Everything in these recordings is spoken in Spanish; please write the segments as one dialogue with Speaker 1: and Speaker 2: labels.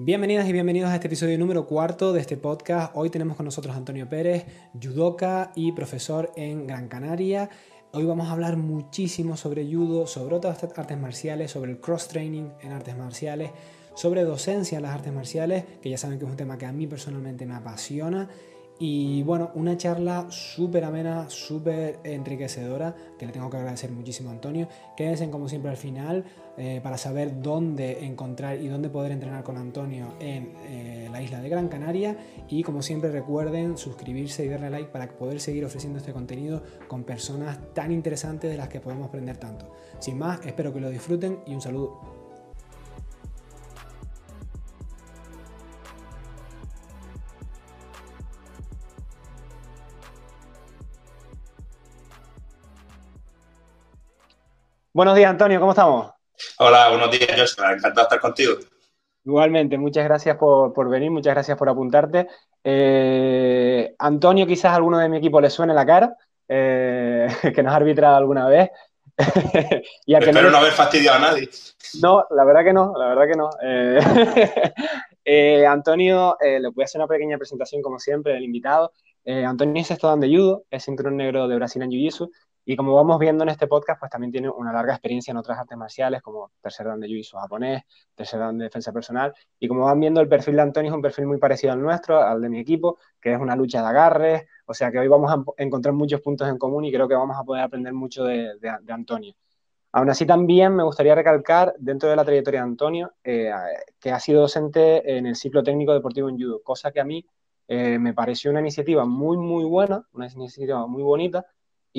Speaker 1: Bienvenidas y bienvenidos a este episodio número cuarto de este podcast. Hoy tenemos con nosotros a Antonio Pérez, judoka y profesor en Gran Canaria. Hoy vamos a hablar muchísimo sobre judo, sobre otras artes marciales, sobre el cross-training en artes marciales, sobre docencia en las artes marciales, que ya saben que es un tema que a mí personalmente me apasiona y bueno, una charla súper amena, súper enriquecedora, que le tengo que agradecer muchísimo a Antonio. Quédense como siempre al final eh, para saber dónde encontrar y dónde poder entrenar con Antonio en eh, la isla de Gran Canaria. Y como siempre recuerden suscribirse y darle like para poder seguir ofreciendo este contenido con personas tan interesantes de las que podemos aprender tanto. Sin más, espero que lo disfruten y un saludo. Buenos días, Antonio, ¿cómo estamos?
Speaker 2: Hola, buenos días, Joshua. Encantado de estar contigo.
Speaker 1: Igualmente, muchas gracias por, venir, muchas gracias por apuntarte. Eh, Antonio, quizás a alguno de mi equipo le suene la cara, eh, que nos ha arbitrado alguna vez.
Speaker 2: y Espero no, haber fastidiado a nadie.
Speaker 1: No, la verdad que no, la verdad que no. Eh, Antonio, le voy a hacer una pequeña presentación, como siempre, del invitado. Antonio es estudante de judo, es cinturón negro de Brasil en Jiu-Jitsu y como vamos viendo en este podcast, pues también tiene una larga experiencia en otras artes marciales, como tercer dan de jiu japonés, tercer dan de defensa personal. Y como van viendo, el perfil de Antonio es un perfil muy parecido al nuestro, al de mi equipo, que es una lucha de agarres. O sea que hoy vamos a encontrar muchos puntos en común y creo que vamos a poder aprender mucho de, Antonio. Aún así, también me gustaría recalcar, dentro de la trayectoria de Antonio, eh, que ha sido docente en el ciclo técnico deportivo en judo, cosa que a mí eh, me pareció una iniciativa muy, muy buena, una iniciativa muy bonita,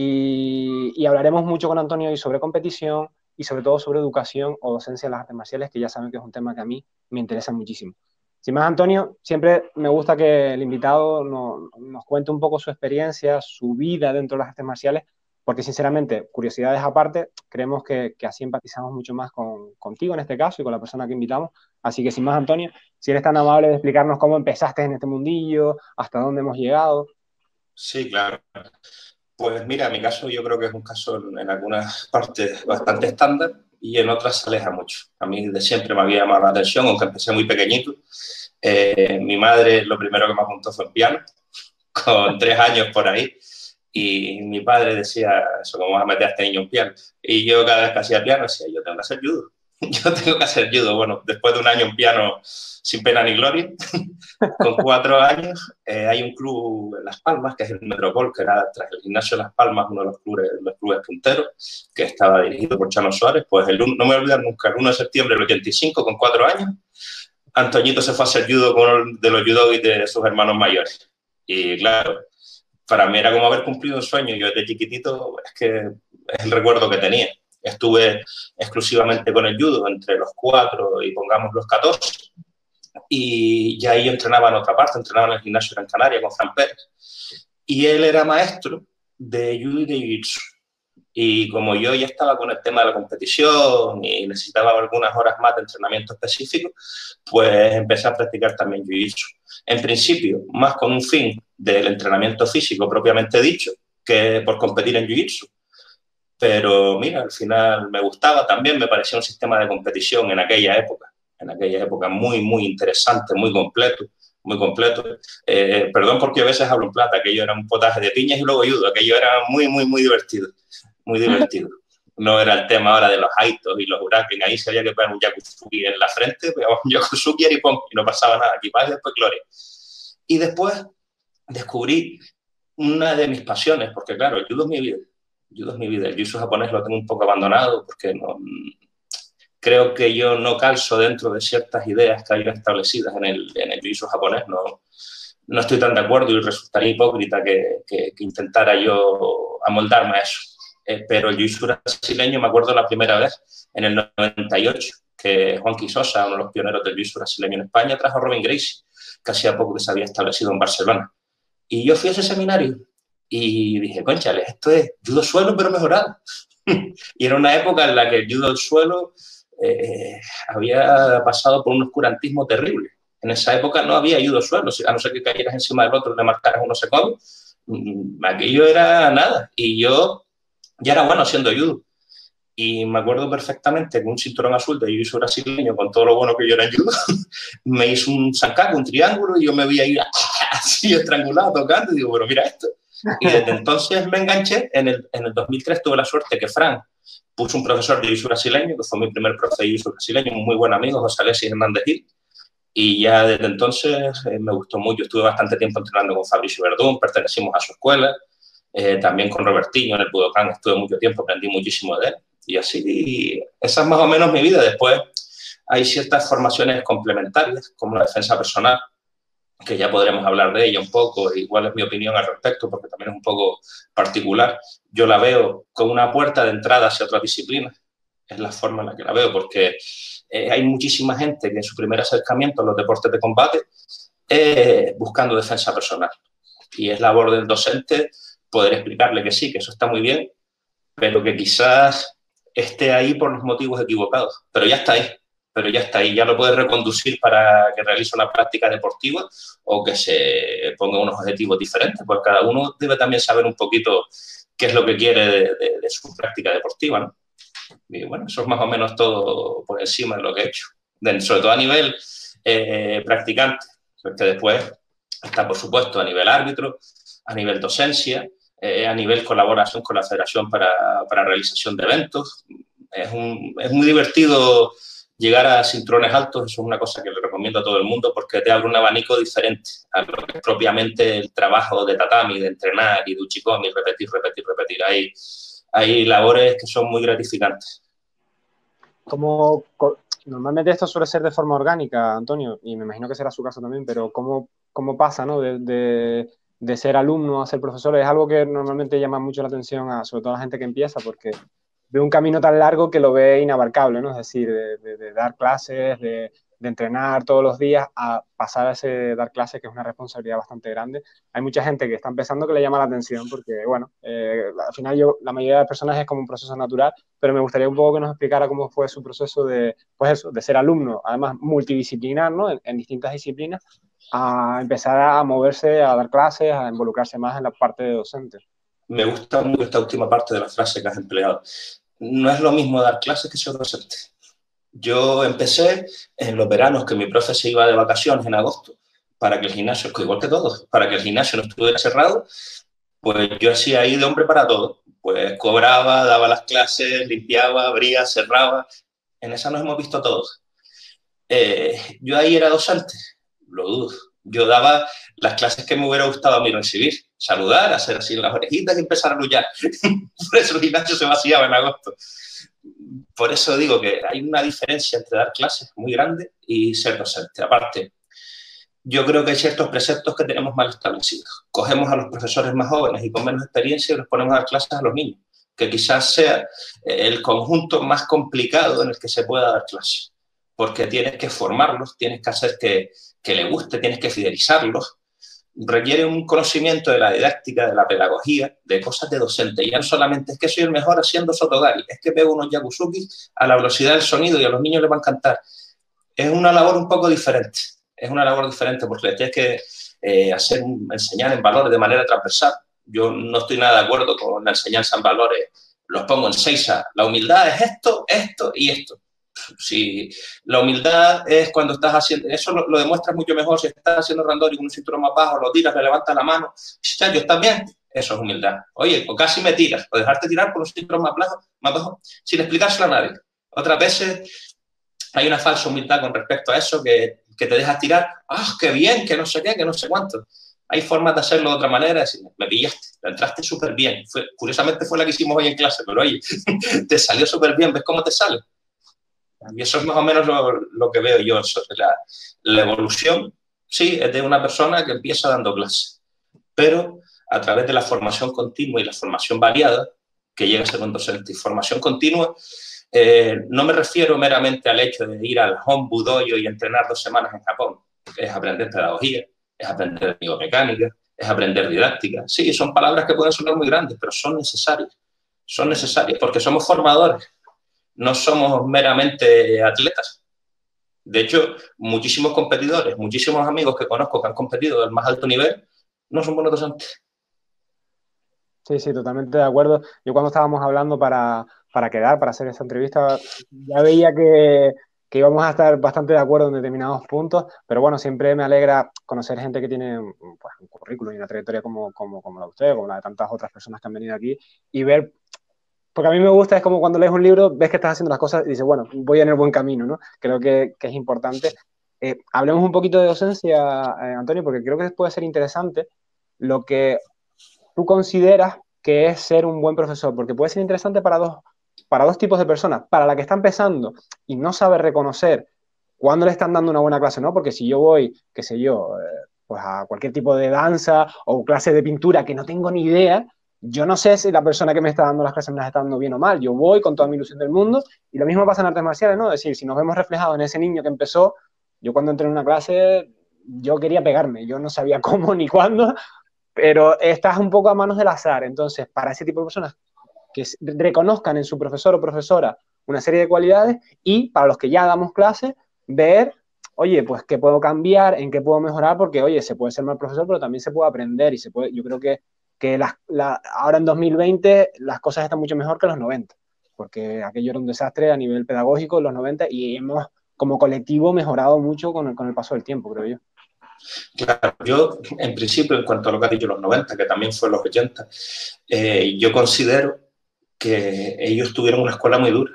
Speaker 1: y, hablaremos mucho con Antonio hoy sobre competición y sobre todo sobre educación o docencia en las artes marciales, que ya saben que es un tema que a mí me interesa muchísimo. Sin más, Antonio, siempre me gusta que el invitado nos cuente un poco su experiencia, su vida dentro de las artes marciales, porque sinceramente, curiosidades aparte, creemos que, así empatizamos mucho más con, contigo en este caso y con la persona que invitamos. Así que sin más, Antonio, si eres tan amable de explicarnos cómo empezaste en este mundillo, hasta dónde hemos llegado.
Speaker 2: Sí, claro. Pues mira, en mi caso yo creo que es un caso en, algunas partes bastante estándar y en otras se aleja mucho. A mí de siempre me había llamado la atención, aunque empecé muy pequeñito. Eh, mi madre lo primero que me apuntó fue el piano, con tres años por ahí. Y mi padre decía, eso, ¿cómo vas a meter a este niño en piano? Y yo cada vez que hacía piano decía, yo tengo que hacer judo. yo tengo que hacer judo. Bueno, después de un año en piano sin pena ni gloria, con cuatro años, eh, hay un club en Las Palmas, que es el Metropol, que era tras el gimnasio de Las Palmas, uno de los clubes, punteros, que estaba dirigido por Chano Suárez. Pues el, no me voy a olvidar nunca, el 1 de septiembre del 85, con cuatro años, Antoñito se fue a hacer judo con uno de los judogis de sus hermanos mayores. Y claro, para mí era como haber cumplido un sueño. Yo desde chiquitito es que es el recuerdo que tenía. Estuve exclusivamente con el judo entre los cuatro y pongamos los 14. Y ya ahí yo entrenaba en otra parte, entrenaba en el gimnasio Gran Canaria con Fran Pérez. Y él era maestro de judo y de jiu-jitsu. Y como yo ya estaba con el tema de la competición y necesitaba algunas horas más de entrenamiento específico, pues empecé a practicar también jiu-jitsu. En principio, más con un fin del entrenamiento físico propiamente dicho, que por competir en jiu-jitsu pero mira, al final me gustaba también, me parecía un sistema de competición en aquella época, en aquella época muy, muy interesante, muy completo, muy completo. Eh, perdón porque a veces hablo en plata, aquello era un potaje de piñas y luego ayudo, aquello era muy, muy, muy divertido, muy divertido. No era el tema ahora de los haitos y los huracanes, ahí se había que poner un yakuzuki en la frente, pegaba un yakuzuki y, y no pasaba nada, aquí y después gloria. Y después descubrí una de mis pasiones, porque claro, el judo es mi vida judo es mi vida. El jiu japonés lo tengo un poco abandonado porque no, creo que yo no calzo dentro de ciertas ideas que hay establecidas en el, en el jiu japonés. No, no estoy tan de acuerdo y resultaría hipócrita que, que, intentara yo amoldarme a eso. Eh, pero el jiu brasileño me acuerdo la primera vez, en el 98, que Juan Quisosa, uno de los pioneros del jiu brasileño en España, trajo a Robin Gracie, que hacía poco que se había establecido en Barcelona. Y yo fui a ese seminario y dije, conchale, esto es judo suelo pero mejorado. y era una época en la que el judo suelo eh, había pasado por un oscurantismo terrible. En esa época no había judo suelo, a no ser que cayeras encima del otro le marcaras uno se come. Mm, aquello era nada. Y yo ya era bueno haciendo judo. Y me acuerdo perfectamente que un cinturón azul de jiu brasileño, con todo lo bueno que yo era en judo, me hizo un sankaku, un triángulo, y yo me vi ahí así estrangulado tocando, y digo, bueno, mira esto. Y desde entonces me enganché. En el, en el 2003 tuve la suerte que Fran puso un profesor de jiu brasileño, que fue mi primer profesor de jiu brasileño, un muy buen amigo, José Alessis Hernández Gil. Y ya desde entonces eh, me gustó mucho. Estuve bastante tiempo entrenando con Fabricio Verdún, pertenecimos a su escuela. Eh, también con Robertinho en el Budokan estuve mucho tiempo, aprendí muchísimo de él. Y así, esa es más o menos mi vida. Después hay ciertas formaciones complementarias, como la defensa personal, que ya podremos hablar de ella un poco, igual es mi opinión al respecto, porque también es un poco particular. Yo la veo como una puerta de entrada hacia otras disciplinas, es la forma en la que la veo, porque eh, hay muchísima gente que en su primer acercamiento a los deportes de combate eh, buscando defensa personal. Y es labor del docente poder explicarle que sí, que eso está muy bien, pero que quizás esté ahí por los motivos equivocados. Pero ya está ahí pero ya está ahí, ya lo puedes reconducir para que realice una práctica deportiva o que se ponga unos objetivos diferentes, porque cada uno debe también saber un poquito qué es lo que quiere de, su práctica deportiva, ¿no? Y bueno, eso es más o menos todo por encima de lo que he hecho, sobre todo a nivel eh, practicante, porque después está, por supuesto, a nivel árbitro, a nivel docencia, eh, a nivel colaboración con la federación para, para realización de eventos. Es, un, es muy divertido llegar a cinturones altos, eso es una cosa que le recomiendo a todo el mundo porque te abre un abanico diferente a lo que es propiamente el trabajo de tatami, de entrenar y de uchikomi, repetir, repetir, repetir. Hay, hay labores que son muy gratificantes.
Speaker 1: Como normalmente esto suele ser de forma orgánica, Antonio, y me imagino que será su caso también, pero ¿cómo, cómo pasa ¿no? de, de, de ser alumno a ser profesor? Es algo que normalmente llama mucho la atención a sobre todo a la gente que empieza porque ve un camino tan largo que lo ve inabarcable, ¿no? Es decir, de, dar clases, de, entrenar todos los días, a pasar a ese dar clases, que es una responsabilidad bastante grande. Hay mucha gente que está empezando que le llama la atención, porque, bueno, eh, al final yo, la mayoría de las personas es como un proceso natural, pero me gustaría un poco que nos explicara cómo fue su proceso de, pues eso, de ser alumno, además multidisciplinar, ¿no? En, en distintas disciplinas, a empezar a moverse, a dar clases, a involucrarse más en la parte de docente
Speaker 2: me gusta mucho esta última parte de la frase que has empleado. No es lo mismo dar clases que ser docente. Yo empecé en los veranos que mi profe se iba de vacaciones en agosto para que el gimnasio, igual que todos, para que el gimnasio no estuviera cerrado, pues yo hacía ahí de hombre para todo. Pues cobraba, daba las clases, limpiaba, abría, cerraba. En esa nos hemos visto todos. Eh, yo ahí era docente, lo dudo. Yo daba las clases que me hubiera gustado a mí recibir saludar, hacer así las orejitas y empezar a luchar. Por eso el gimnasio se vaciaba en agosto. Por eso digo que hay una diferencia entre dar clases muy grande y ser docente. Aparte, yo creo que hay ciertos preceptos que tenemos mal establecidos. Cogemos a los profesores más jóvenes y con menos experiencia y los ponemos a dar clases a los niños, que quizás sea el conjunto más complicado en el que se pueda dar clases, porque tienes que formarlos, tienes que hacer que, que le guste, tienes que fidelizarlos requiere un conocimiento de la didáctica, de la pedagogía, de cosas de docente. Y ya no solamente es que soy el mejor haciendo sotogari, es que pego unos yakuzuki a la velocidad del sonido y a los niños les va a encantar. Es una labor un poco diferente. Es una labor diferente porque tienes que eh, enseñar en valores de manera transversal. Yo no estoy nada de acuerdo con la enseñanza en valores. Los pongo en seis. La humildad es esto, esto y esto. Si la humildad es cuando estás haciendo, eso lo, demuestras mucho mejor si estás haciendo randori con un cinturón más bajo, lo tiras, le levantas la mano, yo también, eso es humildad. Oye, o casi me tiras, o dejarte tirar por un cinturón más bajo, más bajo sin explicárselo a nadie. Otras veces hay una falsa humildad con respecto a eso que, que te dejas tirar, ah, qué bien, que no sé qué, que no sé cuánto. Hay formas de hacerlo de otra manera, decir, me pillaste, entraste súper bien. curiosamente fue la que hicimos hoy en clase, pero oye, te salió súper bien, ¿ves cómo te sale? Y eso es más o menos lo, que veo yo sobre la, la, evolución. Sí, es de una persona que empieza dando clases, pero a través de la formación continua y la formación variada, que llega a ser un docente. Y formación continua, eh, no me refiero meramente al hecho de ir al home dojo y entrenar dos semanas en Japón. Es aprender pedagogía, es aprender biomecánica, es aprender didáctica. Sí, son palabras que pueden sonar muy grandes, pero son necesarias. Son necesarias porque somos formadores no somos meramente atletas. De hecho, muchísimos competidores, muchísimos amigos que conozco que han competido al más alto nivel, no son buenos docentes.
Speaker 1: Sí, sí, totalmente de acuerdo. Yo cuando estábamos hablando para, para quedar, para hacer esta entrevista, ya veía que, que íbamos a estar bastante de acuerdo en determinados puntos, pero bueno, siempre me alegra conocer gente que tiene pues, un currículum y una trayectoria como, como, como la de usted, como la de tantas otras personas que han venido aquí, y ver, porque a mí me gusta, es como cuando lees un libro, ves que estás haciendo las cosas y dices, bueno, voy en el buen camino, ¿no? Creo que, que es importante. Eh, hablemos un poquito de docencia, eh, Antonio, porque creo que puede ser interesante lo que tú consideras que es ser un buen profesor, porque puede ser interesante para dos, para dos tipos de personas. Para la que está empezando y no sabe reconocer cuándo le están dando una buena clase, ¿no? Porque si yo voy, qué sé yo, eh, pues a cualquier tipo de danza o clase de pintura que no tengo ni idea, yo no sé si la persona que me está dando las clases me las está dando bien o mal. Yo voy con toda mi ilusión del mundo y lo mismo pasa en artes marciales, ¿no? Es decir, si nos vemos reflejados en ese niño que empezó, yo cuando entré en una clase, yo quería pegarme, yo no sabía cómo ni cuándo, pero estás un poco a manos del azar. Entonces, para ese tipo de personas que reconozcan en su profesor o profesora una serie de cualidades y para los que ya damos clase, ver, oye, pues qué puedo cambiar, en qué puedo mejorar, porque, oye, se puede ser mal profesor, pero también se puede aprender y se puede, yo creo que, que la, ahora en 2020 las cosas están mucho mejor que en los 90, porque aquello era un desastre a nivel pedagógico en los 90 y hemos como colectivo mejorado mucho con el, con el paso del tiempo, creo yo.
Speaker 2: Claro, yo en principio, en cuanto a lo que ha dicho los 90, que también fue los 80, eh, yo considero que ellos tuvieron una escuela muy dura,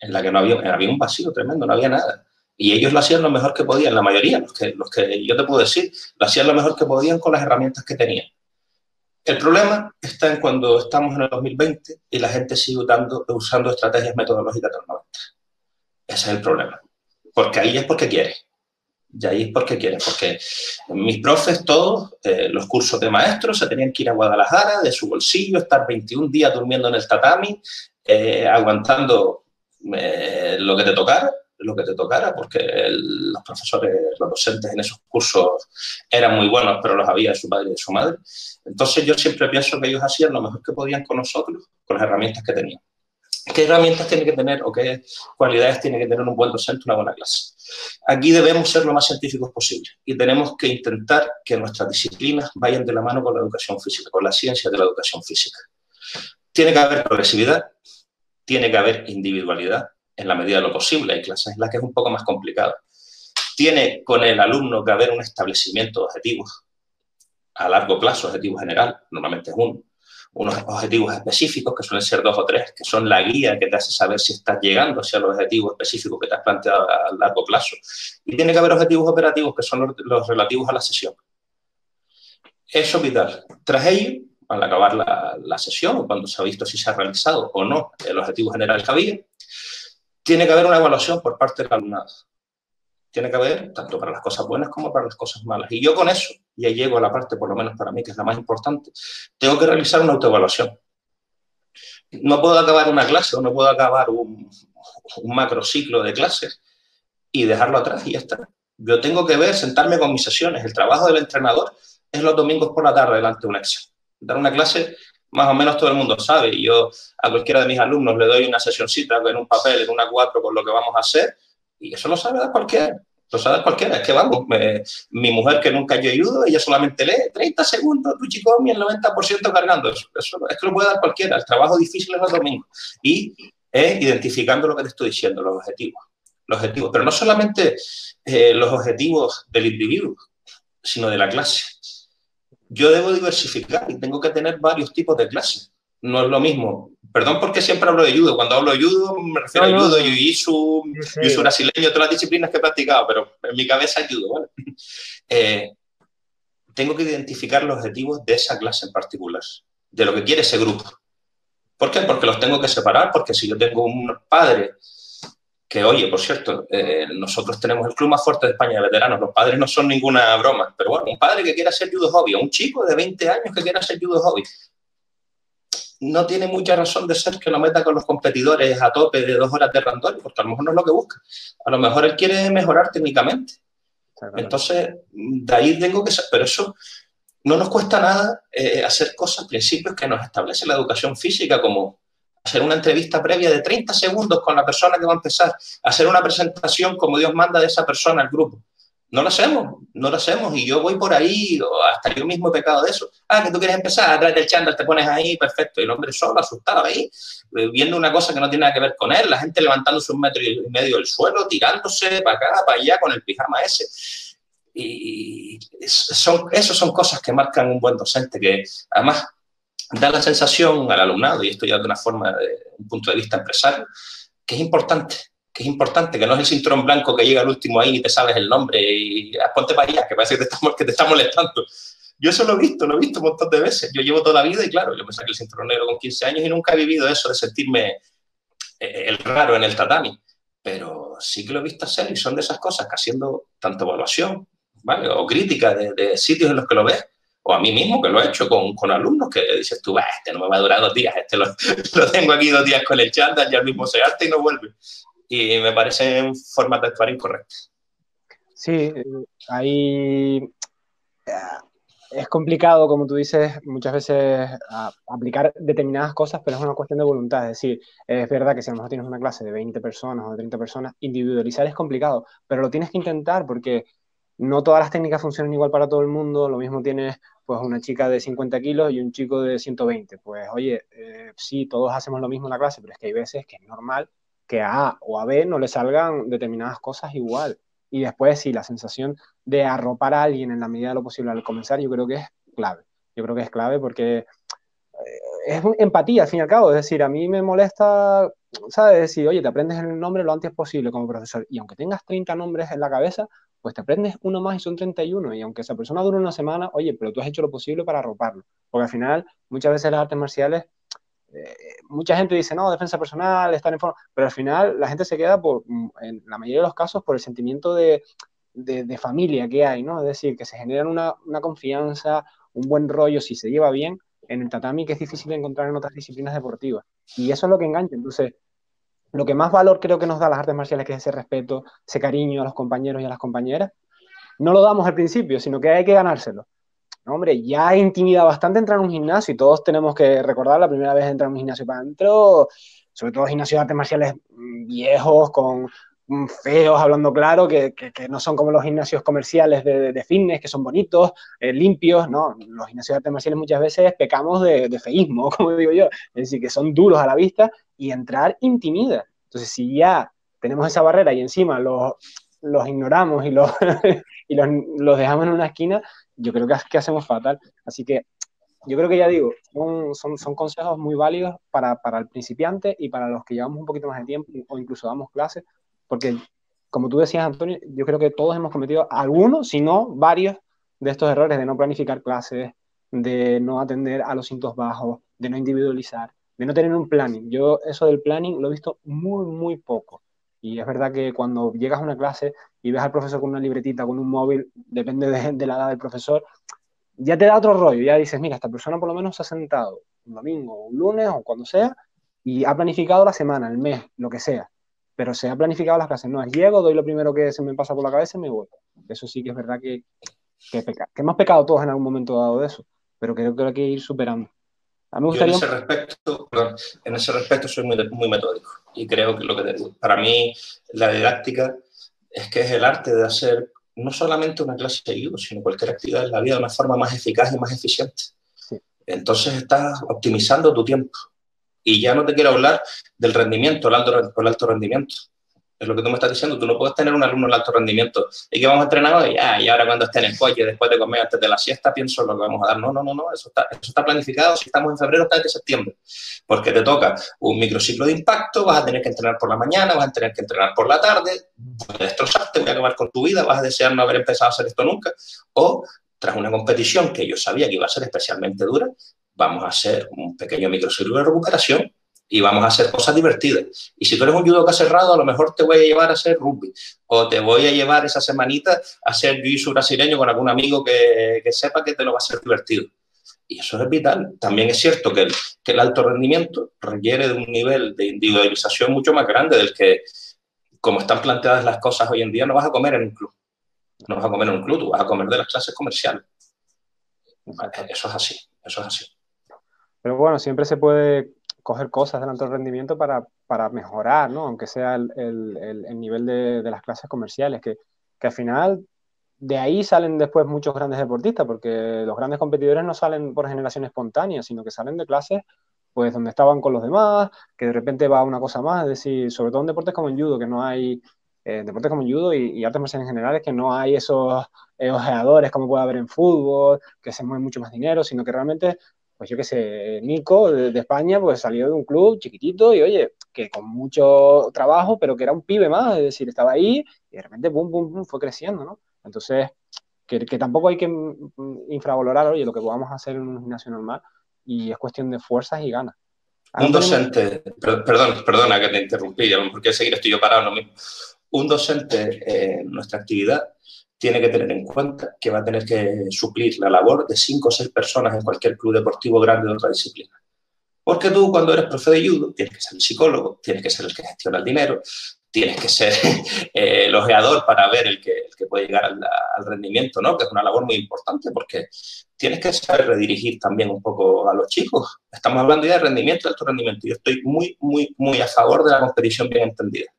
Speaker 2: en la que no había, había un vacío tremendo, no había nada. Y ellos lo hacían lo mejor que podían, la mayoría, los que, los que yo te puedo decir, lo hacían lo mejor que podían con las herramientas que tenían. El problema está en cuando estamos en el 2020 y la gente sigue usando, usando estrategias metodológicas de los 90. Ese es el problema. Porque ahí es porque quiere. Y ahí es porque quieren, porque mis profes todos, eh, los cursos de maestros, se tenían que ir a Guadalajara de su bolsillo, estar 21 días durmiendo en el tatami, eh, aguantando eh, lo que te tocara, lo que te tocara, porque los profesores, los docentes en esos cursos eran muy buenos, pero los había de su padre y de su madre. Entonces yo siempre pienso que ellos hacían lo mejor que podían con nosotros, con las herramientas que tenían. ¿Qué herramientas tiene que tener o qué cualidades tiene que tener un buen docente una buena clase? Aquí debemos ser lo más científicos posible y tenemos que intentar que nuestras disciplinas vayan de la mano con la educación física, con la ciencia de la educación física. Tiene que haber progresividad, tiene que haber individualidad en la medida de lo posible. Hay clases en las que es un poco más complicado. Tiene con el alumno que haber un establecimiento de objetivos a largo plazo, objetivo general, normalmente es uno unos objetivos específicos, que suelen ser dos o tres, que son la guía que te hace saber si estás llegando hacia los objetivos específicos que te has planteado a largo plazo. Y tiene que haber objetivos operativos, que son los, relativos a la sesión. Eso es vital. Tras ello, al acabar la, la sesión, cuando se ha visto si se ha realizado o no el objetivo general que había, tiene que haber una evaluación por parte del alumnado tiene que haber tanto para las cosas buenas como para las cosas malas. Y yo con eso, ya llego a la parte, por lo menos para mí, que es la más importante, tengo que realizar una autoevaluación. No puedo acabar una clase o no puedo acabar un, un macrociclo de clases y dejarlo atrás y ya está. Yo tengo que ver, sentarme con mis sesiones. El trabajo del entrenador es los domingos por la tarde delante de un Excel. Dar una clase, más o menos todo el mundo sabe. Y yo a cualquiera de mis alumnos le doy una sesioncita en un papel, en una cuatro, con lo que vamos a hacer y eso lo sabe dar cualquiera. Lo sabe cualquiera. Es que vamos, mi mujer que nunca yo ayudo, ella solamente lee 30 segundos, tu chico, y el 90% cargando. Eso, es que lo puede dar cualquiera. El trabajo difícil es los domingos. Y es identificando lo que te estoy diciendo, los objetivos. Los objetivos. Pero no solamente eh, los objetivos del individuo, sino de la clase. Yo debo diversificar y tengo que tener varios tipos de clases. No es lo mismo Perdón porque siempre hablo de judo. Cuando hablo de judo me refiero a judo, jiu-jitsu, jiu brasileño, todas las disciplinas que he practicado, pero en mi cabeza es judo. ¿vale? Eh, tengo que identificar los objetivos de esa clase en particular, de lo que quiere ese grupo. ¿Por qué? Porque los tengo que separar, porque si yo tengo un padre que, oye, por cierto, eh, nosotros tenemos el club más fuerte de España de veteranos, los padres no son ninguna broma, pero bueno, un padre que quiera hacer judo hobby, un chico de 20 años que quiera hacer judo hobby, no tiene mucha razón de ser que lo meta con los competidores a tope de dos horas de random, porque a lo mejor no es lo que busca. A lo mejor él quiere mejorar técnicamente. Entonces, de ahí tengo que ser, pero eso no nos cuesta nada eh, hacer cosas, principios que nos establece la educación física, como hacer una entrevista previa de 30 segundos con la persona que va a empezar, hacer una presentación como Dios manda de esa persona al grupo. No lo hacemos, no lo hacemos. Y yo voy por ahí, o hasta yo mismo he pecado de eso. Ah, que tú quieres empezar, a traer el chándal, te pones ahí, perfecto. Y el hombre solo, asustado ahí, eh, viendo una cosa que no tiene nada que ver con él, la gente levantándose un metro y medio del suelo, tirándose para acá, para allá con el pijama ese. Y son, eso son cosas que marcan un buen docente, que además da la sensación al alumnado, y esto ya de una forma, de un punto de vista empresario, que es importante que es importante, que no es el cinturón blanco que llega al último ahí y te sabes el nombre y ah, ponte para allá, que parece que te, está, que te está molestando. Yo eso lo he visto, lo he visto un montón de veces. Yo llevo toda la vida y claro, yo me saqué el cinturón negro con 15 años y nunca he vivido eso de sentirme eh, el raro en el tatami. Pero sí que lo he visto hacer y son de esas cosas que haciendo tanto evaluación, ¿vale? O crítica de, sitios en los que lo ves, o a mí mismo que lo he hecho con, con alumnos que dices tú, este no me va a durar dos días, este lo, lo tengo aquí dos días con el chándal y al mismo se arte y no vuelve y me parecen formas de actuar incorrectas.
Speaker 1: Sí, ahí eh, es complicado, como tú dices, muchas veces aplicar determinadas cosas, pero es una cuestión de voluntad. Es decir, es verdad que si a lo mejor tienes una clase de 20 personas o de 30 personas, individualizar es complicado, pero lo tienes que intentar porque no todas las técnicas funcionan igual para todo el mundo. Lo mismo tienes pues una chica de 50 kilos y un chico de 120. Pues oye, eh, sí, todos hacemos lo mismo en la clase, pero es que hay veces que es normal que a A o a B no le salgan determinadas cosas igual. Y después, sí, la sensación de arropar a alguien en la medida de lo posible al comenzar, yo creo que es clave. Yo creo que es clave porque eh, es empatía, al fin y al cabo. Es decir, a mí me molesta, ¿sabes? Decir, oye, te aprendes el nombre lo antes posible como profesor. Y aunque tengas 30 nombres en la cabeza, pues te aprendes uno más y son 31. Y aunque esa persona dure una semana, oye, pero tú has hecho lo posible para arroparlo. Porque al final, muchas veces las artes marciales eh, mucha gente dice, no, defensa personal, estar en forma, pero al final la gente se queda, por, mm, en la mayoría de los casos, por el sentimiento de, de, familia que hay, ¿no? Es decir, que se generan una, una, confianza, un buen rollo, si se lleva bien, en el tatami que es difícil de encontrar en otras disciplinas deportivas. Y eso es lo que engancha. Entonces, lo que más valor creo que nos da las artes marciales, que es ese respeto, ese cariño a los compañeros y a las compañeras, no lo damos al principio, sino que hay que ganárselo hombre, ya intimida bastante entrar en un gimnasio y todos tenemos que recordar la primera vez entrar en un gimnasio para adentro, sobre todo gimnasios de artes marciales mm, viejos, con mm, feos, hablando claro, que, no son como los gimnasios comerciales de, fitness, que son bonitos, eh, limpios, ¿no? Los gimnasios de artes marciales muchas veces pecamos de, de feísmo, como digo yo, es decir, que son duros a la vista y entrar intimida. Entonces, si ya tenemos esa barrera y encima los, los ignoramos y, los, y los, los, dejamos en una esquina, yo creo que, que hacemos fatal. Así que yo creo que ya digo, son, son, son consejos muy válidos para, para, el principiante y para los que llevamos un poquito más de tiempo o incluso damos clases, porque como tú decías, Antonio, yo creo que todos hemos cometido algunos, si no varios, de estos errores de no planificar clases, de no atender a los cintos bajos, de no individualizar, de no tener un planning. Yo eso del planning lo he visto muy, muy poco. Y es verdad que cuando llegas a una clase y ves al profesor con una libretita, con un móvil, depende de, la edad del profesor, ya te da otro rollo. Ya dices, mira, esta persona por lo menos se ha sentado un domingo, un lunes o cuando sea y ha planificado la semana, el mes, lo que sea. Pero se ha planificado las clases. No es llego, doy lo primero que se me pasa por la cabeza y me voy. Eso sí que es verdad que, que, que hemos pecado todos en algún momento dado de eso, pero creo que hay que ir superando.
Speaker 2: Yo en ese respecto, en ese respecto soy muy, muy metódico y creo que lo que para mí la didáctica es que es el arte de hacer no solamente una clase de judo, sino cualquier actividad en la vida de una forma más eficaz y más eficiente. Entonces estás optimizando tu tiempo. Y ya no te quiero hablar del rendimiento, el alto, el alto rendimiento es lo que tú me estás diciendo, tú no puedes tener un alumno de alto rendimiento. Y que vamos a entrenar hoy, ah, y ahora cuando esté en el coche, después de comer, antes de la siesta, pienso lo que vamos a dar. No, no, no, no, eso está, eso está planificado, si estamos en febrero, está desde septiembre, porque te toca un microciclo de impacto, vas a tener que entrenar por la mañana, vas a tener que entrenar por la tarde, voy a destrozarte, voy a acabar con tu vida, vas a desear no haber empezado a hacer esto nunca, o tras una competición que yo sabía que iba a ser especialmente dura, vamos a hacer un pequeño microciclo de recuperación y vamos a hacer cosas divertidas. Y si tú eres un judoka cerrado, a lo mejor te voy a llevar a hacer rugby o te voy a llevar esa semanita a hacer jiu brasileño con algún amigo que, que, sepa que te lo va a hacer divertido. Y eso es vital. También es cierto que el, que el alto rendimiento requiere de un nivel de individualización mucho más grande del que, como están planteadas las cosas hoy en día, no vas a comer en un club. No vas a comer en un club, tú vas a comer de las clases comerciales. Eso es así, eso es así.
Speaker 1: Pero bueno, siempre se puede coger cosas del alto rendimiento para, para mejorar, ¿no? Aunque sea el, el, el nivel de, de, las clases comerciales, que, que, al final de ahí salen después muchos grandes deportistas, porque los grandes competidores no salen por generación espontánea, sino que salen de clases pues donde estaban con los demás, que de repente va una cosa más, es decir, sobre todo en deportes como el judo, que no hay, eh, deportes como el judo y, artes marciales en general, es que no hay esos eh, ojeadores como puede haber en fútbol, que se mueve mucho más dinero, sino que realmente, pues yo qué sé, Nico de, España, pues salió de un club chiquitito y oye, que con mucho trabajo, pero que era un pibe más, es decir, estaba ahí y de repente, pum, pum, pum, fue creciendo, ¿no? Entonces, que, que tampoco hay que infravalorar, oye, lo que podamos hacer en un gimnasio normal, y es cuestión de fuerzas y ganas.
Speaker 2: Un docente, perdón, perdona que te interrumpí, porque seguir estoy yo parado mismo. Un docente en nuestra actividad tiene que tener en cuenta que va a tener que suplir la labor de cinco o seis personas en cualquier club deportivo grande de otra disciplina. Porque tú cuando eres profe de judo tienes que ser el psicólogo, tienes que ser el que gestiona el dinero, tienes que ser eh, el ojeador para ver el que, puede llegar al, al, rendimiento, ¿no? Que es una labor muy importante porque tienes que saber redirigir también un poco a los chicos. Estamos hablando ya de rendimiento, de alto rendimiento. Yo estoy muy, muy, muy a favor de la competición bien entendida.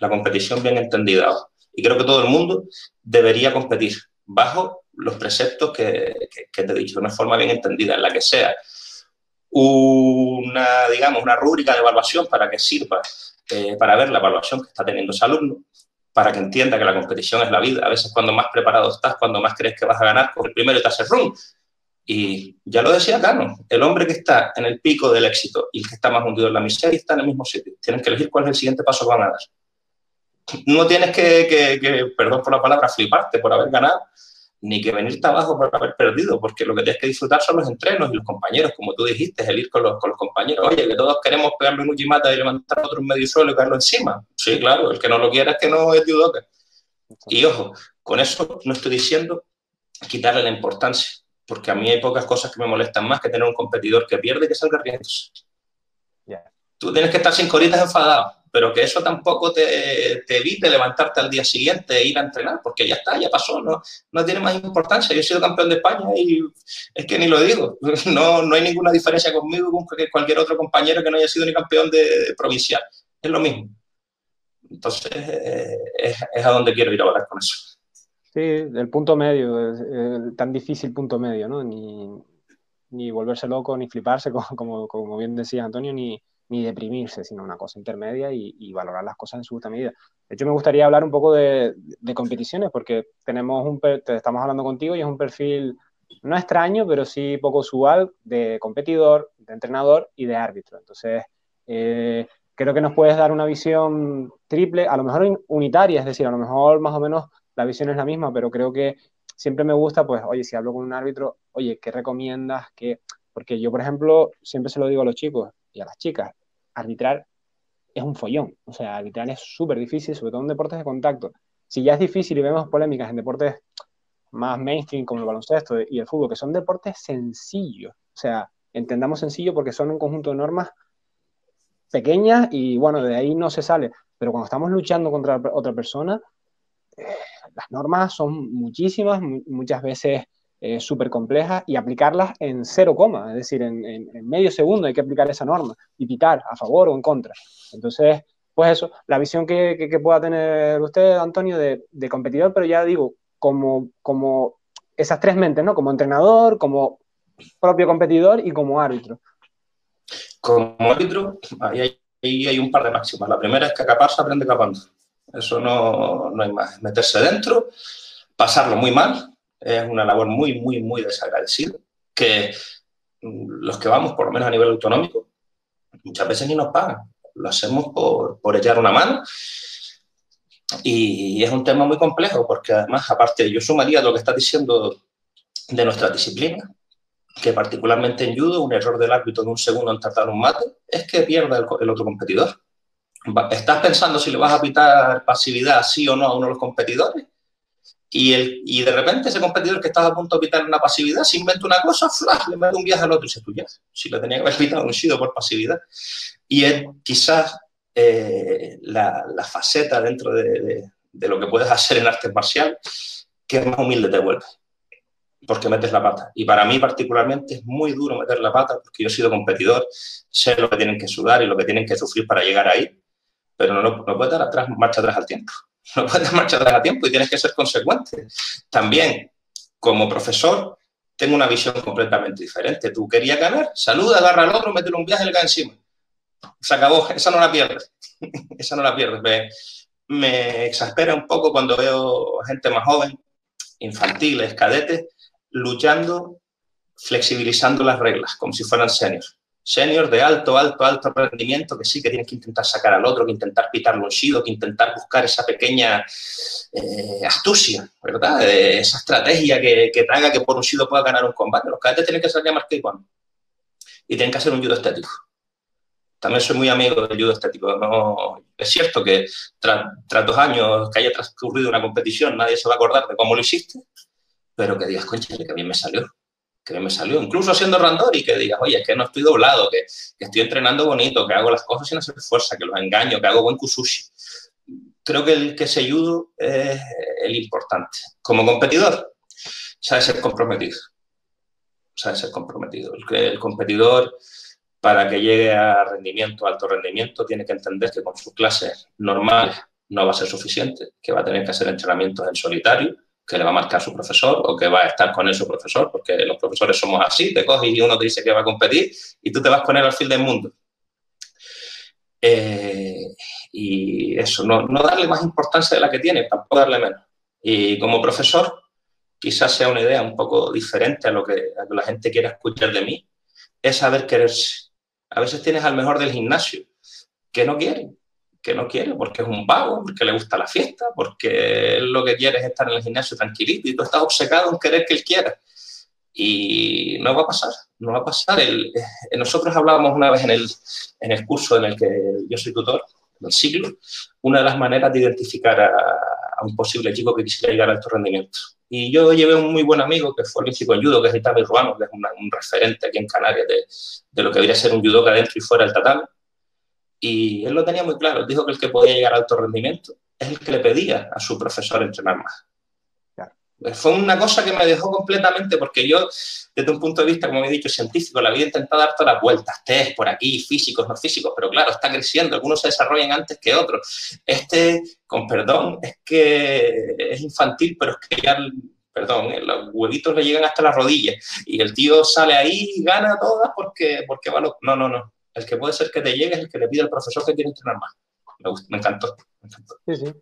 Speaker 2: La competición bien entendida. Y creo que todo el mundo debería competir bajo los preceptos que, te he dicho, de una forma bien entendida, en la que sea una, digamos, una rúbrica de evaluación para que sirva eh, para ver la evaluación que está teniendo ese alumno, para que entienda que la competición es la vida. A veces cuando más preparado estás, cuando más crees que vas a ganar, con el primero y te haces run. Y ya lo decía Cano, el hombre que está en el pico del éxito y el que está más hundido en la miseria está en el mismo sitio. Tienes que elegir cuál es el siguiente paso que van a dar. No tienes que, que perdón por la palabra, fliparte por haber ganado, ni que venirte abajo por haber perdido, porque lo que tienes que disfrutar son los entrenos y los compañeros, como tú dijiste, el ir con los, con los compañeros. Oye, que todos queremos pegarle un uchimata y levantar otro en medio suelo y caerlo encima. Sí, claro, el que no lo quiera es que no es judoka. Y ojo, con eso no estoy diciendo quitarle la importancia, porque a mí hay pocas cosas que me molestan más que tener un competidor que pierde y que salga riéndose. Tú tienes que estar sin coritas enfadado pero que eso tampoco te, te, evite levantarte al día siguiente e ir a entrenar, porque ya está, ya pasó, no, no tiene más importancia. Yo he sido campeón de España y es que ni lo digo, no, no hay ninguna diferencia conmigo con cualquier otro compañero que no haya sido ni campeón de, provincial, es lo mismo. Entonces, eh, es, a donde quiero ir a hablar con eso.
Speaker 1: Sí, el punto medio, el tan difícil punto medio, ¿no? Ni, ni volverse loco, ni fliparse, como, como, como bien decía Antonio, ni, ni deprimirse, sino una cosa intermedia y, valorar las cosas en su justa medida. De hecho, me gustaría hablar un poco de, competiciones, porque tenemos un, estamos hablando contigo y es un perfil no extraño, pero sí poco usual de competidor, de entrenador y de árbitro. Entonces, eh, creo que nos puedes dar una visión triple, a lo mejor unitaria, es decir, a lo mejor más o menos la visión es la misma, pero creo que siempre me gusta, pues, oye, si hablo con un árbitro, oye, ¿qué recomiendas? ¿Qué? Porque yo, por ejemplo, siempre se lo digo a los chicos, y a las chicas, arbitrar es un follón. O sea, arbitrar es súper difícil, sobre todo en deportes de contacto. Si ya es difícil y vemos polémicas en deportes más mainstream como el baloncesto y el fútbol, que son deportes sencillos. O sea, entendamos sencillo porque son un conjunto de normas pequeñas y bueno, de ahí no se sale. Pero cuando estamos luchando contra otra persona, eh, las normas son muchísimas, muchas veces eh, súper complejas y aplicarlas en cero coma, es decir, en, medio segundo hay que aplicar esa norma y picar a favor o en contra. Entonces, pues eso, la visión que, que, pueda tener usted, Antonio, de, competidor, pero ya digo, como, como esas tres mentes, ¿no? Como entrenador, como propio competidor y como árbitro.
Speaker 2: Como árbitro, ahí hay, un par de máximas. La primera es que capaz se aprende capando. Eso no, no hay más. Meterse dentro, pasarlo muy mal, es una labor muy, muy, muy desagradecida, que los que vamos, por lo menos a nivel autonómico, muchas veces ni nos pagan. Lo hacemos por, por echar una mano. Y es un tema muy complejo, porque además, aparte, yo sumaría lo que estás diciendo de nuestra disciplina, que particularmente en judo, un error del árbitro de un segundo en tratar un mate es que pierda el, el, otro competidor. Estás pensando si le vas a pitar pasividad sí o no a uno de los competidores y, el, y de repente ese competidor que estaba a punto de pitar una pasividad se inventa una cosa, flash, le mete un viaje al otro y se tuya. Si le tenía que haber pitado un sido por pasividad. Y es quizás eh, la, la, faceta dentro de, de, de, lo que puedes hacer en artes marciales que más humilde te vuelve. Porque metes la pata. Y para mí particularmente es muy duro meter la pata porque yo he sido competidor, sé lo que tienen que sudar y lo que tienen que sufrir para llegar ahí, pero no, no puedes dar atrás, marcha atrás al tiempo no puedes marchar a tiempo y tienes que ser consecuente. También, como profesor, tengo una visión completamente diferente. Tú querías ganar, saluda, agarra al otro, métele un viaje cae encima. Se acabó, esa no la pierdes. esa no la pierdes. Me, me exaspera un poco cuando veo gente más joven, infantiles, cadetes, luchando, flexibilizando las reglas, como si fueran seniors seniors de alto, alto, alto rendimiento que sí que tienen que intentar sacar al otro, que intentar pitarlo un shido, que intentar buscar esa pequeña eh, astucia, ¿verdad? esa estrategia que, que, te haga que por un shido pueda ganar un combate. Los cadetes tienen que salir a marcar igual. Y tienen que hacer un judo estético. También soy muy amigo del judo estético. No, es cierto que tras, dos años que haya transcurrido una competición, nadie se va a acordar de cómo lo hiciste, pero que digas, concha, que bien me salió que me salió, incluso siendo randori, que digas, oye, es que no estoy doblado, que, estoy entrenando bonito, que hago las cosas sin hacer fuerza, que los engaño, que hago buen kusushi. Creo que el que se judo es el importante. Como competidor, sabe ser comprometido. Sabe ser comprometido. El, el competidor, para que llegue a rendimiento, alto rendimiento, tiene que entender que con sus clases normales no va a ser suficiente, que va a tener que hacer entrenamientos en solitario, que le va a marcar su profesor o que va a estar con él su profesor, porque los profesores somos así, te coges y uno te dice que va a competir y tú te vas con él al fin del mundo. Eh, y eso, no, no, darle más importancia de la que tiene, tampoco darle menos. Y como profesor, quizás sea una idea un poco diferente a lo que, a que la gente quiera escuchar de mí, es saber quererse. A veces tienes al mejor del gimnasio que no quiere, que no quiere, porque es un vago, porque le gusta la fiesta, porque él lo que quiere es estar en el gimnasio tranquilito y tú estás obcecado en querer que él quiera. Y no va a pasar, no va a pasar. El, eh, nosotros hablábamos una vez en el, en el curso en el que yo soy tutor, del siglo, una de las maneras de identificar a, a un posible chico que quisiera llegar a alto rendimiento. Y yo llevé un muy buen amigo que fue el olímpico en judo, que es Itabe Ruano, que es un referente aquí en Canarias de, de, lo que debería ser un judoka dentro y fuera del tatami y él lo tenía muy claro, dijo que el que podía llegar a alto rendimiento es el que le pedía a su profesor entrenar más. Fue una cosa que me dejó completamente, porque yo, desde un punto de vista, como he dicho, científico, la había intentado dar todas las vueltas, test por aquí, físicos, no físicos, pero claro, está creciendo, algunos se desarrollan antes que otros. Este, con perdón, es que es infantil, pero es que ya, perdón, eh, los huevitos le llegan hasta las rodillas y el tío sale ahí y gana todas porque, porque va. No, no, no el que puede ser que te llegue es el que le pide al profesor que quiere entrenar más. Me, encantó,
Speaker 1: Sí, sí.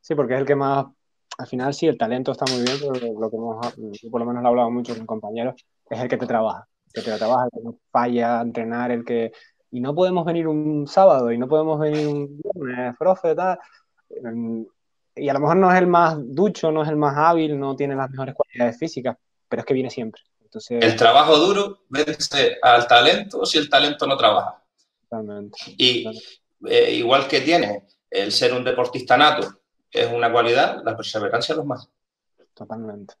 Speaker 1: Sí, porque es el que más, al final sí, el talento está muy bien, pero lo que hemos, por lo menos lo he hablado mucho con compañeros, es el que te trabaja, que te trabaja, el que no falla a entrenar, el que... Y no podemos venir un sábado y no podemos venir un viernes, profe, tal. Y a lo mejor no es el más ducho, no es el más hábil, no tiene las mejores cualidades físicas, pero es que viene siempre.
Speaker 2: El trabajo duro vence al talento si el talento no trabaja.
Speaker 1: Totalmente.
Speaker 2: Y eh, igual que tiene el ser un deportista nato, es una cualidad, la perseverancia es lo más.
Speaker 1: Totalmente.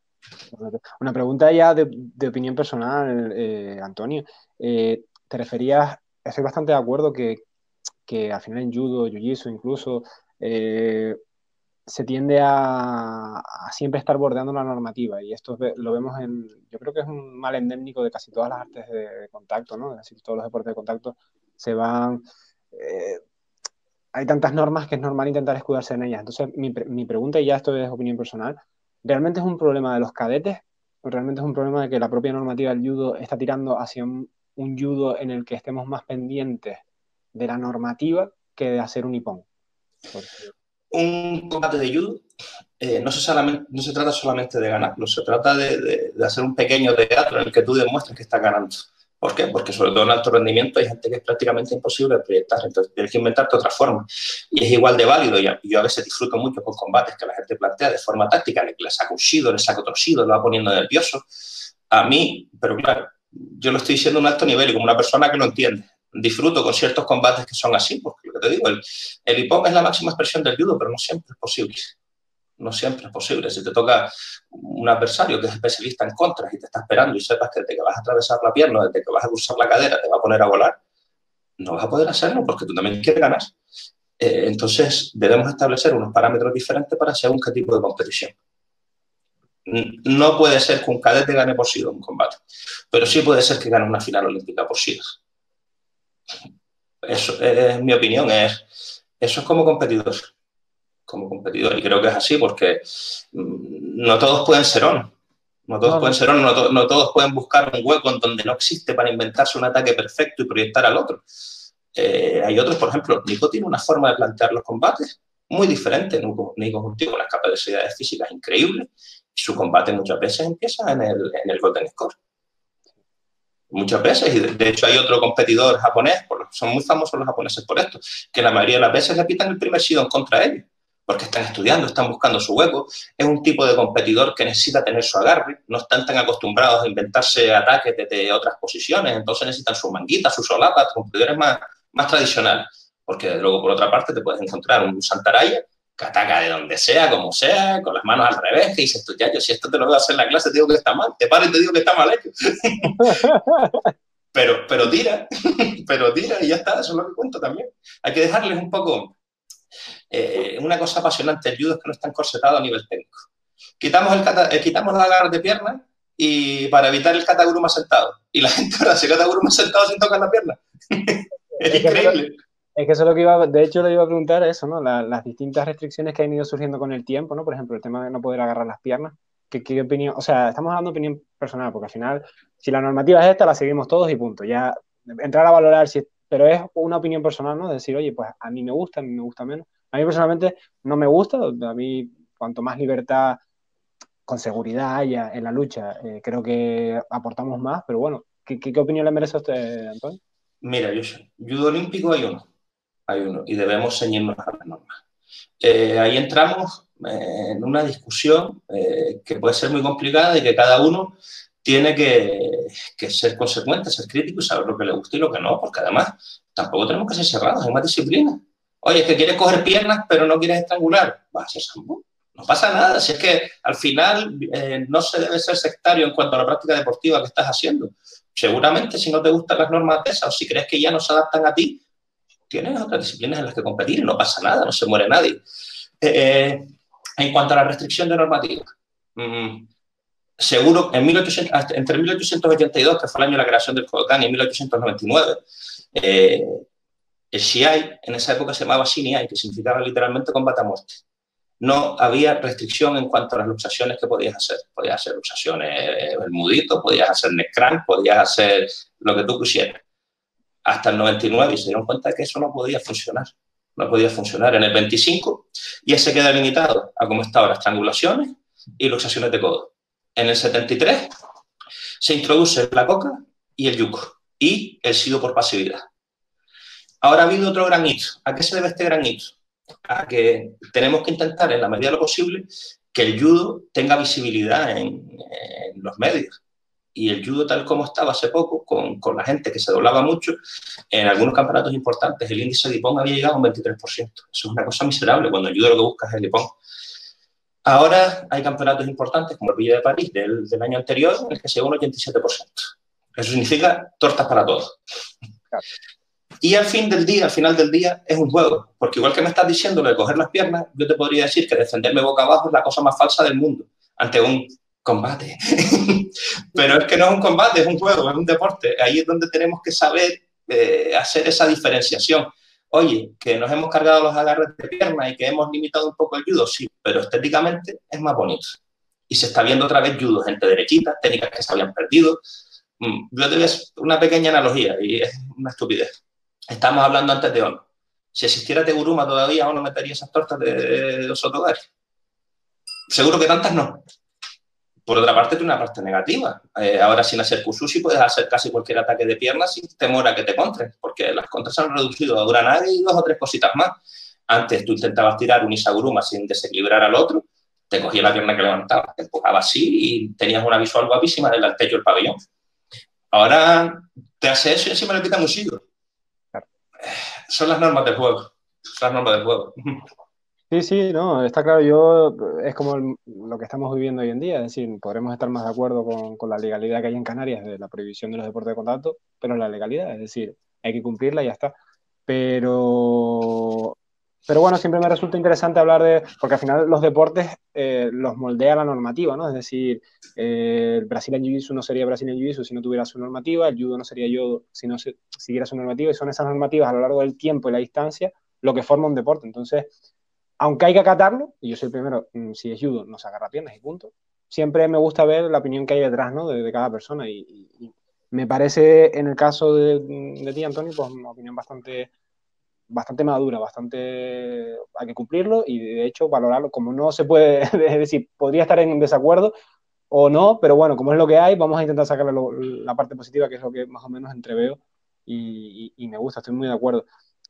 Speaker 1: Una pregunta ya de, opinión personal, eh, Antonio. Eh, te referías, estoy bastante de acuerdo que, que al final en judo, jiu-jitsu incluso, se tiende a, siempre estar bordeando la normativa y esto lo vemos en, yo creo que es un mal endémico de casi todas las artes de, contacto, ¿no? Es decir, todos los deportes de contacto se van... Eh, hay tantas normas que es normal intentar escudarse en ellas. Entonces, mi, mi, pregunta, y ya esto es opinión personal, ¿realmente es un problema de los cadetes? ¿O realmente es un problema de que la propia normativa del judo está tirando hacia un, judo en el que estemos más pendientes de la normativa que de hacer un hipón?
Speaker 2: Un combate de judo eh, no, se no, trata solamente de ganarlo, se trata de, hacer un pequeño teatro en el que tú demuestres que estás ganando. ¿Por qué? Porque sobre todo en alto rendimiento hay gente que es prácticamente imposible proyectar, entonces tienes que inventarte otra forma. Y es igual de válido, y yo a veces disfruto mucho con combates que la gente plantea de forma táctica, que le saca un shido, le saca otro shido, lo va poniendo nervioso. A mí, pero claro, yo lo estoy diciendo a un alto nivel y como una persona que lo entiende disfruto con ciertos combates que son así, porque lo que te digo, el, el hip es la máxima expresión del judo, pero no siempre es posible. No siempre es posible. Si te toca un adversario que es especialista en contras y te está esperando y sepas que desde que vas a atravesar la pierna, desde que vas a cruzar la cadera, te va a poner a volar, no vas a poder hacerlo porque tú también quieres ganar. Eh, entonces, debemos establecer unos parámetros diferentes para según qué tipo de competición. No puede ser que un cadete gane por sí un combate, pero sí puede ser que gane una final olímpica por sí. Eso es mi opinión, es, eso es como competidor. como competidor. Y creo que es así porque mm, no todos pueden ser on. No todos pueden ser on, no, todos pueden buscar un hueco en donde no existe para inventarse un ataque perfecto y proyectar al otro. Eh, hay otros, por ejemplo, Nico tiene una forma de plantear los combates muy diferente. Nico tiene unas capacidades físicas increíbles y su combate muchas veces empieza en el, en el Golden Score muchas veces, y de hecho hay otro competidor japonés, son muy famosos los japoneses por esto, que la mayoría de las veces le pitan el primer en contra ellos, porque están estudiando, están buscando su hueco, es un tipo de competidor que necesita tener su agarre, no están tan acostumbrados a inventarse ataques desde otras posiciones, entonces necesitan su manguita, su solapa, competidores más, más tradicionales, porque luego por otra parte te puedes encontrar un Santaraya que ataca de donde sea, como sea, con las manos al revés, que dices tú, ya, yo si esto te lo voy a hacer en la clase, te digo que está mal, te paro y te digo que está mal hecho. pero, pero tira, pero tira y ya está, eso es lo que cuento también. Hay que dejarles un poco... Eh, una cosa apasionante el judo es que no está encorsetado a nivel técnico. Quitamos, el, eh, quitamos las agarras de pierna y para evitar el kataguruma sentado. Y la gente ahora se kataguruma sentado sin tocar la pierna. es increíble.
Speaker 1: Es que eso es lo que iba, de hecho lo iba a preguntar eso, ¿no? las distintas restricciones que han ido surgiendo con el tiempo, ¿no? Por ejemplo, el tema de no poder agarrar las piernas. ¿Qué, qué opinión? O sea, estamos hablando de opinión personal, porque al final, si la normativa es esta, la seguimos todos y punto. Ya entrar a valorar si, pero es una opinión personal, ¿no? De decir, oye, pues a mí me gusta, a mí me gusta menos. A mí personalmente no me gusta, a mí cuanto más libertad con seguridad haya en la lucha, eh, creo que aportamos más, pero bueno, ¿qué, qué, opinión le merece a usted, Antonio?
Speaker 2: Mira, yo judo olímpico hay uno hay uno, y debemos ceñirnos a las normas. Eh, ahí entramos eh, en una discusión eh, que puede ser muy complicada y que cada uno tiene que, que, ser consecuente, ser crítico y saber lo que le gusta y lo que no, porque además tampoco tenemos que ser cerrados, hay más disciplina. Oye, es que quieres coger piernas pero no quieres estrangular, va a ser sambo. No pasa nada, si es que al final no se debe ser sectario en cuanto a la práctica deportiva que estás haciendo. Seguramente si no te gustan las normas de esas o si crees que ya no se adaptan a ti, tienes otras disciplinas en las que competir y no pasa nada, no se muere nadie. Eh, eh, en cuanto a la restricción de normativa, mm, seguro en 1800, entre 1882, que fue el año de la creación del Kodokan, y 1899, eh, el Shiai en esa época se llamaba Shiniai, que significaba literalmente combate a muerte. No había restricción en cuanto a las luxaciones que podías hacer. Podías hacer luxaciones el mudito, podías hacer necran, podías hacer lo que tú quisieras hasta el 99 y se dieron cuenta que eso no podía funcionar. No podía funcionar en el 25 y ese queda limitado a cómo está ahora, estrangulaciones y luxaciones de codo. En el 73 se introduce la coca y el yuco y el sido por pasividad. Ahora ha habido otro gran hito. ¿A qué se debe este gran hito? A que tenemos que intentar, en la medida de lo posible, que el judo tenga visibilidad en los medios y el judo tal como estaba hace poco, con, con, la gente que se doblaba mucho, en algunos campeonatos importantes el índice de Ipón había llegado a un 23%. Eso es una cosa miserable cuando el judo lo que busca es el Ipón. Ahora hay campeonatos importantes como el Villa de París del, del año anterior en el que se llegó un 87%. Eso significa tortas para todos. Y al fin del día, al final del día, es un juego. Porque igual que me estás diciendo lo de coger las piernas, yo te podría decir que defenderme boca abajo es la cosa más falsa del mundo ante un combate. Pero es que no es un combate, es un juego, es un deporte. Ahí es donde tenemos que saber eh, hacer esa diferenciación. Oye, que nos hemos cargado los agarres de pierna y que hemos limitado un poco el judo, sí, pero estéticamente es más bonito. Y se está viendo otra vez judo, gente derechita, técnicas que se habían perdido. Mm, yo te voy una pequeña analogía y es una estupidez. Estamos hablando antes de Ono. Si existiera Teguruma todavía, Ono metería esas tortas de, los otogari. Seguro que tantas no. Por otra parte, tiene una parte negativa. Eh, ahora, sin hacer kusushi, puedes hacer casi cualquier ataque de piernas sin temor a que te contras, porque las contras se han reducido a granada y dos o tres cositas más. Antes tú intentabas tirar un Isaguruma sin desequilibrar al otro, te cogía la pierna que levantabas, te empujaba así y tenías una visual guapísima del techo del pabellón. Ahora te hace eso y encima le quitan un siglo. Son las normas del juego. Son las normas del juego.
Speaker 1: Sí, sí, no, está claro, yo es como lo que estamos viviendo hoy en día, es decir, podremos estar más de acuerdo con, con, la legalidad que hay en Canarias de la prohibición de los deportes de contacto, pero la legalidad, es decir, hay que cumplirla y ya está. Pero, pero bueno, siempre me resulta interesante hablar de, porque al final los deportes eh, los moldea la normativa, ¿no? Es decir, eh, el Brazilian Jiu-Jitsu no sería Brazilian Jiu-Jitsu si no tuviera su normativa, el judo no sería judo si no siguiera su normativa, y son esas normativas a lo largo del tiempo y la distancia lo que forma un deporte. Entonces, aunque hay que acatarlo, y yo soy el primero, mm, si es judo, nos agarra piernas y punto, siempre me gusta ver la opinión que hay detrás, ¿no? De, cada persona y, me parece, en el caso de, ti, Antonio, pues una opinión bastante, bastante madura, bastante, hay que cumplirlo y de hecho valorarlo como no se puede, es decir, podría estar en desacuerdo o no, pero bueno, como es lo que hay, vamos a intentar sacarle la parte positiva, que es lo que más o menos entreveo y, y me gusta, estoy muy de acuerdo.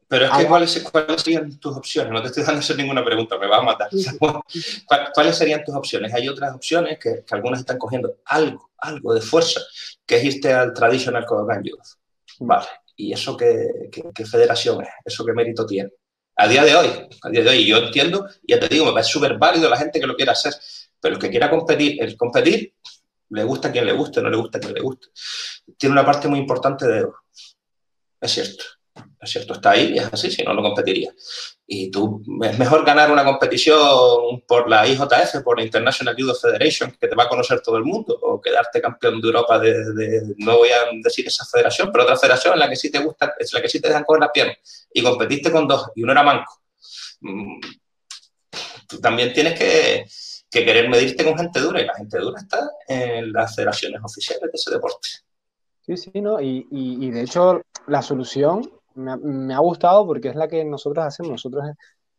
Speaker 2: Pero es que, ¿cuáles, ¿cuáles, serían tus opciones? No te estoy dando ninguna pregunta, me va a matar. ¿Cuáles serían tus opciones? Hay otras opciones que, que, algunas están cogiendo algo, algo de fuerza, que es irte al Traditional Kodokan Judo. Vale, ¿y eso qué, qué, federación es? ¿Eso qué mérito tiene? A día de hoy, a día de hoy, yo entiendo, ya te digo, me parece súper válido la gente que lo quiera hacer, pero el que quiera competir, el competir, le gusta a quien le guste, no le gusta a quien le guste. Tiene una parte muy importante de... Es cierto es cierto, está ahí es así, si no, no competiría. Y tú, es mejor ganar una competición por la IJF, por la International Judo Federation, que te va a conocer todo el mundo, o quedarte campeón de Europa de, no voy a decir esa federación, pero otra federación en la que sí te gusta, es la que sí te dejan coger las piernas, y competiste con dos, y uno era manco. Mm, tú también tienes que, que querer medirte con gente dura, y la gente dura está en las federaciones oficiales de ese deporte.
Speaker 1: Sí, sí, ¿no? Y, y, y de hecho, la solución me ha, gustado porque es la que nosotros hacemos. Nosotros,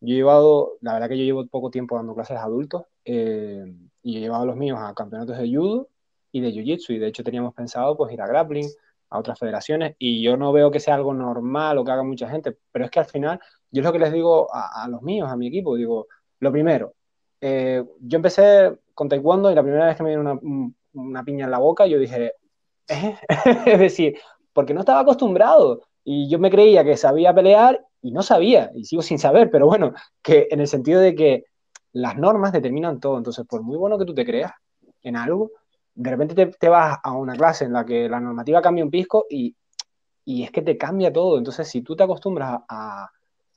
Speaker 1: yo he llevado, la verdad que yo llevo poco tiempo dando clases a adultos eh, y he llevado a los míos a campeonatos de judo y de jiu-jitsu y de hecho teníamos pensado pues ir a grappling, a otras federaciones y yo no veo que sea algo normal o que haga mucha gente, pero es que al final yo es lo que les digo a, los míos, a mi equipo, digo, lo primero, eh, yo empecé con taekwondo y la primera vez que me dieron una, piña en la boca yo dije, ¿Eh? es decir, porque no estaba acostumbrado. Y yo me creía que sabía pelear y no sabía, y sigo sin saber, pero bueno, que en el sentido de que las normas determinan todo. Entonces, por muy bueno que tú te creas en algo, de repente te, vas a una clase en la que la normativa cambia un pisco y, y es que te cambia todo. Entonces, si tú te acostumbras a,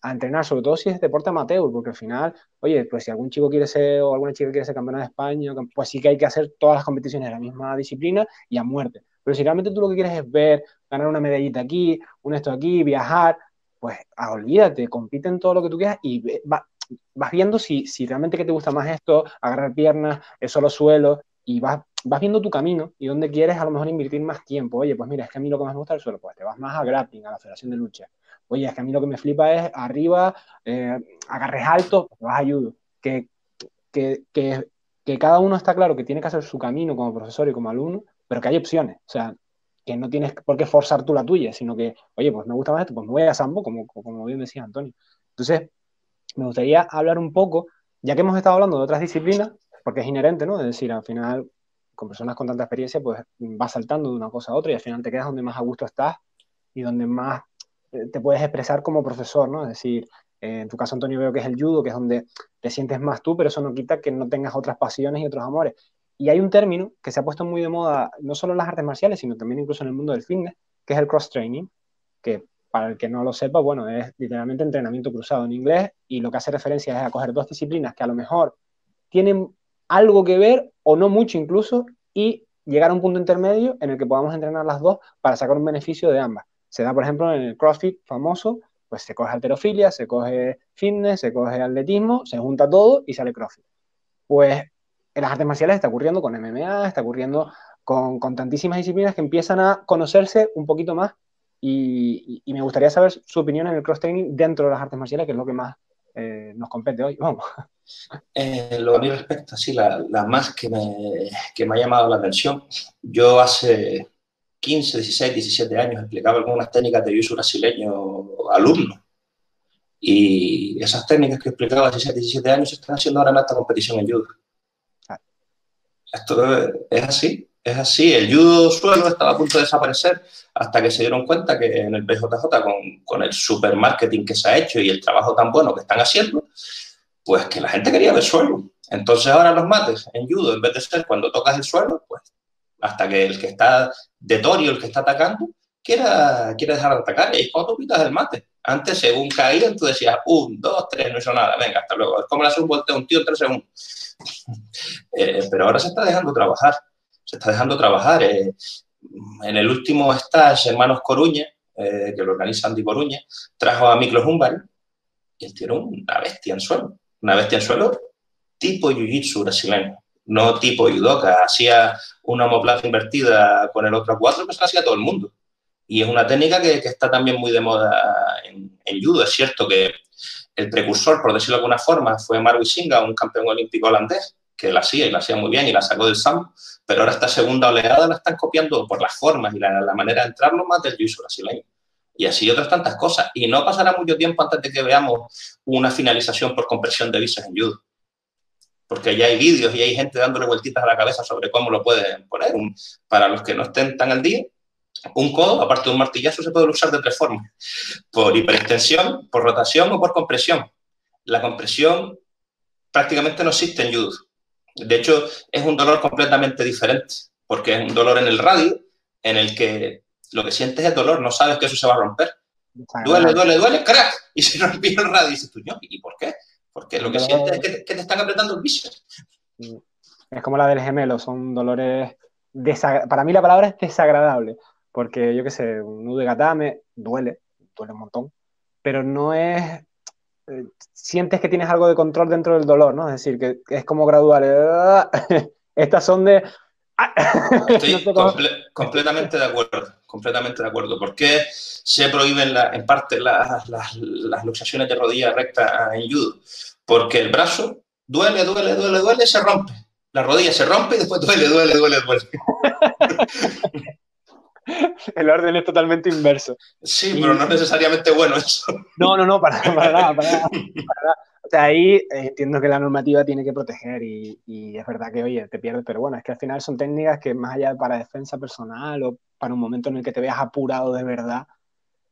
Speaker 1: a, entrenar, sobre todo si es deporte amateur, porque al final, oye, pues si algún chico quiere ser o alguna chica quiere ser campeona de España, pues sí que hay que hacer todas las competiciones de la misma disciplina y a muerte. Pero si realmente tú lo que quieres es ver, ganar una medallita aquí, un esto aquí, viajar, pues ah, olvídate, compite en todo lo que tú quieras y vas viendo si, si realmente que te gusta más esto, agarrar piernas, es solo suelo, y vas, vas viendo tu camino y dónde quieres a lo mejor invertir más tiempo. Oye, pues mira, es que a mí lo que más me gusta es el suelo, pues te vas más a grappling, a la Federación de Lucha. Oye, es que a mí lo que me flipa es arriba, eh, agarres altos, pues vas a. Que, que, que, que cada uno está claro que tiene que hacer su camino como profesor y como alumno, pero que hay opciones. O sea, que no tienes por qué forzar tú la tuya, sino que, oye, pues me gusta más esto, pues me voy a Sambo, como, como bien decía Antonio. Entonces, me gustaría hablar un poco, ya que hemos estado hablando de otras disciplinas, porque es inherente, ¿no? Es decir, al final, con personas con tanta experiencia, pues vas saltando de una cosa a otra y al final te quedas donde más a gusto estás y donde más eh, te puedes expresar como profesor, ¿no? Es decir, en tu caso, Antonio, veo que es el judo, que es donde te sientes más tú, pero eso no quita que no tengas otras pasiones y otros amores. Y hay un término que se ha puesto muy de moda, no solo en las artes marciales, sino también incluso en el mundo del fitness, que es el cross-training, que para el que no lo sepa, bueno, es literalmente entrenamiento cruzado en inglés y lo que hace referencia es a coger dos disciplinas que a lo mejor tienen algo que ver o no mucho incluso y llegar a un punto intermedio en el que podamos entrenar las dos para sacar un beneficio de ambas. Se da, por ejemplo, en el CrossFit famoso, pues se coge alterofilia, se coge fitness, se coge atletismo, se junta todo y sale CrossFit. Pues en las artes marciales está ocurriendo con MMA, está ocurriendo con, tantísimas disciplinas que empiezan a conocerse un poquito más y, me gustaría saber su opinión en el cross-training dentro de las artes marciales, que es lo que más eh, nos compete hoy. Vamos.
Speaker 2: Eh, lo a mí respecta, sí, la, más que me, que me ha llamado la atención. Yo hace 15, 16, 17 años explicaba algunas técnicas de uso brasileño a alumnos. Y esas técnicas que explicaba hace 16, 17 años se están haciendo ahora en alta competición en judo. Esto es así, es así. El judo suelo estaba a punto de desaparecer hasta que se dieron cuenta que en el BJJ, con, con el supermarketing que se ha hecho y el trabajo tan bueno que están haciendo, pues que la gente quería ver suelo. Entonces ahora los mates en judo, en vez de ser cuando tocas el suelo, pues hasta que el que está de torio, el que está atacando, quiera, quiera dejar de atacar. Y cuando tú pitas el mate. Antes, según caían, tú decías, un, dos, tres, no hizo nada, venga, hasta luego. Es como le hace un volteo a un tío en tres segundos. Eh, pero ahora se está dejando trabajar, se está dejando trabajar. Eh, en el último stage, Hermanos Coruña, eh, que lo organiza Andy Coruña, trajo a Miklos Humbari y tío era una bestia en suelo. una bestia en suelo, tipo jiu-jitsu brasileño, no tipo judoka. Hacía una homoplata invertida con el otro cuatro, pues lo hacía todo el mundo. Y es una técnica que, está también muy de moda en, judo. Es cierto que el precursor, por decirlo de alguna forma, fue Marwi Singa, un campeón olímpico holandés, que la hacía y la hacía muy bien y la sacó del SAM, pero ahora esta segunda oleada la están copiando por las formas y la, manera de entrarlo más del jiu-jitsu brasileño y así otras tantas cosas. Y no pasará mucho tiempo antes de que veamos una finalización por compresión de visas en judo. Porque ya hay vídeos y hay gente dándole vueltitas a la cabeza sobre cómo lo pueden poner. para los que no estén tan al día, un codo, aparte de un martillazo, se puede usar de tres formas. Por hiperextensión, por rotación o por compresión. La compresión prácticamente no existe en judo. De hecho, es un dolor completamente diferente, porque es un dolor en el radio, en el que lo que sientes es dolor, no sabes que eso se va a romper. Duele, duele, duele, crack, y se rompió el radio. Y dices tú, ¿y por qué? Porque lo que sientes es que te, están apretando el bíceps.
Speaker 1: Es como la del gemelo, son dolores. Para mí la palabra es desagradable, porque yo qué sé, un nudo de gatame duele, duele un montón, pero no es. Eh, sientes que tienes algo de control dentro del dolor, ¿no? Es decir, que, es como gradual. Estas son de.
Speaker 2: Estoy completamente de acuerdo completamente de acuerdo. ¿Por qué se prohíben en parte las, luxaciones de rodilla recta en judo? Porque el brazo duele, duele, duele, duele, se rompe. La rodilla se rompe y después duele, duele, duele, duele.
Speaker 1: El orden es totalmente inverso.
Speaker 2: Sí, pero no es necesariamente bueno eso.
Speaker 1: No, no, no, para, nada, para nada. O sea, ahí eh, entiendo que la normativa tiene que proteger y, y, es verdad que, oye, te pierdes, pero bueno, es que al final son técnicas que más allá de para defensa personal o para un momento en el que te veas apurado de verdad.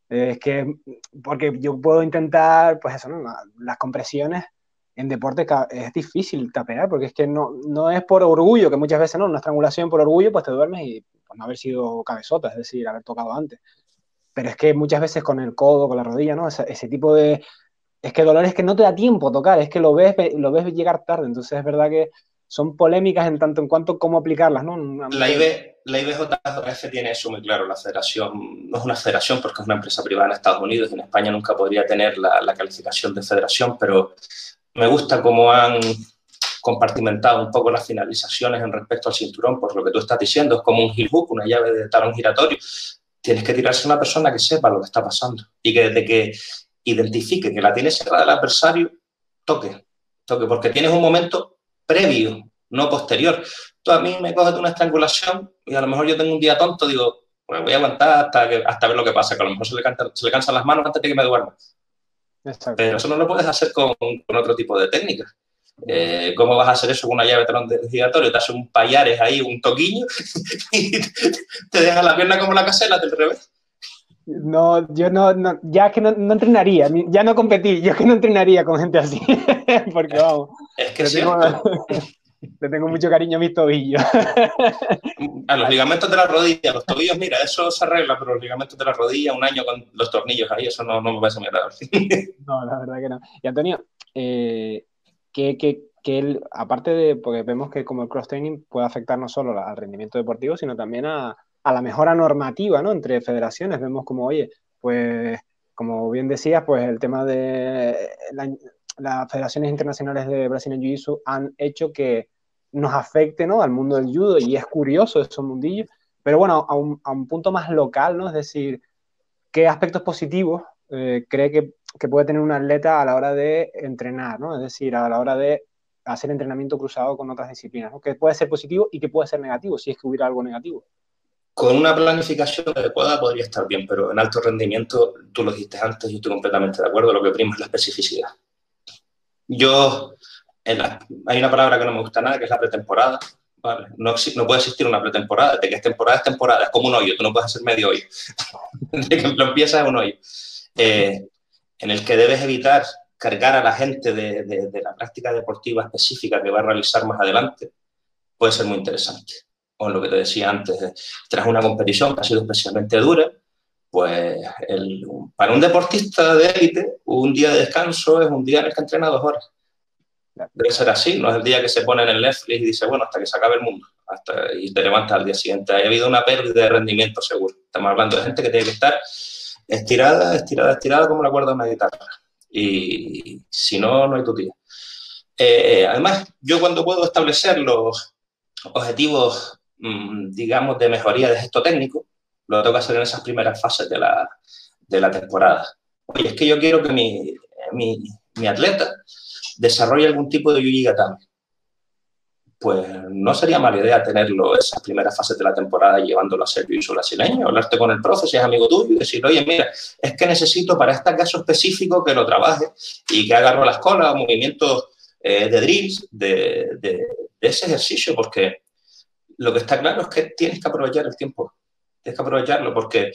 Speaker 1: es que, porque yo puedo intentar, pues eso, ¿no? las compresiones en deporte es difícil tapear, porque es que no, no es por orgullo, que muchas veces no, una estrangulación por orgullo, pues te duermes y pues, no haber sido cabezota, es decir, haber tocado antes. Pero es que muchas veces con el codo, con la rodilla, ¿no? Ese, ese tipo de... Es que dolor es que no te da tiempo tocar, es que lo ves, lo ves llegar tarde, entonces es verdad que son polémicas en tanto en cuanto cómo aplicarlas, ¿no?
Speaker 2: La, IB, la IBJF tiene eso muy claro, la federación no es una federación porque es una empresa privada en Estados Unidos y en España nunca podría tener la, calificación de federación, pero me gusta cómo han compartimentado un poco las finalizaciones en respecto al cinturón, por lo que tú estás diciendo, es como un heel hook, una llave de talón giratorio. Tienes que tirarse a una persona que sepa lo que está pasando y que desde que identifique que la tiene cerrada el adversario, toque, toque, porque tienes un momento previo, no posterior. Tú a mí me coges una estrangulación y a lo mejor yo tengo un día tonto, digo, pues voy a aguantar hasta, hasta ver lo que pasa, que a lo mejor se le, se le cansan las manos antes de que me duerma. Pero eso no lo puedes hacer con, con otro tipo de técnicas. Eh, ¿Cómo vas a hacer eso con una llave de talón giratorio? Te hace un payares ahí, un toquiño, y te deja la pierna como la casela del revés.
Speaker 1: No, yo no, ya que no, entrenaría, ya no competí, yo que no entrenaría con gente así, porque vamos.
Speaker 2: Es que
Speaker 1: tengo, le tengo mucho cariño a mis tobillos.
Speaker 2: A los ligamentos de la rodilla, los tobillos, mira, eso se arregla, pero los ligamentos de la rodilla, un año con los tornillos ahí, eso no, no me parece muy agradable.
Speaker 1: No, la verdad que no. Y Antonio, eh, que, que, que aparte de, porque vemos que como el cross-training puede afectar no solo al rendimiento deportivo, sino también a, a la mejora normativa, ¿no? Entre federaciones vemos como, oye, pues, como bien decías, pues el tema de las federaciones internacionales de Brasil en Jiu-Jitsu han hecho que nos afecte, ¿no? Al mundo del judo y es curioso eso mundillo, pero bueno, a un, a un punto más local, ¿no? Es decir, ¿qué aspectos positivos eh, cree que, que, puede tener un atleta a la hora de entrenar, ¿no? Es decir, a la hora de hacer entrenamiento cruzado con otras disciplinas, ¿no? Que puede ser positivo y que puede ser negativo, si es que hubiera algo negativo
Speaker 2: con una planificación adecuada podría estar bien, pero en alto rendimiento, tú lo dijiste antes, yo estoy completamente de acuerdo, lo que prima es la especificidad. Yo, hay una palabra que no me gusta nada, que es la pretemporada. No, no, puede existir una pretemporada, de que es temporada es temporada, es como un hoyo, tú no puedes hacer medio hoyo. de que lo empiezas es un hoyo. Eh, en el que debes evitar cargar a la gente de, de la práctica deportiva específica que va a realizar más adelante, puede ser muy interesante o lo que te decía antes, tras una competición que ha sido especialmente dura, pues para un deportista de élite, un día de descanso es un día en el que entrena dos horas. Debe ser así, no es el día que se pone en el Netflix y dice, bueno, hasta que se acabe el mundo, hasta, y te levantas al día siguiente. Ha habido una pérdida de rendimiento seguro. Estamos hablando de gente que tiene que estar estirada, estirada, estirada como la cuerda de una guitarra. Y si no, no hay tu tía. Eh, además, yo cuando puedo establecer los objetivos, mm, digamos, de mejoría de gesto técnico, lo tengo que hacer en esas primeras fases de la, de la temporada. Oye, es que yo quiero que mi, mi, mi atleta desarrolle algún tipo de yuji gatame. Pues no sería mala idea tenerlo esas primeras fases de la temporada llevándolo a ser jiu brasileño, hablarte con el profe si es amigo tuyo y decirle, oye, mira, es que necesito para este caso específico que lo trabaje y que haga las colas, movimientos eh, de drills, de, de, ese ejercicio, porque lo que está claro es que tienes que aprovechar el tiempo, tienes que aprovecharlo, porque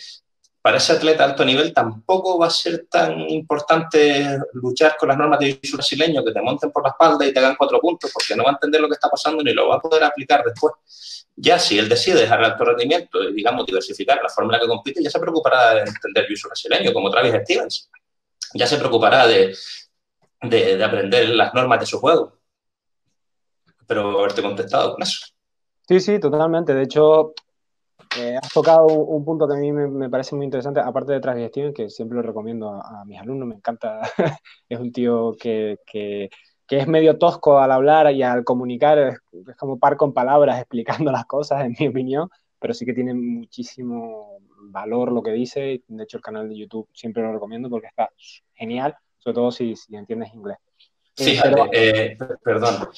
Speaker 2: para ese atleta de alto nivel tampoco va a ser tan importante luchar con las normas de jiu brasileño que te monten por la espalda y te hagan cuatro puntos, porque no va a entender lo que está pasando ni lo va a poder aplicar después. Ya si él decide dejar el alto rendimiento y, digamos, diversificar la forma en la que compite, ya se preocupará de entender jiu brasileño, como Travis Stevens. Ya se preocupará de, de, de aprender las normas de su juego. Pero haberte contestado con eso.
Speaker 1: Sí, sí, totalmente. De hecho, eh, has tocado un, punto que a mí me, parece muy interesante, aparte de Travis Steven, que siempre lo recomiendo a, mis alumnos, me encanta, es un tío que, que, que, es medio tosco al hablar y al comunicar, es, como par con palabras explicando las cosas, en mi opinión, pero sí que tiene muchísimo valor lo que dice, de hecho el canal de YouTube siempre lo recomiendo porque está genial, sobre todo si, si entiendes inglés.
Speaker 2: Eh, Fíjate, eh, perdón,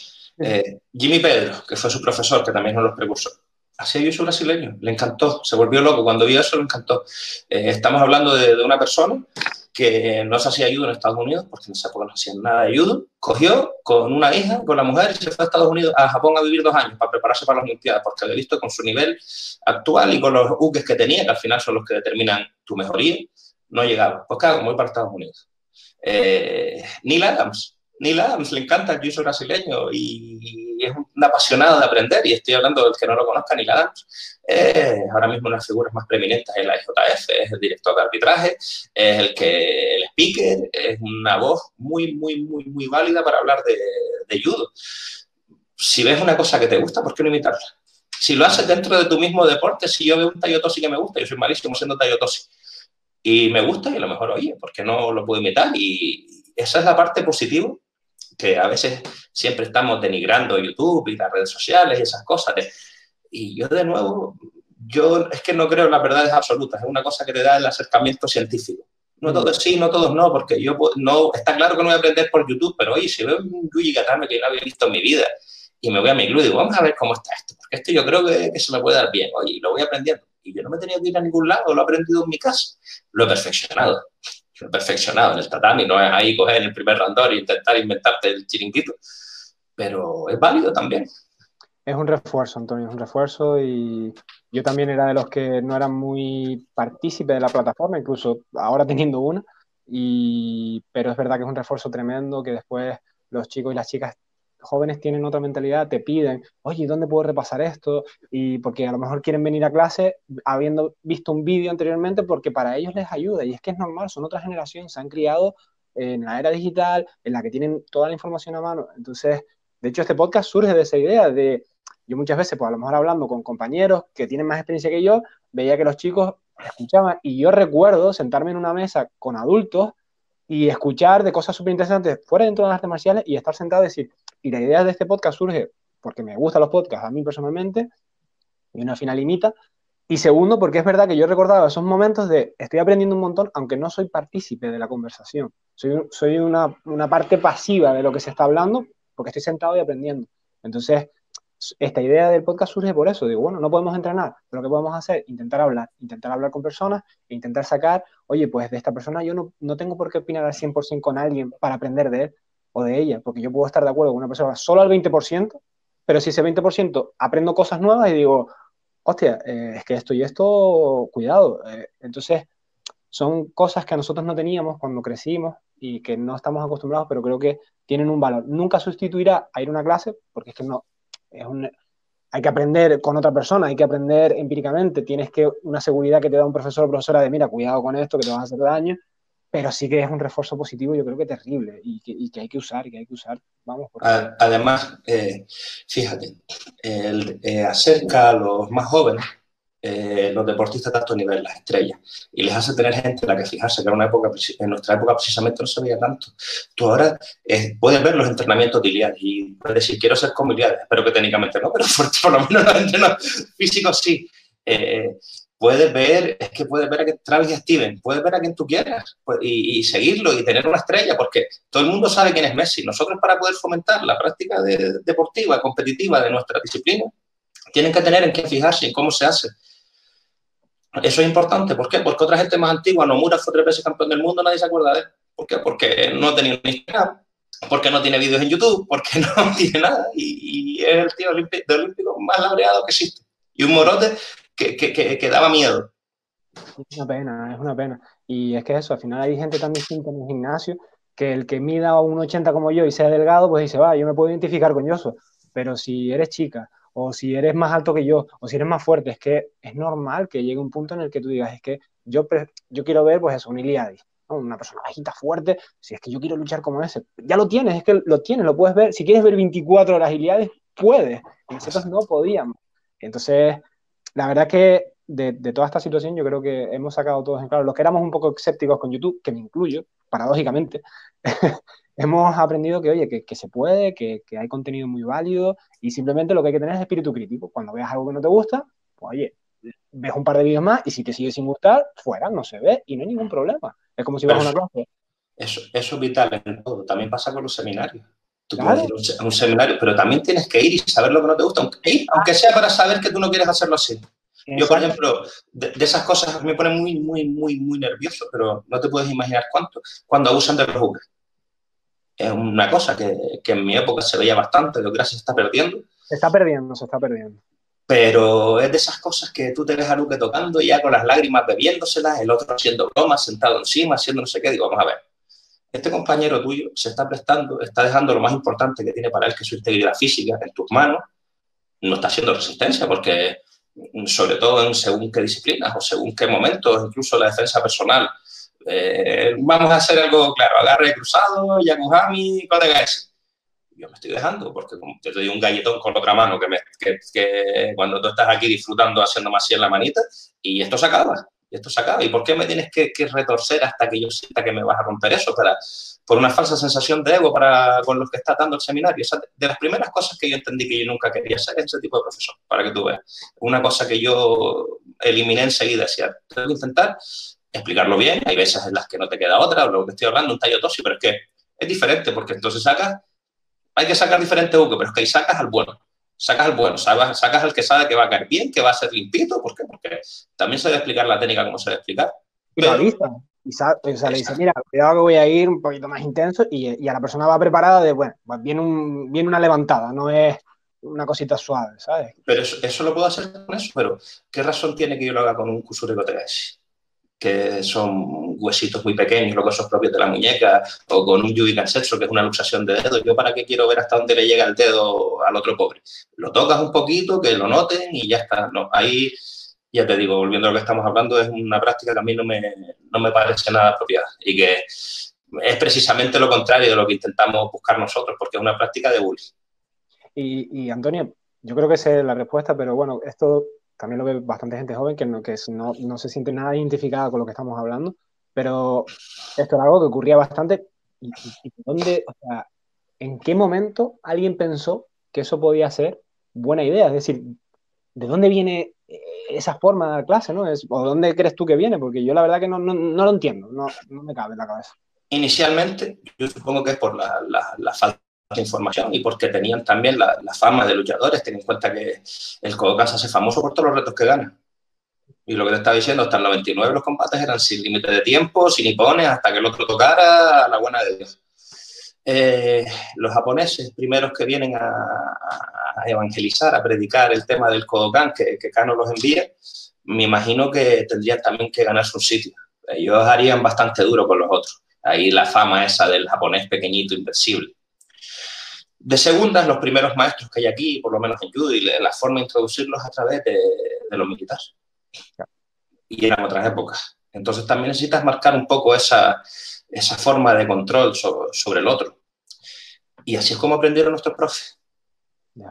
Speaker 2: Jimmy Pedro, que fue su profesor, que también nos los precursó, hacía yo brasileño, le encantó, se volvió loco, cuando vio eso le encantó. Eh, estamos hablando de, una persona que no se hacía ayudo en Estados Unidos, porque en esa época no hacían nada de ayudo, cogió con una hija, con la mujer, y se fue a Estados Unidos, a Japón a vivir dos años para prepararse para las Olimpiadas, porque había visto con su nivel actual y con los buques que tenía, que al final son los que determinan tu mejoría, no llegaba. Pues claro, muy para Estados Unidos. Eh, Neil Adams, Neil Adams le encanta el jiu brasileño y es un apasionado de aprender, y estoy hablando del que no lo conozca, Neil Adams, es ahora mismo una de las figuras más preeminentes en la IJF, es el director de arbitraje, es el que el speaker, es una voz muy, muy, muy, muy válida para hablar de, de judo. Si ves una cosa que te gusta, ¿por qué no imitarla? Si lo haces dentro de tu mismo deporte, si yo veo un Tayotosi que me gusta, yo soy malísimo siendo Tayotosi, y me gusta, y a lo mejor, oye, ¿por qué no lo puedo imitar? Y esa es la parte positiva que a veces siempre estamos denigrando YouTube y las redes sociales y esas cosas. y yo de nuevo, yo es que no creo en las verdades absolutas, es una cosa que te da el acercamiento científico. No todos sí, no todos no, porque yo no, está claro que no voy a aprender por YouTube, pero oye, si veo un Yuji Gatame que no había visto en mi vida y me voy a mi club y digo, vamos a ver cómo está esto, porque esto yo creo que, que se me puede dar bien, oye, lo voy aprendiendo. Y yo no me tenía que ir a ningún lado, lo he aprendido en mi casa, lo he perfeccionado perfeccionado en el tatami, no es ahí coger el primer randor e intentar inventarte el chiringuito, pero es válido también.
Speaker 1: Es un refuerzo, Antonio, es un refuerzo y yo también era de los que no eran muy partícipe de la plataforma, incluso ahora teniendo una, y, pero es verdad que es un refuerzo tremendo que después los chicos y las chicas jóvenes tienen otra mentalidad, te piden, oye, ¿dónde puedo repasar esto? Y porque a lo mejor quieren venir a clase habiendo visto un vídeo anteriormente porque para ellos les ayuda. Y es que es normal, son otra generación, se han criado en la era digital, en la que tienen toda la información a mano. Entonces, de hecho, este podcast surge de esa idea de, yo muchas veces, pues a lo mejor hablando con compañeros que tienen más experiencia que yo, veía que los chicos escuchaban y yo recuerdo sentarme en una mesa con adultos y escuchar de cosas súper interesantes fuera dentro de las artes marciales y estar sentado y decir, y la idea de este podcast surge porque me gustan los podcasts a mí personalmente, y una final limita. Y segundo, porque es verdad que yo he recordado esos momentos de estoy aprendiendo un montón, aunque no soy partícipe de la conversación. Soy, soy una, una parte pasiva de lo que se está hablando, porque estoy sentado y aprendiendo. Entonces, esta idea del podcast surge por eso. Digo, bueno, no podemos entrenar, pero ¿qué podemos hacer? Intentar hablar, intentar hablar con personas e intentar sacar, oye, pues de esta persona yo no, no tengo por qué opinar al 100% con alguien para aprender de él, o de ella, porque yo puedo estar de acuerdo con una persona solo al 20%, pero si ese 20% aprendo cosas nuevas y digo, hostia, eh, es que esto y esto, cuidado. Eh, entonces, son cosas que nosotros no teníamos cuando crecimos y que no estamos acostumbrados, pero creo que tienen un valor. Nunca sustituirá a ir a una clase, porque es que no, es un, hay que aprender con otra persona, hay que aprender empíricamente, tienes que una seguridad que te da un profesor o profesora de, mira, cuidado con esto, que te vas a hacer daño, pero sí que es un refuerzo positivo, yo creo que terrible y que, y que hay que usar y que hay que usar, vamos.
Speaker 2: Además, eh, fíjate, el, eh, acerca a los más jóvenes eh, los deportistas de alto nivel, las estrellas, y les hace tener gente en la que fijarse, que era una época, en nuestra época precisamente no se veía tanto. Tú ahora eh, puedes ver los entrenamientos de Iliad y puedes decir, quiero ser como Iliad, espero que técnicamente no, pero por, lo menos los entrenos físicos sí. Eh, puedes ver, es que puedes ver a Travis Steven, puedes ver a quien tú quieras pues, y, seguirlo y tener una estrella, porque todo el mundo sabe quién es Messi. Nosotros para poder fomentar la práctica deportiva, competitiva de nuestra disciplina, tienen que tener en qué fijarse, en cómo se hace. Eso es importante. ¿Por qué? Porque otra gente más antigua, Nomura fue tres veces campeón del mundo, nadie se acuerda de él. ¿Por qué? Porque no tenía Instagram, porque no tiene vídeos en YouTube, porque no tiene nada. Y, es el tío olímpico, olímpico más laureado que existe. Y un morote que, que, que, daba miedo.
Speaker 1: Es una pena, es una pena. Y es que eso, al final hay gente tan distinta en el gimnasio que el que mida un 80 como yo y sea delgado, pues dice, va, yo me puedo identificar con Yoso. Pero si eres chica o si eres más alto que yo, o si eres más fuerte, es que es normal que llegue un punto en el que tú digas, es que yo, yo quiero ver, pues eso, un Iliadis, una persona bajita, fuerte, si es que yo quiero luchar como ese, ya lo tienes, es que lo tienes, lo puedes ver, si quieres ver 24 horas Iliadis, puedes, nosotros no podíamos. Entonces, la verdad que de, de, toda esta situación yo creo que hemos sacado todos en claro, los que éramos un poco escépticos con YouTube, que me incluyo, paradójicamente, hemos aprendido que, oye, que, se puede, que, hay contenido muy válido y simplemente lo que hay que tener es espíritu crítico. Cuando veas algo que no te gusta, pues oye, ves un par de vídeos más y si te sigue sin gustar, fuera, no se ve y no hay ningún problema. Es como si vas a una clase.
Speaker 2: Eso, eso es vital en todo. También pasa con los seminarios. Tú puedes ir a un, seminario, pero también tienes que ir y saber lo que no te gusta, aunque, aunque sea para saber que tú no quieres hacerlo así. Yo, por ejemplo, de, esas cosas me pone muy, muy, muy, muy nervioso, pero no te puedes imaginar cuánto, cuando abusan de los juguetes es una cosa que, que, en mi época se veía bastante, lo que ahora se está perdiendo.
Speaker 1: Se está perdiendo, se está perdiendo.
Speaker 2: Pero es de esas cosas que tú te ves a Luque tocando ya con las lágrimas bebiéndoselas, el otro haciendo bromas, sentado encima, haciendo no sé qué. Digo, vamos a ver, este compañero tuyo se está prestando, está dejando lo más importante que tiene para él, que es su integridad física, en tus manos. No está haciendo resistencia porque, sobre todo en según qué disciplinas o según qué momentos, incluso la defensa personal, eh, vamos a hacer algo claro, agarre cruzado, Yakuhami, ese. Yo me estoy dejando, porque como te doy un galletón con otra mano que, me, que, cuando tú estás aquí disfrutando haciendo más en la manita, y esto se acaba, y esto se acaba. ¿Y por qué me tienes que, retorcer hasta que yo sienta que me vas a romper eso? Para, por una falsa sensación de ego para, con los que está dando el seminario. de las primeras cosas que yo entendí que yo nunca quería ser ese tipo de profesor, para que tú veas. Una cosa que yo eliminé enseguida, decía, tengo que intentar explicarlo bien, hay veces en las que no te queda otra, o lo que estoy hablando, un tallo tosi, pero es que es diferente, porque entonces sacas, hay que sacar diferentes buques, pero es que ahí sacas al bueno, sacas al bueno, sacas, sacas al que sabe que va a caer bien, que va a ser limpito, ¿por qué? Porque también se debe explicar la técnica como se debe explicar.
Speaker 1: Y lo y o sea, le dice, mira, cuidado que voy a ir un poquito más intenso y, y a la persona va preparada de, bueno, pues viene, un, viene una levantada, no es una cosita suave, ¿sabes?
Speaker 2: Pero eso, eso, lo puedo hacer con eso, pero ¿qué razón tiene que yo lo haga con un Kusure Kotegashi? Que son huesitos muy pequeños, los huesos propios de la muñeca, o con un yubi sexo, que es una luxación de dedo. ¿Yo para qué quiero ver hasta dónde le llega el dedo al otro pobre? Lo tocas un poquito, que lo noten y ya está. No, ahí, ya te digo, volviendo a lo que estamos hablando, es una práctica que a mí no me, no me parece nada apropiada y que es precisamente lo contrario de lo que intentamos buscar nosotros, porque es una práctica de bullying.
Speaker 1: Y, y Antonio, yo creo que esa es la respuesta, pero bueno, esto también lo ve bastante gente joven que no, que no, no se siente nada identificada con lo que estamos hablando, pero esto era algo que ocurría bastante. ¿Y, dónde, o sea, en qué momento alguien pensó que eso podía ser buena idea? Es decir, ¿de dónde viene eh, esa forma de dar clase, ¿no? Es, ¿O dónde crees tú que viene? Porque yo la verdad que no, no, no lo entiendo, no, no, me cabe en la cabeza.
Speaker 2: Inicialmente, yo supongo que es por la, la, la falta información y porque tenían también la, fama de luchadores. Ten en cuenta que el Kodokan se hace famoso por todos los retos que gana. Y lo que te estaba diciendo, hasta el 99 los combates eran sin límite de tiempo, sin hipones, hasta que el otro tocara a la buena de Dios. Eh, los japoneses, primeros que vienen a, evangelizar, a predicar el tema del Kodokan, que, que Kano los envía, me imagino que tendrían también que ganarse un sitio. Ellos harían bastante duro con los otros. Ahí la fama esa del japonés pequeñito, invencible. De segundas, los primeros maestros que hay aquí, por lo menos en judo, y la forma de introducirlos a través de, de los militares. Y eran otras épocas. Entonces también necesitas marcar un poco esa, esa forma de control sobre, el otro. Y así es como aprendieron nuestros profes.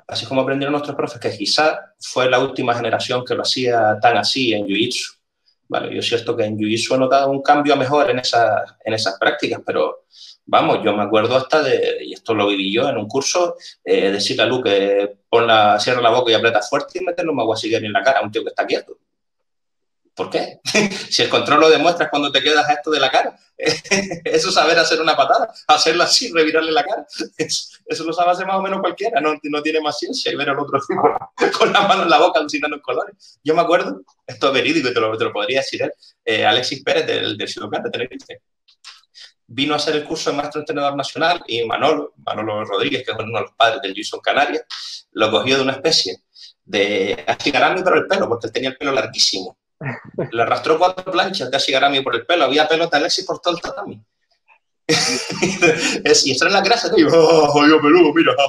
Speaker 2: Así como aprendieron nuestros profes, que quizás fue la última generación que lo hacía tan así en Jiu-Jitsu. Vale, yo siento que en Jiu-Jitsu he notado un cambio mejor en, esa, en esas prácticas, pero vamos, yo me acuerdo hasta de, y esto lo viví yo en un curso, eh, decirle a Luke pon la, cierra la boca y aprieta fuerte y meterle un aguasiguer en la cara a un tío que está quieto. ¿Por qué? si el control lo demuestras cuando te quedas a esto de la cara. eso es saber hacer una patada, hacerlo así, revirarle la cara. Eso, lo sabe hacer más o menos cualquiera, no, no tiene más ciencia y ver al otro con la mano en la boca alucinando en colores. Yo me acuerdo, esto es verídico y te lo, te lo podría decir él, eh, Alexis Pérez del, del de Tenerife. Vino a hacer el curso de maestro entrenador nacional y Manolo, Manolo Rodríguez, que es uno de los padres del Jason Canarias, lo cogió de una especie de achigarami por el pelo, porque él tenía el pelo larguísimo le arrastró cuatro planchas de Ashigarami por el pelo. Había pelo de Alexis por todo el tatami. y eso era la grasa. Y, oh, peludo, mira.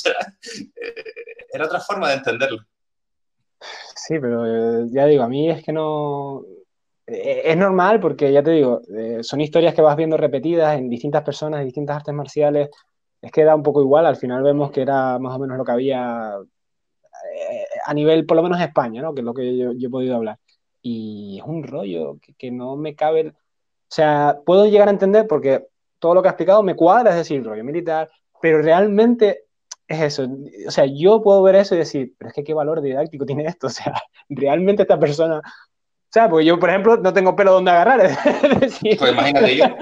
Speaker 2: Eh, era, otra forma de entenderlo.
Speaker 1: Sí, pero eh, ya digo, a mí es que no... Eh, es normal porque, ya te digo, son historias que vas viendo repetidas en distintas personas, en distintas artes marciales. Es que da un poco igual. Al final vemos que era más o menos lo que había a nivel, por lo menos España, ¿no? Que es lo que yo he podido hablar y es un rollo que, no me cabe. O sea, puedo llegar a entender porque todo lo que ha explicado me cuadra, es decir, rollo militar, pero realmente es eso. O sea, yo puedo ver eso y decir, pero es que qué valor didáctico tiene esto. O sea, realmente esta persona. O sea, porque yo, por ejemplo, no tengo pelo donde agarrar.
Speaker 2: pues imagínate yo.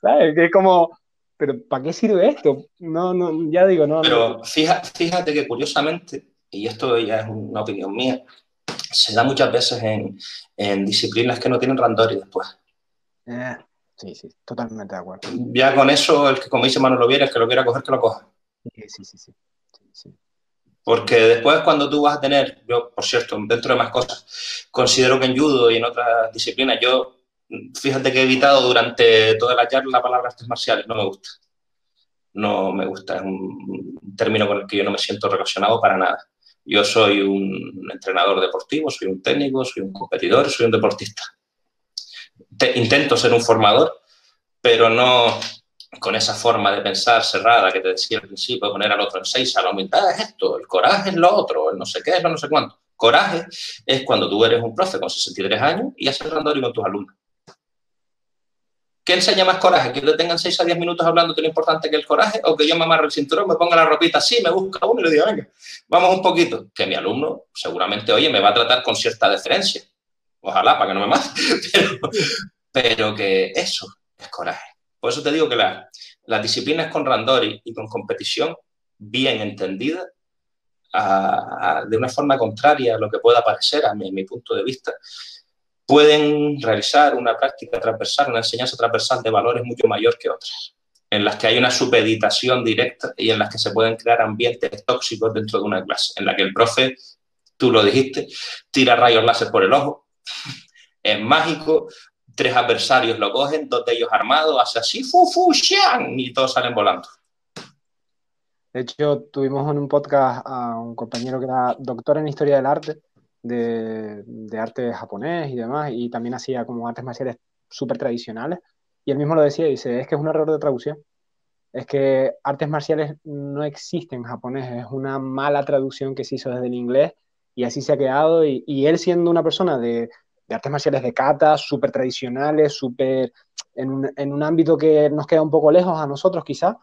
Speaker 1: ¿Sabes? Que es como, pero ¿para qué sirve esto? No, no, ya digo, no.
Speaker 2: Pero Fíjate, fíjate que curiosamente, y esto ya es una opinión mía, se da muchas veces en, disciplinas que no tienen randori después.
Speaker 1: Eh, sí, sí, totalmente de acuerdo.
Speaker 2: Ya con eso, el que como dice Mano lo viera, el que lo quiera coger, que lo coja.
Speaker 1: Sí, sí, sí. sí,
Speaker 2: Porque después cuando tú vas a tener, yo por cierto, dentro de más cosas, considero que en judo y en otras disciplinas, yo, fíjate que he evitado durante toda la charla la palabra artes marciales, no me gusta. No me gusta, es un término con el que yo no me siento relacionado para nada. Yo soy un entrenador deportivo, soy un técnico, soy un competidor, soy un deportista. intento ser un formador, pero no con esa forma de pensar cerrada que te decía al principio, poner al otro en seis, a la humildad es esto, el coraje es lo otro, el no sé qué es lo no sé cuánto. Coraje es cuando tú eres un profe con 63 años y haces randori con tus alumnos. ¿Qué enseña más coraje? ¿Que le tengan 6 a 10 minutos hablando de lo importante que el coraje? ¿O que yo me amarre el cinturón, me ponga la ropita así, me busca uno y le diga, venga, vamos un poquito? Que mi alumno seguramente, oye, me va a tratar con cierta deferencia. Ojalá, para que no me mate. Pero, que eso es coraje. Por eso te digo que las disciplinas con randori y con competición bien entendida, de una forma contraria a lo que pueda parecer a mi punto de vista, pueden realizar una práctica transversal, una enseñanza transversal de valores mucho mayor que otras, en las que hay una supeditación directa y en las que se pueden crear ambientes tóxicos dentro de una clase, en la que el profe, tú lo dijiste, tira rayos láser por el ojo, es mágico, tres adversarios lo cogen, dos de ellos armados, hace así, fu, fu, xian, y todos salen volando.
Speaker 1: De hecho, tuvimos en un podcast a un compañero que era doctor en historia del arte, de, arte japonés y demás, y también hacía como artes marciales súper tradicionales. Y él mismo lo decía, dice, es que es un error de traducción. Es que artes marciales no existen en japonés, es una mala traducción que se hizo desde el inglés y así se ha quedado. Y, él siendo una persona de, artes marciales de kata, súper tradicionales, súper en un, en un ámbito que nos queda un poco lejos a nosotros quizás,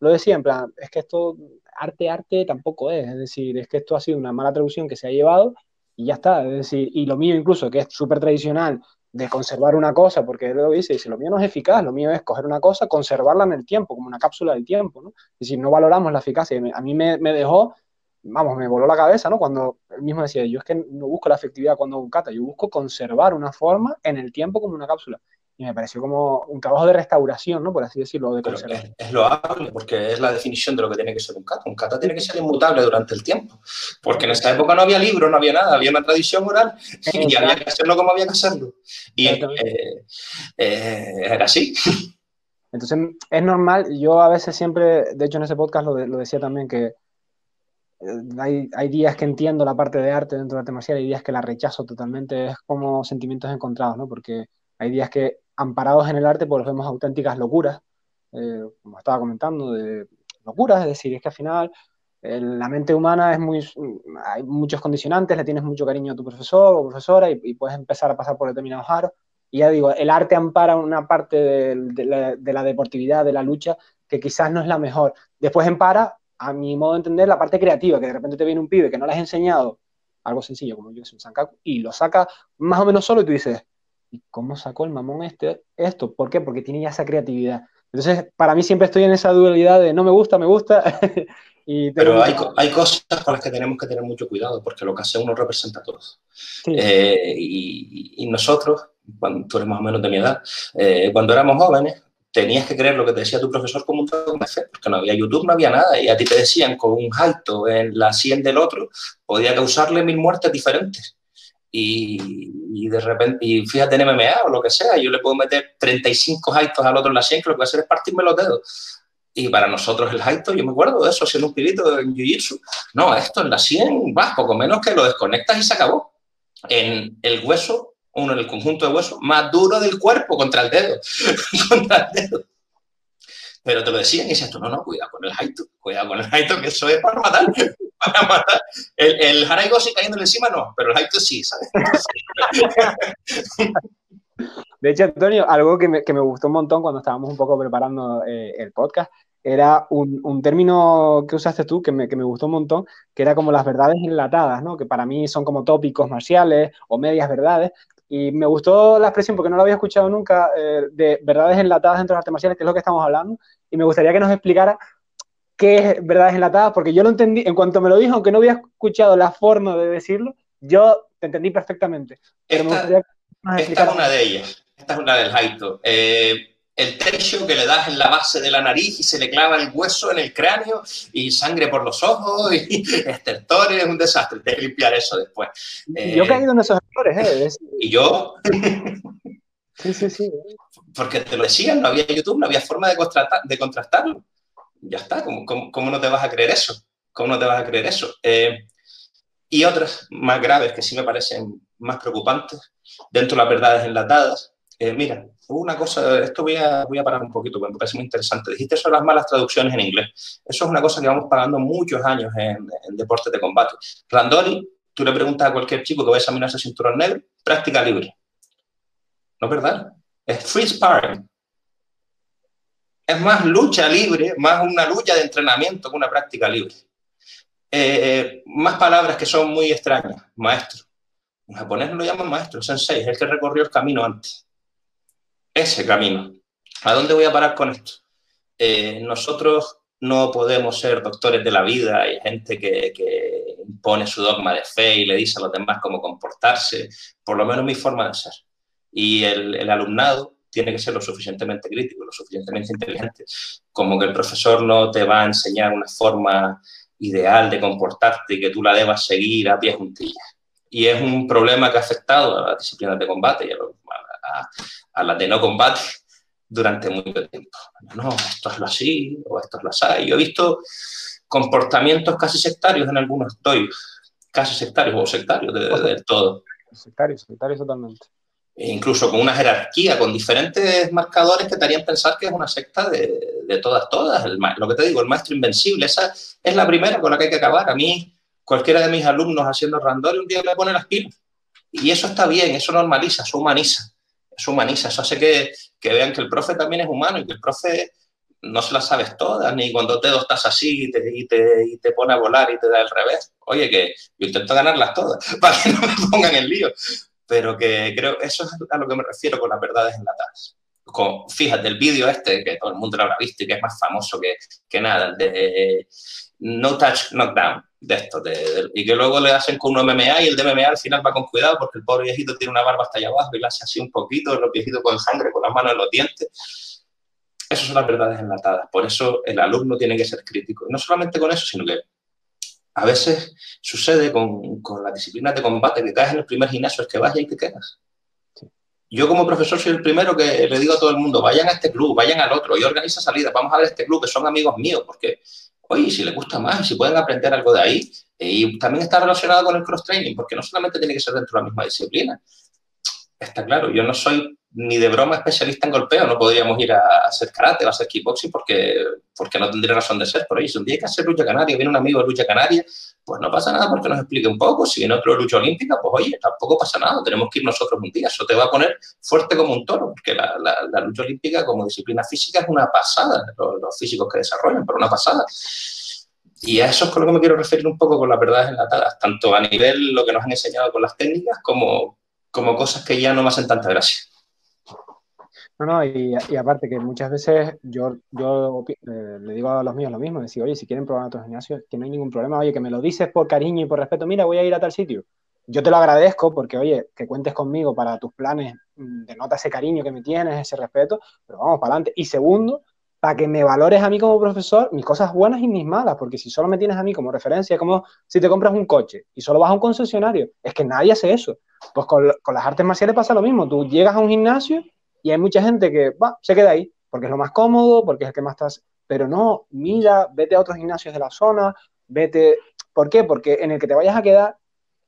Speaker 1: lo decía en plan, es que esto arte, arte tampoco es, es decir, es que esto ha sido una mala traducción que se ha llevado y ya está. Es decir, y lo mío incluso, que es súper tradicional, de conservar una cosa, porque él lo dice, dice, lo mío no es eficaz, lo mío es coger una cosa, conservarla en el tiempo, como una cápsula del tiempo, ¿no? Es decir, no valoramos la eficacia. A mí me, me dejó, vamos, me voló la cabeza, ¿no? Cuando él mismo decía, yo es que no busco la efectividad cuando un kata, yo busco conservar una forma en el tiempo como una cápsula y me pareció como un trabajo de restauración, ¿no? Por así decirlo, de
Speaker 2: Es, es, loable, porque es la definición de lo que tiene que ser un kata. Un kata tiene que ser inmutable durante el tiempo, porque en esa época no había libro, no había nada, había una tradición oral y había que hacerlo como había que hacerlo. Y eh, eh, era así.
Speaker 1: Entonces, es normal, yo a veces siempre, de hecho en ese podcast lo, lo decía también, que hay, hay, días que entiendo la parte de arte dentro de arte marcial y días que la rechazo totalmente, es como sentimientos encontrados, ¿no? Porque hay días que amparados en el arte, pues vemos auténticas locuras, eh, como estaba comentando, de, locuras, es decir, es que al final la mente humana es muy, hay muchos condicionantes, le tienes mucho cariño a tu profesor o profesora y, puedes empezar a pasar por determinados aros. Y ya digo, el arte ampara una parte de, la, deportividad, de la lucha, que quizás no es la mejor. Después empara, a mi modo de entender, la parte creativa, que de repente te viene un pibe que no le has enseñado algo sencillo, como yo que soy un sankaku, y lo saca más o menos solo y tú dices, ¿y cómo sacó el mamón este esto? ¿Por qué? Porque tiene ya esa creatividad. Entonces, para mí siempre estoy en esa dualidad de no me gusta, me gusta,
Speaker 2: Pero hay, hay, cosas con las que tenemos que tener mucho cuidado, porque lo que hace uno representa a todos. Eh, y, nosotros, cuando tú eres más o menos de mi edad, eh, cuando éramos jóvenes, tenías que creer lo que te decía tu profesor como un fe, porque no había YouTube, no había nada, y a ti te decían con un alto en la sien del otro, podía causarle mil muertes diferentes. Y, de repente, y fíjate en MMA o lo que sea, yo le puedo meter 35 altos al otro en la sien, que lo que va a hacer es partirme los dedos. Y para nosotros el Haito, yo me acuerdo de eso, siendo un pilito en Jiu-Jitsu. No, esto en la 100, vas, poco menos que lo desconectas y se acabó. En el hueso, uno en el conjunto de huesos más duro del cuerpo contra el dedo. contra el dedo. Pero te lo decían y dices tú, no, no, cuidado con el Haito, cuidado con el Haito, que eso es para matar. Para matar. El, el Haraigoshi cayéndole encima no, pero el Haito sí, ¿sabes?
Speaker 1: De hecho, Antonio, algo que me, que me, gustó un montón cuando estábamos un poco preparando eh, el podcast era un, un, término que usaste tú que me, que me, gustó un montón, que era como las verdades enlatadas, ¿no? Que para mí son como tópicos marciales o medias verdades. Y me gustó la expresión porque no lo había escuchado nunca eh, de verdades enlatadas dentro de las artes marciales, que es lo que estamos hablando. Y me gustaría que nos explicara qué es verdades enlatadas, porque yo lo entendí, en cuanto me lo dijo, aunque no había escuchado la forma de decirlo, yo te entendí perfectamente.
Speaker 2: esta, esta es una de ellas, esta es una del Haito. Eh, el techo que le das en la base de la nariz y se le clava el hueso en el cráneo y sangre por los ojos y estertores, es un desastre. Tienes que limpiar eso después.
Speaker 1: yo he eh, caído en esos errores, ¿eh?
Speaker 2: Y yo.
Speaker 1: sí, sí, sí.
Speaker 2: Porque te lo decían, no había YouTube, no había forma de, de contrastarlo. Ya está, ¿Cómo, ¿Cómo, no te vas a creer eso? ¿Cómo no te vas a creer eso? Eh, y otras más graves que sí me parecen más preocupantes, dentro de las verdades enlatadas. Eh, mira, una cosa, esto voy a, voy a parar un poquito, porque me parece muy interesante. Dijiste sobre las malas traducciones en inglés. Eso es una cosa que vamos pagando muchos años en, deportes de combate. Randoli, tú le preguntas a cualquier chico que vaya a examinarse cinturón negro, práctica libre. ¿No es verdad? Es free sparring. Es más lucha libre, más una lucha de entrenamiento que una práctica libre. Eh, más palabras que son muy extrañas. Maestro. En japonés lo llaman maestro, sensei, es el que recorrió el camino antes ese camino. ¿A dónde voy a parar con esto? Eh, nosotros no podemos ser doctores de la vida y gente que, impone su dogma de fe y le dice a los demás cómo comportarse, por lo menos mi forma de ser. Y el, alumnado tiene que ser lo suficientemente crítico, lo suficientemente inteligente, como que el profesor no te va a enseñar una forma ideal de comportarte y que tú la debas seguir a pie juntillas. Y es un problema que ha afectado a las disciplinas de combate y a, a, las de no combate durante mucho tiempo. No, esto es lo así o esto es lo así. Yo he visto comportamientos casi sectarios en algunos estoy casi sectarios o sectarios del todo.
Speaker 1: Sectarios, sectarios totalmente.
Speaker 2: E incluso con una jerarquía, con diferentes marcadores que te harían pensar que es una secta de, de todas, todas. lo que te digo, el maestro invencible, esa es la primera con la que hay que acabar. A mí, cualquiera de mis alumnos haciendo randori un día le pone las pilas. Y eso está bien, eso normaliza, eso humaniza eso humaniza, eso hace que, que, vean que el profe también es humano y que el profe no se las sabes todas, ni cuando te estás así y te, y te, y te, pone a volar y te da el revés. Oye, que yo intento ganarlas todas para que no me pongan en lío. Pero que creo, eso es a lo que me refiero con las verdades enlatadas. Con, fíjate, el vídeo este, que todo el mundo lo habrá visto y que es más famoso que, que nada, de No Touch Knockdown de esto, y que luego le hacen con un MMA y el de MMA al final va con cuidado porque el pobre viejito tiene una barba hasta allá abajo y le hace así un poquito, los viejitos con sangre, con las manos en los dientes. Esas son las verdades enlatadas. Por eso el alumno tiene que ser crítico. no solamente con eso, sino que a veces sucede con, con la disciplina de combate que caes en el primer gimnasio, es que vas y ahí te quedas. Yo como profesor soy el primero que le digo a todo el mundo, vayan a este club, vayan al otro, y organiza salidas, vamos a ver este club, que son amigos míos, porque oye, si les gusta más, si pueden aprender algo de ahí. Y también está relacionado con el cross-training, porque no solamente tiene que ser dentro de la misma disciplina. está claro. Yo no soy ni de broma especialista en golpeo, no podríamos ir a hacer karate o a hacer kickboxing porque, porque no tendría razón de ser. Por ahí, si un día hay que hacer lucha canaria, viene un amigo de lucha canaria, pues no pasa nada porque nos explique un poco. Si viene otro lucha olímpica, pues oye, tampoco pasa nada, tenemos que ir nosotros un día. Eso te va a poner fuerte como un toro, porque la, la, lucha olímpica como disciplina física es una pasada, los, los, físicos que desarrollan, pero una pasada. Y a eso es con lo que me quiero referir un poco con las verdades enlatadas, tanto a nivel lo que nos han enseñado con las técnicas como, como cosas que ya no me hacen tanta gracia.
Speaker 1: No, no, y, aparte que muchas veces yo, yo eh, le digo a los míos lo mismo, decir, oye, si quieren probar otro gimnasio, que no hay ningún problema, oye, que me lo dices por cariño y por respeto, mira, voy a ir a tal sitio. Yo te lo agradezco porque, oye, que cuentes conmigo para tus planes, mm, denota ese cariño que me tienes, ese respeto, pero vamos para adelante. Y segundo, para que me valores a mí como profesor mis cosas buenas y mis malas, porque si solo me tienes a mí como referencia, como si te compras un coche y solo vas a un concesionario, es que nadie hace eso. Pues con, con las artes marciales pasa lo mismo, tú llegas a un gimnasio y hay mucha gente que va, se queda ahí, porque es lo más cómodo, porque es el que más estás. Pero no, mira, vete a otros gimnasios de la zona, vete. ¿Por qué? Porque en el que te vayas a quedar,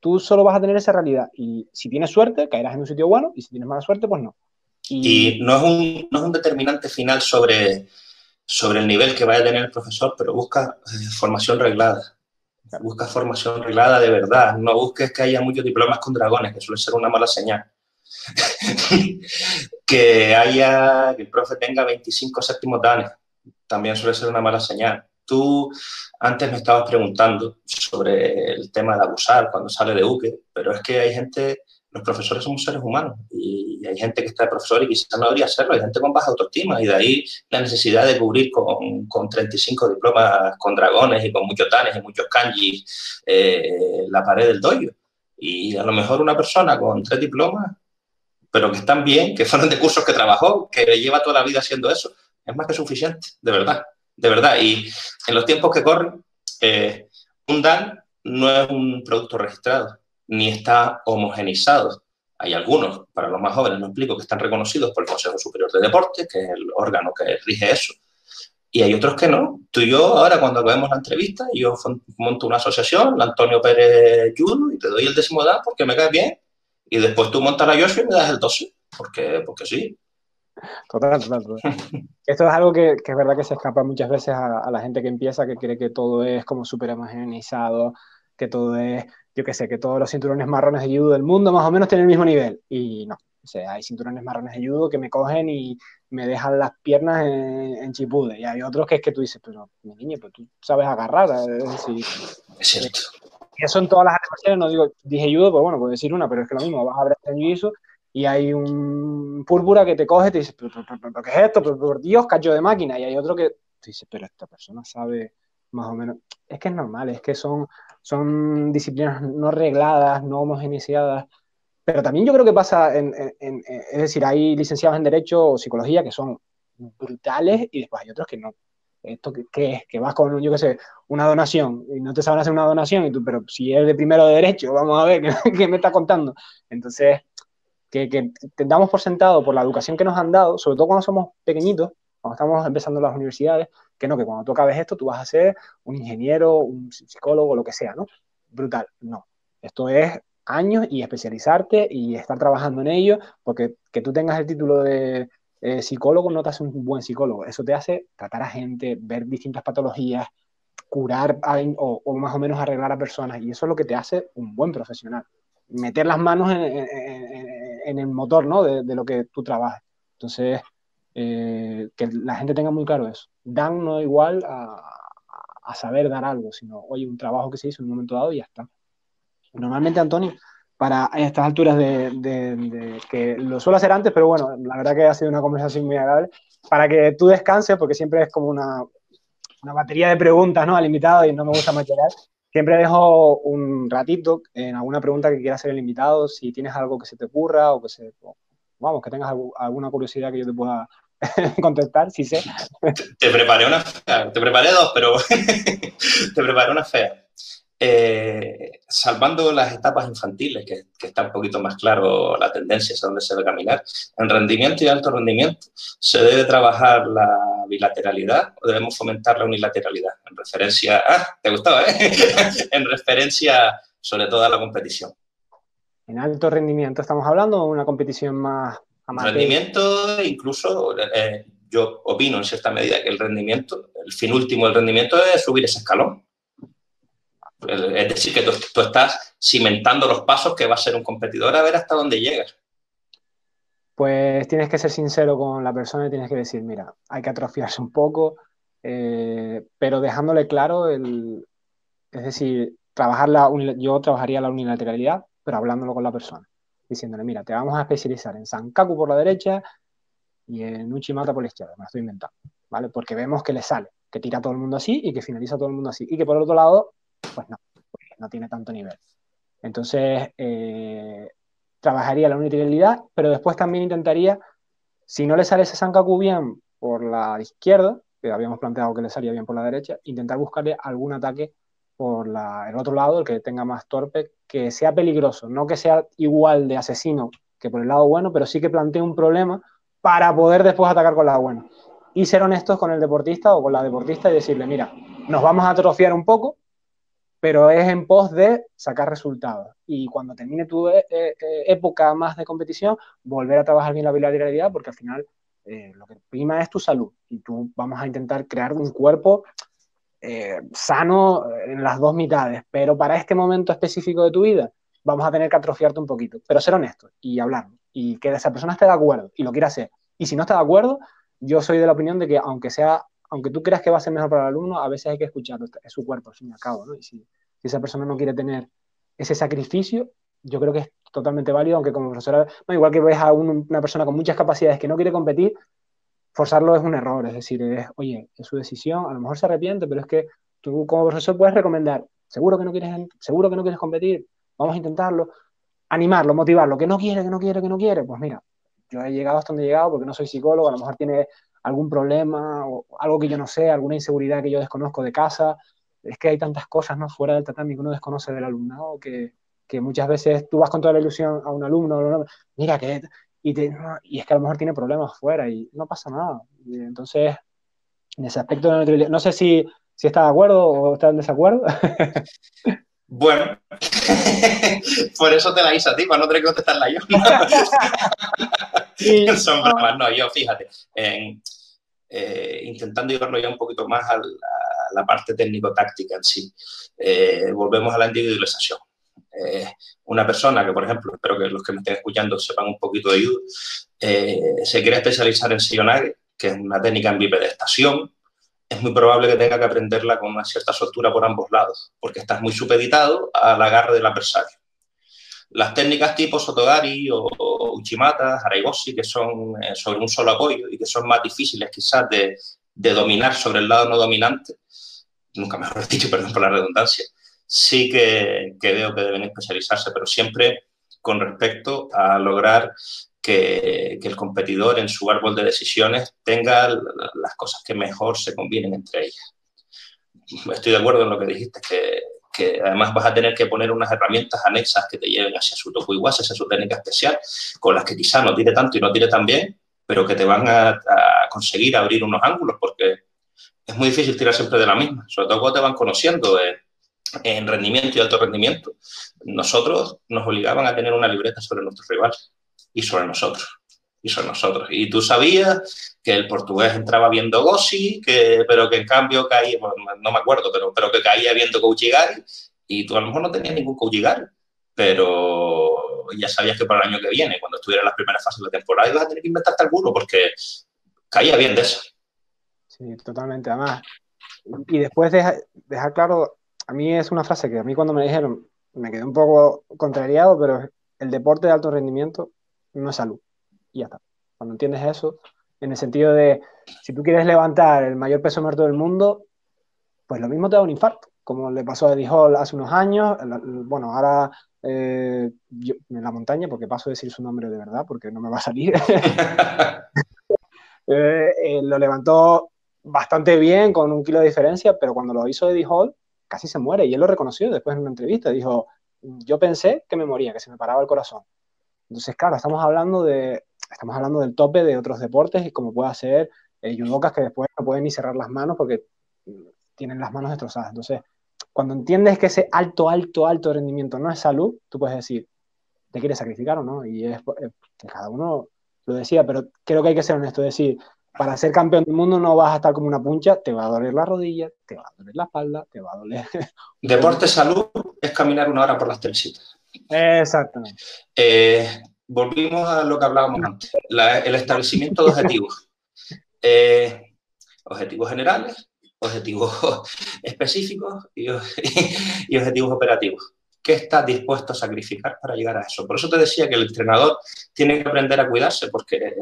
Speaker 1: tú solo vas a tener esa realidad. Y si tienes suerte, caerás en un sitio bueno, y si tienes mala suerte, pues no.
Speaker 2: Y, no, es un, no es un determinante final sobre, sobre el nivel que vaya a tener el profesor, pero busca eh, formación reglada. Busca formación reglada de verdad. No busques que haya muchos diplomas con dragones, que suele ser una mala señal. que haya, que el profe tenga 25 séptimos danes, también suele ser una mala señal. Tú antes me estabas preguntando sobre el tema de abusar cuando sale de UQE, pero es que hay gente, los profesores somos seres humanos y hay gente que está de profesor y quizás no debería serlo, hay gente con baja autoestima y de ahí la necesidad de cubrir con, con 35 diplomas con dragones y con muchos danes y muchos kanjis eh, la pared del dojo. Y a lo mejor una persona con tres diplomas pero que están bien, que fueron de cursos que trabajó, que lleva toda la vida haciendo eso, es más que suficiente, de verdad, de verdad. Y en los tiempos que corren, eh, un DAN no es un producto registrado, ni está homogenizado. Hay algunos, para los más jóvenes, no explico, que están reconocidos por el Consejo Superior de Deportes, que es el órgano que rige eso. Y hay otros que no. Tú y yo, ahora cuando acabemos la entrevista, yo monto una asociación, Antonio Pérez Judo, y te doy el décimo DAN porque me cae bien y después tú montas la Yoshi y me das el 12, porque, porque sí.
Speaker 1: Total, total, Esto es algo que, que, es verdad que se escapa muchas veces a, la gente que empieza, que cree que todo es como súper homogeneizado, que todo es, yo qué sé, que todos los cinturones marrones de judo del mundo más o menos tienen el mismo nivel. Y no, o sea, hay cinturones marrones de judo que me cogen y me dejan las piernas en, en chipude. Y hay otros que es que tú dices, pero mi niño, pues tú sabes agarrar. Es decir,
Speaker 2: es cierto
Speaker 1: eso en todas las artes no digo, dije judo, pues bueno, puedo decir una, pero es que lo mismo, vas a ver en jiu y hay un púrpura que te coge y te dice, ¿pero, qué es esto? ¿Pero, por Dios, cacho de máquina. Y hay otro que te dice, pero esta persona sabe más o menos. Es que es normal, es que son, son disciplinas no regladas, no homogeneizadas. Pero también yo creo que pasa, en, es decir, hay licenciados en Derecho o Psicología que son brutales y después hay otros que no, ¿esto qué, es? Que vas con, yo qué sé, una donación y no te saben hacer una donación y tú, pero si es de primero de derecho, vamos a ver qué, me está contando. Entonces, que, que damos por sentado por la educación que nos han dado, sobre todo cuando somos pequeñitos, cuando estamos empezando las universidades, que no, que cuando tú acabes esto tú vas a ser un ingeniero, un psicólogo, lo que sea, ¿no? Brutal, no. Esto es años y especializarte y estar trabajando en ello, porque que tú tengas el título de, eh, psicólogo no te hace un buen psicólogo, eso te hace tratar a gente, ver distintas patologías, curar o, más o menos arreglar a personas, y eso es lo que te hace un buen profesional. Meter las manos en, el motor ¿no? de, lo que tú trabajas. Entonces, eh, que la gente tenga muy claro eso. Dan no igual a, a saber dar algo, sino, oye, un trabajo que se hizo en un momento dado y ya está. Normalmente, Antonio, para estas alturas de, que lo suelo hacer antes, pero bueno, la verdad que ha sido una conversación muy agradable, para que tú descanses, porque siempre es como una, una batería de preguntas ¿no? al invitado y no me gusta macherar. Siempre dejo un ratito en alguna pregunta que quiera hacer el invitado, si tienes algo que se te ocurra o que se, vamos, que tengas alguna curiosidad que yo te pueda contestar, si sé.
Speaker 2: Te preparé una fea, te preparé dos, pero te preparé una fea. Eh, salvando las etapas infantiles, que, está un poquito más claro la tendencia hacia dónde se debe caminar, en rendimiento y alto rendimiento, ¿se debe trabajar la bilateralidad o debemos fomentar la unilateralidad? En referencia, ah, te gustaba, ¿eh? en referencia sobre todo a la competición.
Speaker 1: En alto rendimiento estamos hablando de una competición más
Speaker 2: amateur. Rendimiento, incluso, eh, yo opino en cierta medida que el rendimiento, el fin último del rendimiento es subir ese escalón. Es decir, que tú, estás cimentando los pasos que va a ser un competidor a ver hasta dónde llegas.
Speaker 1: Pues tienes que ser sincero con la persona y tienes que decir, mira, hay que atrofiarse un poco, eh, pero dejándole claro el, es decir, trabajar la, yo trabajaría la unilateralidad, pero hablándolo con la persona, diciéndole, mira, te vamos a especializar en Sankaku por la derecha y en Uchimata por la izquierda, me lo estoy inventando, ¿vale? Porque vemos que le sale, que tira todo el mundo así y que finaliza todo el mundo así, y que por otro lado, pues no, no tiene tanto nivel. Entonces, eh, trabajaría la unilateralidad, pero después también intentaría, si no le sale ese Sankaku bien por la izquierda, que habíamos planteado que le salía bien por la derecha, intentar buscarle algún ataque por el otro lado, el que tenga más torpe, que sea peligroso, no que sea igual de asesino que por el lado bueno, pero sí que plantee un problema para poder después atacar con el lado bueno. Y ser honestos con el deportista o con la deportista y decirle, mira, nos vamos a atrofiar un poco, pero es en pos de sacar resultados. Y cuando termine tu eh, eh, época más de competición, volver a trabajar bien la bilateralidad, porque al final eh, lo que prima es tu salud. Y tú vamos a intentar crear un cuerpo eh, sano en las dos mitades, pero para este momento específico de tu vida vamos a tener que atrofiarte un poquito, pero ser honesto y hablar y que esa persona esté de acuerdo y lo quiera hacer. Y si no está de acuerdo, yo soy de la opinión de que aunque sea, aunque tú creas que va a ser mejor para el alumno, a veces hay que escucharlo, es su cuerpo, al fin y al cabo, ¿no? Y si, esa persona no quiere tener ese sacrificio, yo creo que es totalmente válido, aunque como profesora, no, igual que ves a una persona con muchas capacidades que no quiere competir, forzarlo es un error, es decir, es, oye, es su decisión, a lo mejor se arrepiente, pero es que tú como profesor puedes recomendar, seguro que no quieres, seguro que no quieres competir, vamos a intentarlo, animarlo, motivarlo, que no quiere, que no quiere, que no quiere, pues mira, yo he llegado hasta donde he llegado porque no soy psicólogo, a lo mejor tiene algún problema o algo que yo no sé, alguna inseguridad que yo desconozco de casa, es que hay tantas cosas ¿no? fuera del tatami que uno desconoce del alumnado que, que muchas veces tú vas con toda la ilusión a un alumno, mira que y, y es que a lo mejor tiene problemas fuera y no pasa nada. entonces, en ese aspecto de la no sé si, si está de acuerdo o está en desacuerdo.
Speaker 2: Bueno, por eso te la hice a ti, para no tener que contestarla yo. Son bromas, no, yo fíjate, eh, intentando llevarlo ya un poquito más a la, parte técnico-táctica en sí, eh, volvemos a la individualización. Eh, una persona que, por ejemplo, espero que los que me estén escuchando sepan un poquito de judo, eh, se quiere especializar en Sillonage, que es una técnica en bipedestación, es muy probable que tenga que aprenderla con una cierta soltura por ambos lados, porque estás muy supeditado al agarre del adversario. Las técnicas tipo Sotogari o, Uchimata, Haraigoshi, que son eh, sobre un solo apoyo y que son más difíciles quizás de, de dominar sobre el lado no dominante, nunca mejor dicho, perdón por la redundancia, sí que, veo que deben especializarse, pero siempre con respecto a lograr que, el competidor en su árbol de decisiones tenga las cosas que mejor se convienen entre ellas. Estoy de acuerdo en lo que dijiste, que, además vas a tener que poner unas herramientas anexas que te lleven hacia su topo igual, hacia su técnica especial, con las que quizá no tire tanto y no tire tan bien, pero que te van a, conseguir abrir unos ángulos, porque es muy difícil tirar siempre de la misma, sobre todo cuando te van conociendo. En rendimiento y alto rendimiento, nosotros nos obligaban a tener una libreta sobre nuestros rivales y sobre nosotros. Y sobre nosotros. Y tú sabías que el portugués entraba viendo Gossi, que, pero que en cambio caía, no me acuerdo, pero, pero que caía viendo Kouchigari, y tú a lo mejor no tenías ningún Kouchigari, pero ya sabías que para el año que viene, cuando estuviera las primeras fases de la temporada, ibas a tener que inventarte alguno, porque caía bien de eso.
Speaker 1: Sí, totalmente. Además, y después dejar claro a mí es una frase que a mí cuando me dijeron me quedé un poco contrariado, pero el deporte de alto rendimiento no es salud. Y ya está. Cuando entiendes eso, en el sentido de, si tú quieres levantar el mayor peso muerto del mundo, pues lo mismo te da un infarto, como le pasó a Eddie Hall hace unos años. Bueno, ahora eh, en la montaña, porque paso a decir su nombre de verdad, porque no me va a salir. Eh, eh, lo levantó bastante bien, con un kilo de diferencia, pero cuando lo hizo Eddie Hall, casi se muere y él lo reconoció después en una entrevista. Dijo, yo pensé que me moría, que se me paraba el corazón. Entonces, claro, estamos hablando, de, estamos hablando del tope de otros deportes y como puede ser eh, que después no pueden ni cerrar las manos porque tienen las manos destrozadas. Entonces, cuando entiendes que ese alto, alto, alto rendimiento no es salud, tú puedes decir, te quieres sacrificar o no. Y es que cada uno lo decía, pero creo que hay que ser honesto, es decir, para ser campeón del mundo no vas a estar como una puncha, te va a doler la rodilla, te va a doler la espalda, te va a doler...
Speaker 2: Deporte salud es caminar una hora por las trencitas.
Speaker 1: Exactamente.
Speaker 2: Eh, volvimos a lo que hablábamos antes, el establecimiento de objetivos. Eh, objetivos generales, objetivos específicos y, objetivos operativos. ¿Qué estás dispuesto a sacrificar para llegar a eso? Por eso te decía que el entrenador tiene que aprender a cuidarse, porque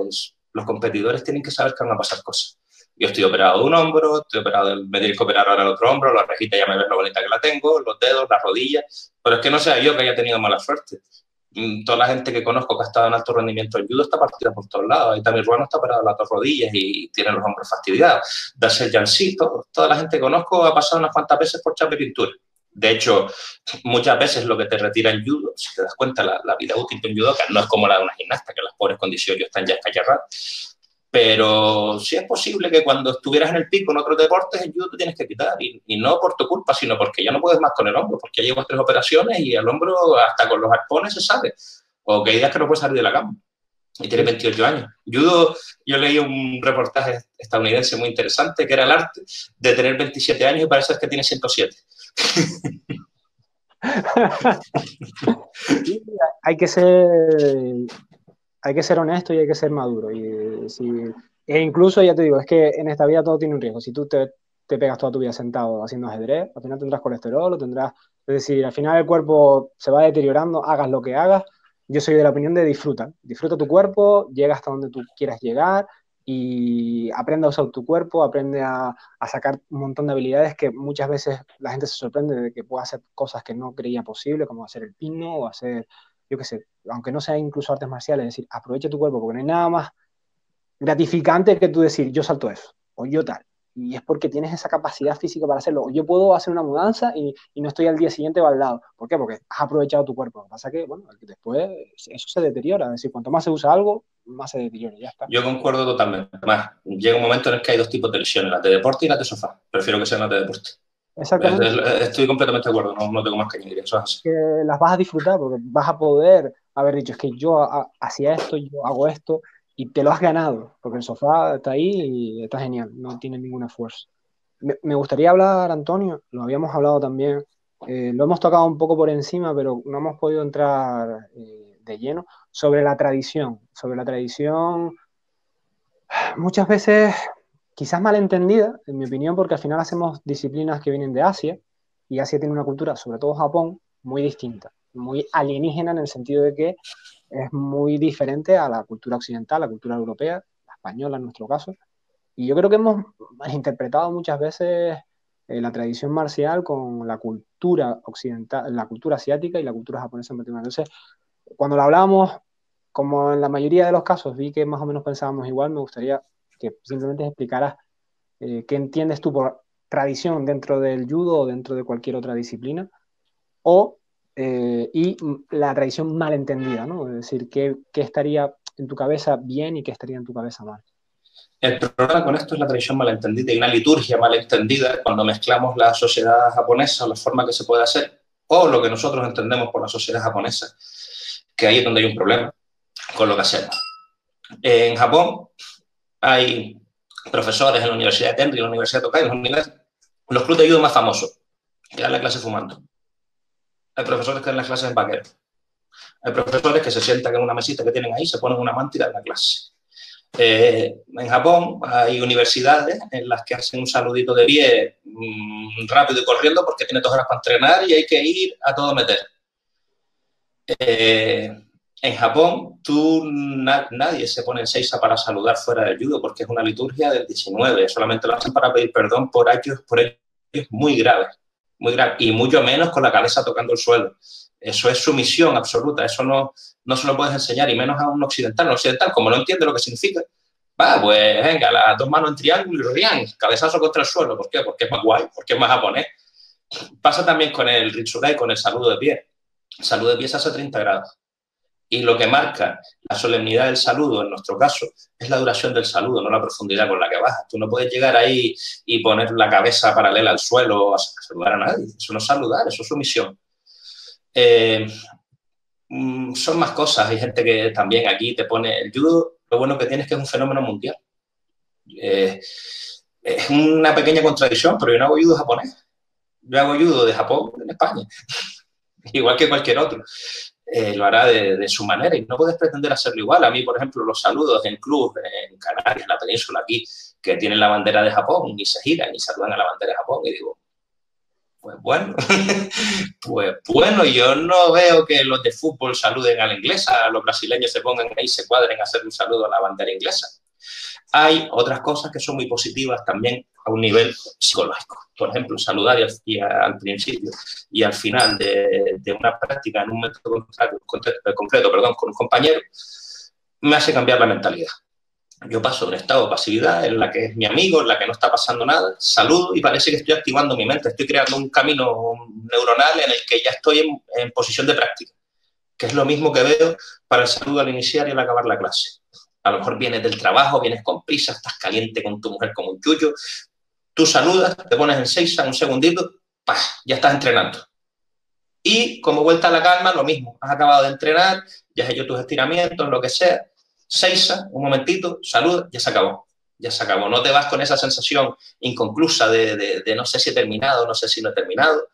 Speaker 2: los competidores tienen que saber que van a pasar cosas. Yo estoy operado de un hombro, estoy operado, me tienen que operar ahora el otro hombro, la rejita ya me ves lo bonita que la tengo, los dedos, las rodillas, pero es que no sea yo que haya tenido mala suerte. Mm, toda la gente que conozco que ha estado en alto rendimiento en judo está partida por todos lados. Ahí también Ruano está operado las dos rodillas y tiene los hombros fastidiados. Darse Jancito, toda la gente que conozco ha pasado unas cuantas veces por chapa pintura. De hecho, muchas veces lo que te retira en judo, si te das cuenta, la, vida útil de un judoka no es como la de una gimnasta, que las pobres condiciones están ya escayarradas pero sí es posible que cuando estuvieras en el pico en otros deportes, el judo te tienes que quitar. Y, no por tu culpa, sino porque ya no puedes más con el hombro, porque ya llevas tres operaciones y el hombro, hasta con los arpones, se sabe. O que digas que no puedes salir de la cama. Y tienes 28 años. Judo, yo leí un reportaje estadounidense muy interesante que era el arte de tener 27 años y parece que tiene 107.
Speaker 1: hay que ser hay que ser honesto y hay que ser maduro. Y si, e incluso, ya te digo, es que en esta vida todo tiene un riesgo. Si tú te, te pegas toda tu vida sentado haciendo ajedrez, al final tendrás colesterol o tendrás... Es decir, al final el cuerpo se va deteriorando, hagas lo que hagas. Yo soy de la opinión de disfruta. Disfruta tu cuerpo, llega hasta donde tú quieras llegar y aprende a usar tu cuerpo, aprende a, a, sacar un montón de habilidades que muchas veces la gente se sorprende de que pueda hacer cosas que no creía posible, como hacer el pino o hacer yo qué sé, aunque no sea incluso artes marciales, es decir, aprovecha tu cuerpo, porque no hay nada más gratificante que tú decir, yo salto eso, o yo tal. Y es porque tienes esa capacidad física para hacerlo. Yo puedo hacer una mudanza y, no estoy al día siguiente baldado. ¿Por qué? Porque has aprovechado tu cuerpo. Lo que pasa es que, bueno, después eso se deteriora. Es decir, cuanto más se usa algo, más se deteriora. Ya está.
Speaker 2: Yo concuerdo totalmente. Además, llega un momento en el que hay dos tipos de lesiones, las de deporte y las de sofá. Prefiero que sean las de deporte.
Speaker 1: Exactamente.
Speaker 2: Estoy completamente de acuerdo, no, tengo más que añadir. Eso
Speaker 1: Que las vas a disfrutar porque vas a poder haber dicho, es que yo hacía esto, yo hago esto, y te lo has ganado, porque el sofá está ahí y está genial, no tiene ningún esfuerzo. Me, gustaría hablar, Antonio, lo habíamos hablado también, eh, lo hemos tocado un poco por encima, pero no hemos podido entrar eh, de lleno, sobre la tradición, sobre la tradición. Muchas veces quizás malentendida, en mi opinión, porque al final hacemos disciplinas que vienen de Asia, y Asia tiene una cultura, sobre todo Japón, muy distinta, muy alienígena en el sentido de que es muy diferente a la cultura occidental, la cultura europea, la española en nuestro caso. Y yo creo que hemos interpretado muchas veces eh, la tradición marcial con la cultura occidental, la cultura asiática y la cultura japonesa en particular. Entonces, cuando lo hablábamos, como en la mayoría de los casos vi que más o menos pensábamos igual, me gustaría que simplemente explicaras eh, qué entiendes tú por tradición dentro del judo o dentro de cualquier otra disciplina, o, eh, y la tradición malentendida, ¿no? Es decir, ¿qué, ¿qué, estaría en tu cabeza bien y qué estaría en tu cabeza mal.
Speaker 2: El problema con esto es la tradición malentendida y una liturgia malentendida cuando mezclamos la sociedad japonesa, la forma que se puede hacer, o lo que nosotros entendemos por la sociedad japonesa, que ahí es donde hay un problema con lo que hacemos. En Japón, hay profesores en la Universidad de Tenri, en la Universidad de Tokai, en los, los clubes de judo más famosos, que dan la clase fumando. Hay profesores que dan las clases en vaquero. Hay profesores que se sientan en una mesita que tienen ahí, se ponen una manta y dan la clase. Eh, en Japón hay universidades en las que hacen un saludito de pie mm, rápido y corriendo porque tiene dos horas para entrenar y hay que ir a todo meter. Eh, en Japón, tú, nadie se pone en seisa para saludar fuera del judo porque es una liturgia del 19. Solamente lo hacen para pedir perdón por hechos, por muy graves, muy graves, y mucho menos con la cabeza tocando el suelo. Eso es sumisión absoluta, eso no, no se lo puedes enseñar, y menos a un occidental. Un occidental, como no entiende lo que significa, va, pues venga, las dos manos en triángulo y rian, cabezazo contra el suelo. ¿Por qué? Porque es más guay, porque es más japonés. Pasa también con el Ritsurai, con el saludo de pie. El saludo de pie se hace a 30 grados y lo que marca la solemnidad del saludo, en nuestro caso, es la duración del saludo, no la profundidad con la que bajas. Tú no puedes llegar ahí y poner la cabeza paralela al suelo a saludar a nadie. Eso no es saludar, eso es sumisión. Eh, mm, son más cosas. Hay gente que también aquí te pone el judo, lo bueno que tiene es que es un fenómeno mundial. Eh, es una pequeña contradicción, pero yo no hago judo japonés. Yo hago judo de Japón en España, igual que cualquier otro. Eh, lo hará de, su manera y no puedes pretender hacerlo igual. A mí, por ejemplo, los saludos en club, en Canarias, en la península aquí, que tienen la bandera de Japón y se giran y saludan a la bandera de Japón y digo, pues bueno, pues bueno, yo no veo que los de fútbol saluden a la inglesa, los brasileños se pongan ahí, se cuadren a hacer un saludo a la bandera inglesa. Hay otras cosas que son muy positivas también a un nivel psicológico. Por ejemplo, saludar y al, principio y al final de, una práctica en un método concreto, perdón, con un compañero, me hace cambiar la mentalidad. Yo paso de un estado de pasividad en la que es mi amigo, en la que no está pasando nada, saludo y parece que estoy activando mi mente, estoy creando un camino neuronal en el que ya estoy en, en posición de práctica, que es lo mismo que veo para el saludo al iniciar y al acabar la clase a lo mejor vienes del trabajo, vienes con prisa, estás caliente con tu mujer como un chucho, tú saludas, te pones en seis, un segundito, ya estás entrenando. Y como vuelta a la calma, lo mismo, has acabado de entrenar, ya has hecho tus estiramientos, lo que sea, seis, un momentito, saluda, ya se acabó, ya se acabó. No te vas con esa sensación inconclusa de, no sé si he terminado, no sé si no he terminado.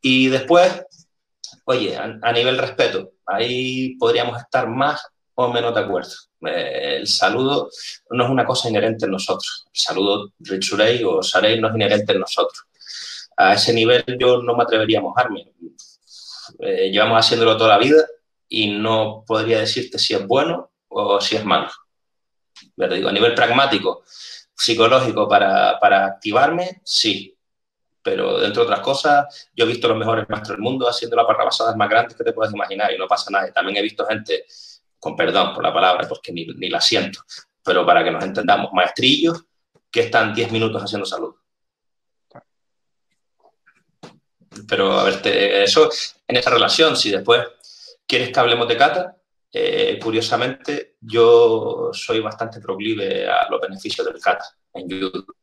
Speaker 2: Y después, oye, a nivel respeto, ahí podríamos estar más o menos de acuerdo. Eh, el saludo no es una cosa inherente en nosotros. El saludo Richurei o Sarei no es inherente en nosotros. A ese nivel yo no me atrevería a mojarme. Eh, llevamos haciéndolo toda la vida y no podría decirte si es bueno o si es malo. Pero a nivel pragmático, psicológico, para, para activarme, sí. Pero dentro de otras cosas, yo he visto los mejores maestros del mundo haciendo las parrabasadas más grandes que te puedes imaginar y no pasa nada. También he visto gente con perdón por la palabra, porque ni, la siento, pero para que nos entendamos, maestrillos que están 10 minutos haciendo salud. Pero a ver, eso en esa relación, si después quieres que hablemos de kata, eh, curiosamente yo soy bastante proclive a los beneficios del kata en YouTube.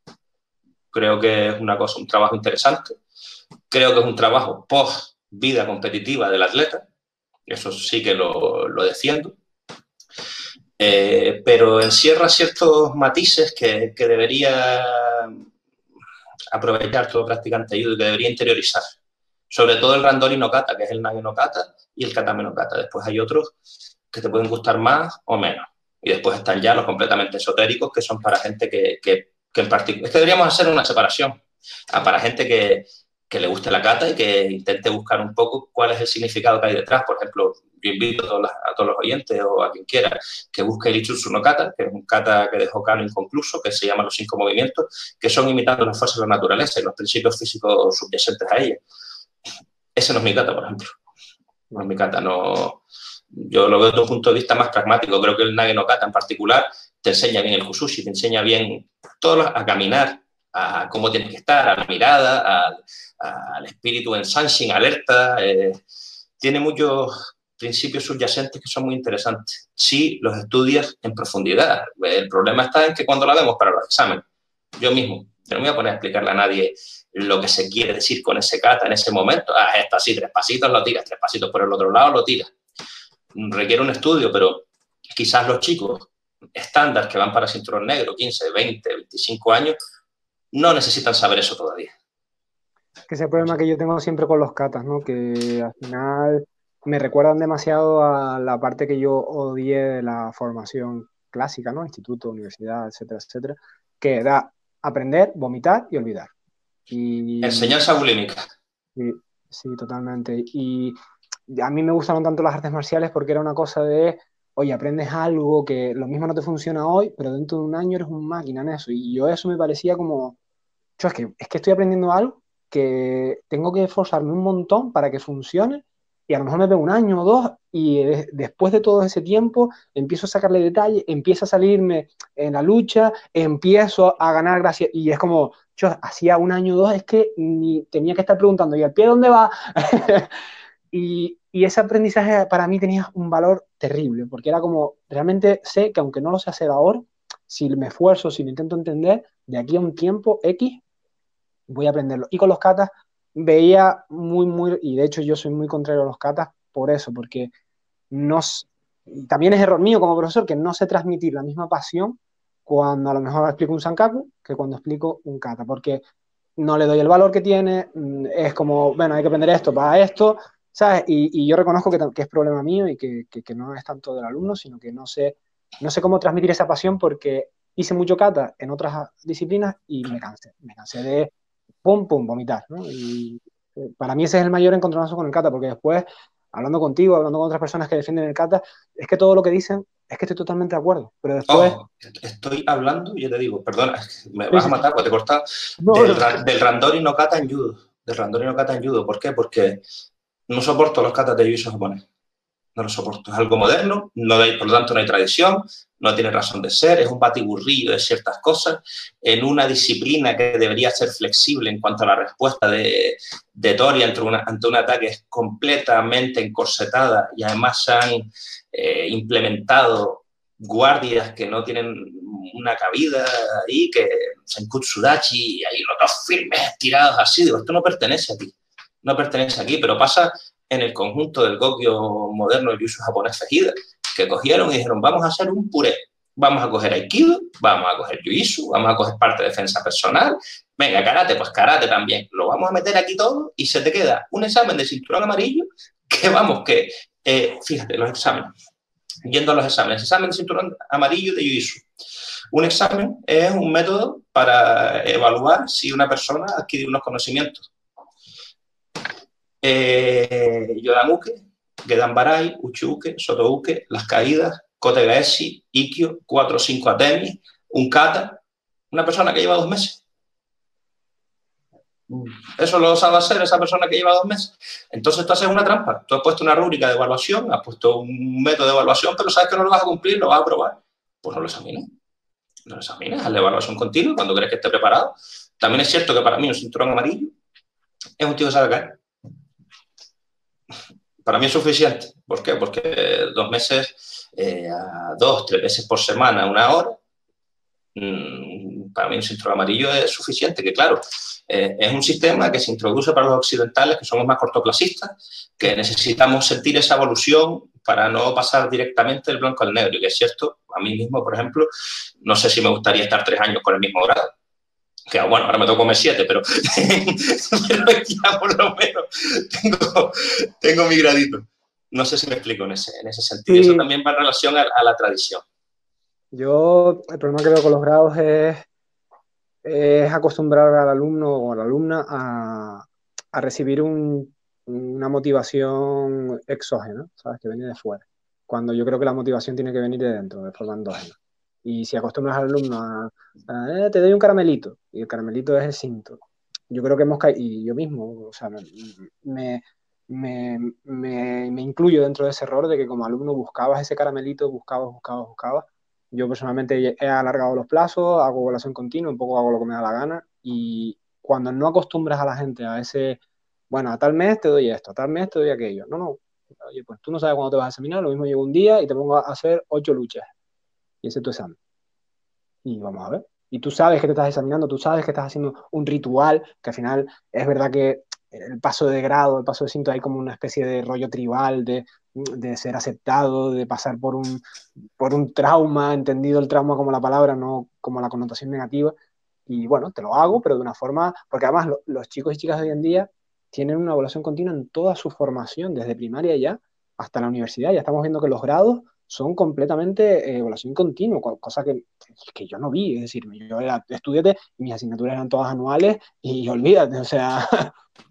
Speaker 2: Creo que es una cosa, un trabajo interesante. Creo que es un trabajo post vida competitiva del atleta. Eso sí que lo, lo defiendo. Eh, pero encierra ciertos matices que, debería aprovechar todo practicante y que debería interiorizar. Sobre todo el Randori no kata, que es el Nage no kata, y el Katame no kata. Después hay otros que te pueden gustar más o menos. Y después están ya los completamente esotéricos, que son para gente que, que, que en particular... Es que deberíamos hacer una separación. Ah, para gente que, que le guste la kata y que intente buscar un poco cuál es el significado que hay detrás. Por ejemplo, yo invito a todos, los, oyentes o a quien quiera que busque el Ichutsu no kata, que es un kata que dejó Kano inconcluso, que se llama Los Cinco Movimientos, que son imitando las fuerzas de la naturaleza y los principios físicos subyacentes a ella. Ese no es mi kata, por ejemplo. No es mi kata, no... Yo lo veo desde un punto de vista más pragmático. Creo que el Nage no kata en particular te enseña bien el Kusushi, te enseña bien todo a caminar, a cómo tienes que estar, a la mirada, al espíritu en Sanshin, alerta. Eh, tiene muchos principios subyacentes que son muy interesantes. Si los estudias en profundidad. El problema está en que cuando la vemos para los exámenes, yo mismo, no me voy a poner a explicarle a nadie lo que se quiere decir con ese kata en ese momento. Ah, esto así, tres pasitos lo tiras, tres pasitos por el otro lado lo tiras. Requiere un estudio, pero quizás los chicos estándar que van para cinturón negro, 15, 20, 25 años, no necesitan saber eso todavía.
Speaker 1: Que ese problema que yo tengo siempre con los katas, ¿no? Que al final me recuerdan demasiado a la parte que yo odié de la formación clásica, ¿no? Instituto, universidad, etcétera, etcétera, que era aprender, vomitar y olvidar. Y,
Speaker 2: Enseñanza bulímica.
Speaker 1: Sí, sí, totalmente. Y a mí me gustaron tanto las artes marciales porque era una cosa de, oye, aprendes algo que lo mismo no te funciona hoy, pero dentro de un año eres un máquina en eso. Y yo eso me parecía como, es que, es que estoy aprendiendo algo que tengo que esforzarme un montón para que funcione y a lo mejor me pego un año o dos y después de todo ese tiempo empiezo a sacarle detalle, empieza a salirme en la lucha, empiezo a ganar gracias y es como, yo hacía un año o dos es que ni tenía que estar preguntando, ¿y el pie dónde va? y, y, ese aprendizaje para mí tenía un valor terrible, porque era como, realmente sé que aunque no lo sé hacer ahora, si me esfuerzo, si lo intento entender, de aquí a un tiempo X, voy a aprenderlo. Y con los katas veía muy, muy, y de hecho yo soy muy contrario a los katas por eso, porque no, también es error mío como profesor que no sé transmitir la misma pasión cuando a lo mejor explico un sankaku que cuando explico un kata, porque no le doy el valor que tiene, mm, es como, bueno, hay que aprender esto para esto, ¿sabes? Y, yo reconozco que, que, es problema mío y que, que, no es tanto del alumno, sino que no sé, no sé cómo transmitir esa pasión porque hice mucho kata en otras disciplinas y me cansé, me cansé de pum, pum, vomitar, ¿no? Y eh, para mí ese es el mayor encontronazo con el kata, porque después, hablando contigo, hablando con otras personas que defienden el kata, es que todo lo que dicen es que estoy totalmente de acuerdo, pero después...
Speaker 2: Oh, estoy hablando, yo te digo, perdona, me vas a matar porque te cortas, del, Randori no kata en judo, del Randori no kata en judo, ¿por qué? Porque no soporto los katas de judo japonés no lo soporto. Es algo moderno, no hay, por lo tanto no hay tradición, no tiene razón de ser, es un batiburrillo de ciertas cosas, en una disciplina que debería ser flexible en cuanto a la respuesta de, de Tori ante, ante un ataque completamente encorsetada y además se han eh, implementado guardias que no tienen una cabida ahí, que en Kutsudachi, y ahí los dos firmes, tirados así, digo, esto no pertenece aquí, no pertenece aquí, pero pasa en el conjunto del Gokyo moderno del Yushu japonés Fejida, que cogieron y dijeron, vamos a hacer un puré, vamos a coger Aikido, vamos a coger Jiu-Jitsu, vamos a coger parte de defensa personal, venga, karate, pues karate también, lo vamos a meter aquí todo y se te queda un examen de cinturón amarillo que vamos, que, eh, fíjate, los exámenes, yendo a los exámenes, examen de cinturón amarillo de Jiu-Jitsu. Un examen es un método para evaluar si una persona adquiere unos conocimientos. Eh, Gedanbarai, Uchuke, Sotouke, Las Caídas, Kote Gaeshi, Ikio, 4 o 5 Atemi, un Kata, una persona que lleva dos meses. Eso lo sabe hacer esa persona que lleva dos meses. Entonces tú haces una trampa. Tú has puesto una rúbrica de evaluación, has puesto un método de evaluación, pero sabes que no lo vas a cumplir, lo vas a probar. Pues no lo examines. No lo examines, haz la evaluación continua cuando crees que esté preparado. También es cierto que para mí un cinturón amarillo es un tío que sabe caer para mí es suficiente. ¿Por qué? Porque dos meses, eh, dos, tres veces por semana, una hora, mm, para mí un cinturón amarillo es suficiente, que claro, eh, es un sistema que se introduce para los occidentales, que somos más cortoplacistas, que necesitamos sentir esa evolución para no pasar directamente del blanco al negro. Y que es cierto, a mí mismo, por ejemplo, no sé si me gustaría estar tres años con el mismo grado que bueno, ahora me toco comer siete, pero, ya por lo menos tengo, mi gradito. No sé si me explico en ese, en ese sentido. Eso también va en relación a, la tradición.
Speaker 1: Yo, el problema que veo con los grados es, es acostumbrar al alumno o a la alumna a, a recibir un, una motivación exógena, ¿sabes? Que viene de fuera. Cuando yo creo que la motivación tiene que venir de dentro, de forma endógena. Y si acostumbras al alumno a, eh, te doy un caramelito, y el caramelito es el cinto. Yo creo que hemos caído, y yo mismo, o sea, me, me, me, incluyo dentro de ese error de que como alumno buscabas ese caramelito, buscabas, buscabas, buscabas. Yo personalmente he alargado los plazos, hago evaluación continua, un poco hago lo que me da la gana, y cuando no acostumbras a la gente a ese, bueno, a tal mes te doy esto, a tal mes te doy aquello. No, no. Oye, pues tú no sabes cuándo te vas a examinar, lo mismo llevo un día y te pongo a hacer ocho luchas y ese es tu examen. Y vamos a ver. Y tú sabes que te estás examinando, tú sabes que estás haciendo un ritual, que al final es verdad que el paso de grado, el paso de cinto, hay como una especie de rollo tribal, de, de ser aceptado, de pasar por un, por un trauma, entendido el trauma como la palabra, no como la connotación negativa. Y bueno, te lo hago, pero de una forma, porque además los chicos y chicas de hoy en día tienen una evaluación continua en toda su formación, desde primaria ya hasta la universidad. Ya estamos viendo que los grados son completamente eh, evaluación continua, cosa que, que, yo no vi. Es decir, yo era estudiante y mis asignaturas eran todas anuales y olvídate, o sea,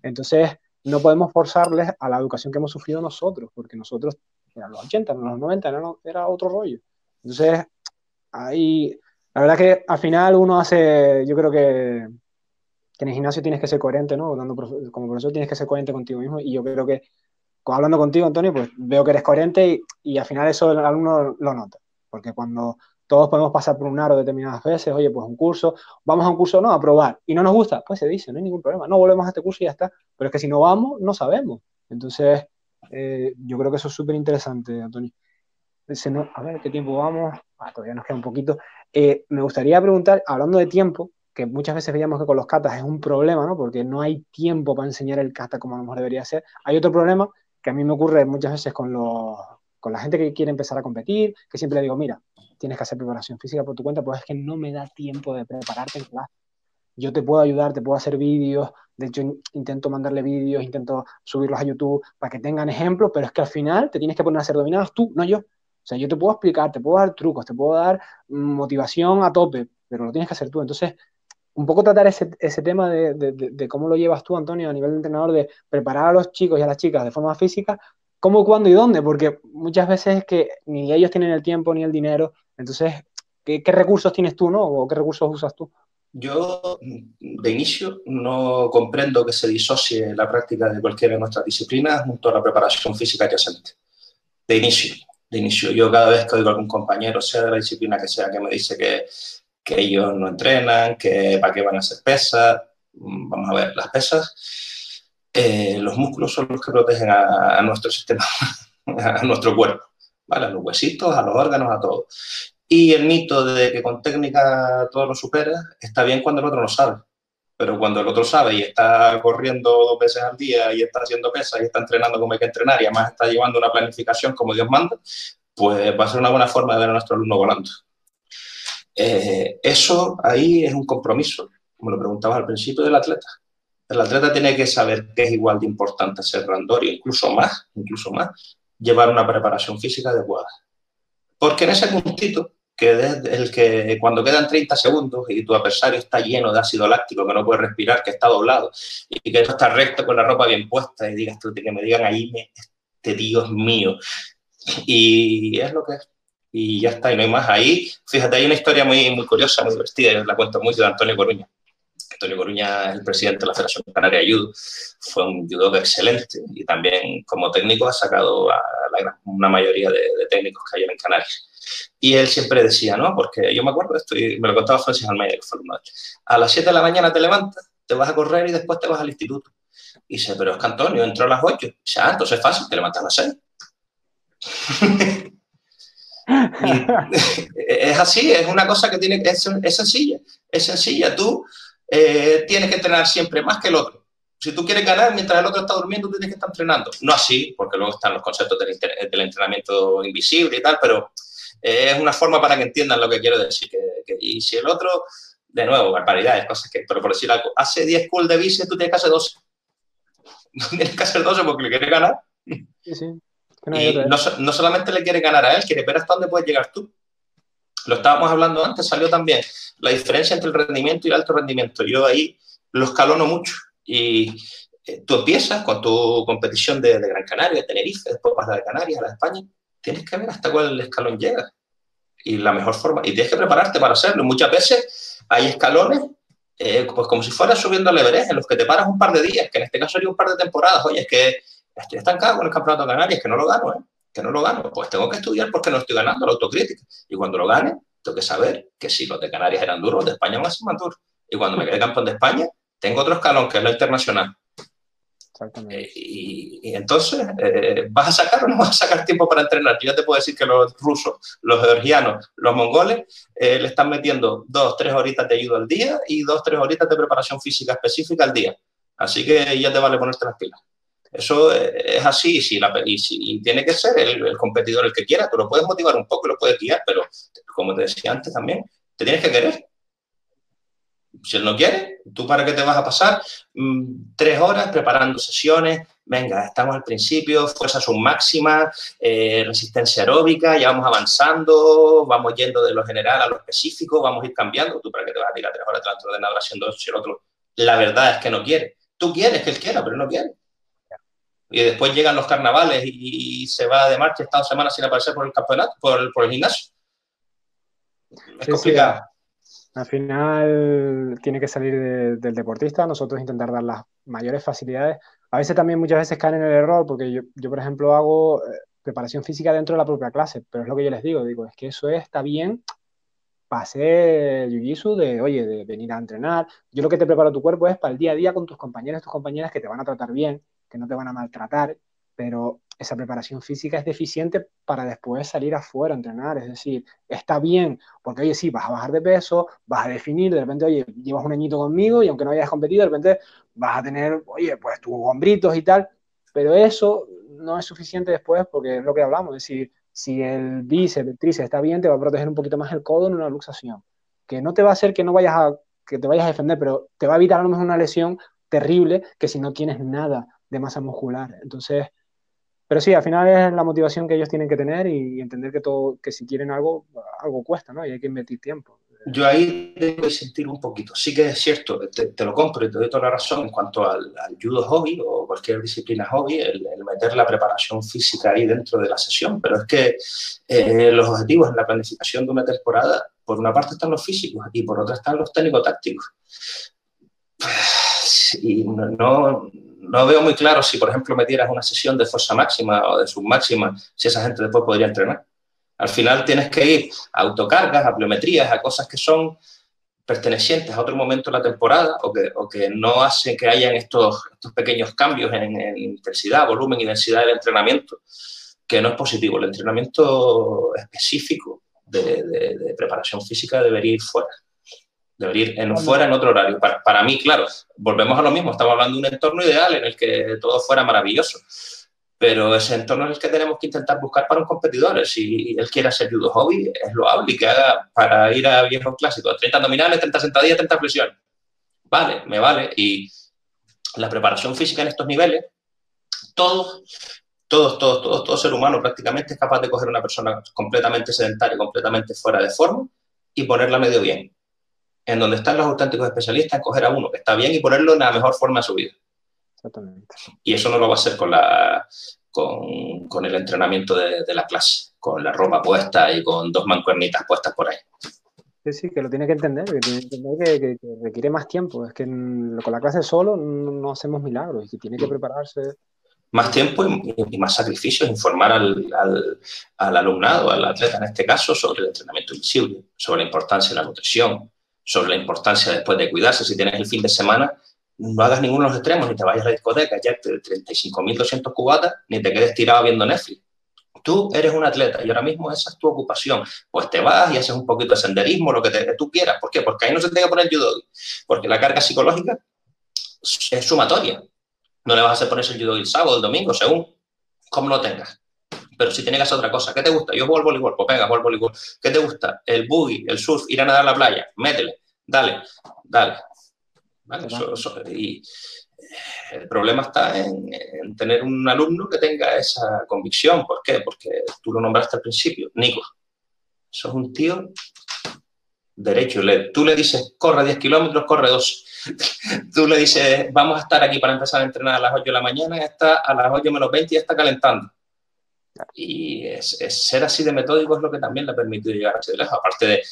Speaker 1: entonces no podemos forzarles a la educación que hemos sufrido nosotros, porque nosotros, eran los 80, eran los 90, era, otro rollo. Entonces, ahí, la verdad que al final uno hace, yo creo que, que en el gimnasio tienes que ser coherente, ¿no? Dando, como profesor tienes que ser coherente contigo mismo y yo creo que hablando contigo, Antonio, pues veo que eres coherente y, al final eso el alumno lo nota. Porque cuando todos podemos pasar por un aro determinadas veces, oye, pues un curso, vamos a un curso, no, a probar, y no nos gusta, pues se dice, no hay ningún problema, no volvemos a este curso y ya está. Pero es que si no vamos, no sabemos. Entonces, eh, yo creo que eso es súper interesante, Antonio. a ver, ¿qué tiempo vamos? Ah, todavía nos queda un poquito. Eh, me gustaría preguntar, hablando de tiempo, que muchas veces veíamos que con los katas es un problema, ¿no? Porque no hay tiempo para enseñar el kata como a lo mejor debería ser. Hay otro problema que a mí me ocurre muchas veces con los, con la gente que quiere empezar a competir, que siempre le digo, mira, tienes que hacer preparación física por tu cuenta, pues es que no me da tiempo de prepararte en clase. Yo te puedo ayudar, te puedo hacer vídeos, de hecho intento mandarle vídeos, intento subirlos a YouTube para que tengan ejemplos, pero es que al final te tienes que poner a hacer dominadas tú, no yo. O sea, yo te puedo explicar, te puedo dar trucos, te puedo dar motivación a tope, pero lo tienes que hacer tú. Entonces, un poco tratar ese, ese tema de, de, de, cómo lo llevas tú, Antonio, a nivel de entrenador, de preparar a los chicos y a las chicas de forma física, cómo, cuándo y dónde, porque muchas veces es que ni ellos tienen el tiempo ni el dinero, entonces, ¿qué, recursos tienes tú, no? ¿O qué recursos usas tú?
Speaker 2: Yo, de inicio, no comprendo que se disocie la práctica de cualquiera de nuestras disciplinas junto a la preparación física adyacente. De inicio, de inicio. Yo cada vez que oigo a algún compañero, sea de la disciplina que sea, que me dice que que ellos no entrenan, que para qué van a hacer pesas. Mm, vamos a ver, las pesas, eh, los músculos son los que protegen a, nuestro sistema, a nuestro cuerpo. A los huesitos, a los órganos, a todo. Y el mito de que con técnica todo lo supera está bien cuando el otro no sabe. Pero cuando el otro sabe y está corriendo dos veces al día y está haciendo pesas y está entrenando como hay que entrenar y además está llevando una planificación como Dios manda, pues va a ser una buena forma de ver a nuestro alumno volando. Eh, eso ahí es un compromiso, como lo preguntaba al principio, del atleta. El atleta tiene que saber que es igual de importante ser randorio, incluso más, incluso más, llevar una preparación física adecuada. Porque en ese puntito, que el que cuando quedan 30 segundos y tu adversario está lleno de ácido láctico, que no puede respirar, que está doblado y que no está recto con la ropa bien puesta y digas tú, que me digan ahí, este tío es mío. Y es lo que es y ya está, y no hay más. Ahí, fíjate, hay una historia muy, muy curiosa, muy divertida, yo la cuento mucho de Antonio Coruña. Antonio Coruña es el presidente de la Federación Canaria de Judo, fue un judoka excelente y también como técnico ha sacado a la, una mayoría de, técnicos que hay en Canarias. Y él siempre decía, ¿no? Porque yo me acuerdo de esto y me lo contaba Francis Almeida, que fue el A las 7 de la mañana te levantas, te vas a correr y después te vas al instituto. Y dice, pero es que Antonio entró a las 8. Dice, ah, entonces es fácil, te levantas a las 6. es así, es una cosa que tiene, es, es sencilla, es sencilla. Tú eh, tienes que entrenar siempre más que el otro. Si tú quieres ganar mientras el otro está durmiendo, tú tienes que estar entrenando. No así, porque luego están los conceptos del, del entrenamiento invisible y tal, pero eh, es una forma para que entiendan lo que quiero decir. Que, y si el otro, de nuevo, barbaridades, cosas que, pero por decir algo, hace 10 cool de bici, tú tienes que hacer 12. No tienes que hacer 12 porque le quieres ganar. Sí, sí. Y no, no, solamente le quiere ganar a él, quiere ver hasta dónde puedes llegar tú. Lo estábamos hablando antes, salió también la diferencia entre el rendimiento y el alto rendimiento. Yo ahí lo escalono mucho. Y eh, tú empiezas con tu competición de, de, Gran Canaria, de Tenerife, después vas a la de Canarias, a la de España. Tienes que ver hasta cuál escalón llega. Y la mejor forma, y tienes que prepararte para hacerlo. Muchas veces hay escalones eh, pues como si fueras subiendo al Everest, en los que te paras un par de días, que en este caso sería un par de temporadas. Oye, es que estoy estancado con el campeonato de Canarias, que no lo gano, ¿eh? que no lo gano. Pues tengo que estudiar porque no estoy ganando la autocrítica. Y cuando lo gane, tengo que saber que si los de Canarias eran duros, los de España van a ser más duros. Y cuando me quede campeón de España, tengo otro escalón, que es la internacional. Eh, y, entonces, eh, ¿vas a sacar o no vas a sacar tiempo para entrenar? Yo te puedo decir que los rusos, los georgianos, los mongoles eh, le están metiendo dos, tres horitas de ayuda al día y dos, tres horitas de preparación física específica al día. Así que ya te vale ponerte las pilas. Eso es así si la, y, tiene que ser el, competidor el que quiera. Tú lo puedes motivar un poco, lo puedes guiar, pero como te decía antes también, te tienes que querer. Si él no quiere, ¿tú para qué te vas a pasar mm, tres horas preparando sesiones? Venga, estamos al principio, fuerza submáxima, eh, resistencia aeróbica, ya vamos avanzando, vamos yendo de lo general a lo específico, vamos a ir cambiando. ¿Tú para qué te vas a tirar tres horas delante del ordenador haciendo eso si el otro, la verdad es que no quiere? Tú quieres que él quiera, pero no quiere y después llegan los carnavales y, se va de marcha, está dos semanas sin aparecer por el campeonato, por el, por el gimnasio. Es complicado.
Speaker 1: Al final tiene que salir del deportista, nosotros intentar dar las mayores facilidades. A veces también muchas veces caen en el error, porque yo, yo por ejemplo, hago eh, preparación física dentro de la propia clase, pero es lo que yo les digo, digo, es que eso está bien para hacer jiu-jitsu, de, oye, de venir a entrenar. Yo lo que te preparo tu cuerpo es para el día a día con tus compañeros, tus compañeras que te van a tratar bien, que no te van a maltratar, pero esa preparación física es deficiente para después salir afuera a entrenar. Es decir, está bien, porque oye, sí, vas a bajar de peso, vas a definir, de repente, oye, llevas un añito conmigo y aunque no hayas competido, de repente vas a tener, oye, pues tus hombritos y tal, pero eso no es suficiente después porque es lo que hablamos, es decir, si el bíceps, el tríceps está bien, te va a proteger un poquito más el codo en una luxación, que no te va a hacer que no vayas a, que te vayas a defender, pero te va a evitar a lo mejor una lesión terrible que si no tienes nada de masa muscular. Entonces, pero sí, al final es la motivación que ellos tienen que tener y, entender que todo, que si quieren algo, algo cuesta, ¿no? Y hay que invertir tiempo.
Speaker 2: Yo ahí debo sentir un poquito. Sí que es cierto, te, lo compro y te doy toda la razón en cuanto al, judo hobby o cualquier disciplina hobby, el, meter la preparación física ahí dentro de la sesión, pero es que eh, los objetivos en la planificación de una temporada, por una parte están los físicos y por otra están los técnico-tácticos. Y no, veo muy claro si, por ejemplo, metieras una sesión de fuerza máxima o de submáxima, si esa gente después podría entrenar. Al final tienes que ir a autocargas, a pliometrías, a cosas que son pertenecientes a otro momento de la temporada o que, no hacen que hayan estos, pequeños cambios en, intensidad, volumen y densidad del entrenamiento, que no es positivo. El entrenamiento específico de, de, preparación física debería ir fuera. Debería ir en, fuera en otro horario. Para, para mí, claro, volvemos a lo mismo. Estamos hablando de un entorno ideal en el que todo fuera maravilloso pero ese entorno es el que tenemos que intentar buscar para un competidor. Si él quiere hacer judo hobby, es loable y que haga para ir a viejos clásicos, 30 abdominales, 30 sentadillas, 30 flexiones. Vale, me vale. Y la preparación física en estos niveles, todos, todos, todos, todos, todo ser humano prácticamente es capaz de coger una persona completamente sedentaria, completamente fuera de forma y ponerla medio bien. En donde están los auténticos especialistas, coger a uno que está bien y ponerlo en la mejor forma de su vida. Y eso no lo va a hacer con, la, con, con el entrenamiento de, de, la clase, con la ropa puesta y con dos mancuernitas puestas por ahí.
Speaker 1: Sí, sí, que lo tiene que entender, que tiene que entender que, requiere más tiempo. Es que con la clase solo no, hacemos milagros y que tiene que prepararse.
Speaker 2: Más tiempo y, más sacrificios, informar al, al, al, alumnado, al atleta en este caso, sobre el entrenamiento invisible, sobre la importancia de la nutrición, sobre la importancia después de cuidarse. Si tienes el fin de semana, no hagas ninguno de los extremos, ni te vayas a la discoteca, ya te 35.200 cubatas, ni te quedes tirado viendo Netflix. Tú eres un atleta y ahora mismo esa es tu ocupación. Pues te vas y haces un poquito de senderismo, lo que, tú quieras. ¿Por qué? Porque ahí no se te que poner judo. Porque la carga psicológica es sumatoria. No le vas a hacer ponerse el judo el sábado, el domingo, según cómo lo tengas. Pero si tienes que hacer otra cosa, ¿qué te gusta? Yo juego al voleibol, pues venga, juego al voleibol. ¿Qué te gusta? El buggy, el surf, ir a nadar a la playa, métele, dale, dale y el problema está en, tener un alumno que tenga esa convicción. ¿Por qué? Porque tú lo nombraste al principio, Nico. Eso es un tío derecho. tú le dices, corre 10 kilómetros, corre 2. tú le dices, vamos a estar aquí para empezar a entrenar a las 8 de la mañana, está a las 8 menos 20 y está calentando. Y es, ser así de metódico es lo que también le ha permitido llegar así de lejos. Aparte de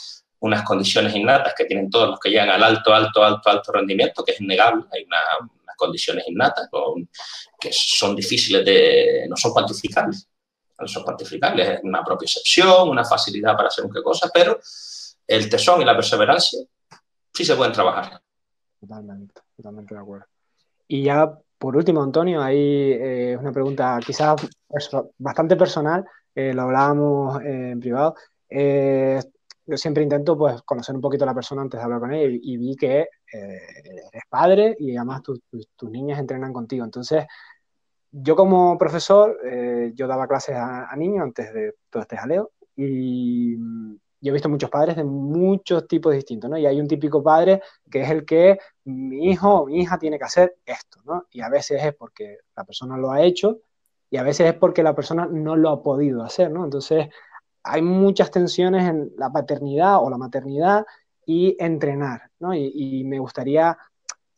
Speaker 2: unas condiciones innatas que tienen todos los que llegan al alto, alto, alto, alto rendimiento, que es innegable. Hay unas condiciones innatas que son difíciles de, no son cuantificables. No son cuantificables, es una propia excepción, una facilidad para hacer un qué cosa, pero el tesón y la perseverancia sí se pueden trabajar.
Speaker 1: Totalmente, totalmente de acuerdo. Y ya por último, Antonio, hay eh, una pregunta quizás bastante personal, eh, lo hablábamos eh, en privado. Eh, yo siempre intento pues conocer un poquito a la persona antes de hablar con ella y, vi que eres padre y además tus niñas entrenan contigo. Entonces, yo como profesor, yo daba clases a, niños antes de todo este jaleo y yo he visto muchos padres de muchos tipos distintos, ¿no? Y hay un típico padre que es el que mi hijo o mi hija tiene que hacer esto, ¿no? Y a veces es porque la persona lo ha hecho y a veces es porque la persona no lo ha podido hacer, ¿no? Entonces, hay muchas tensiones en la paternidad o la maternidad y entrenar, ¿no? Y, me gustaría,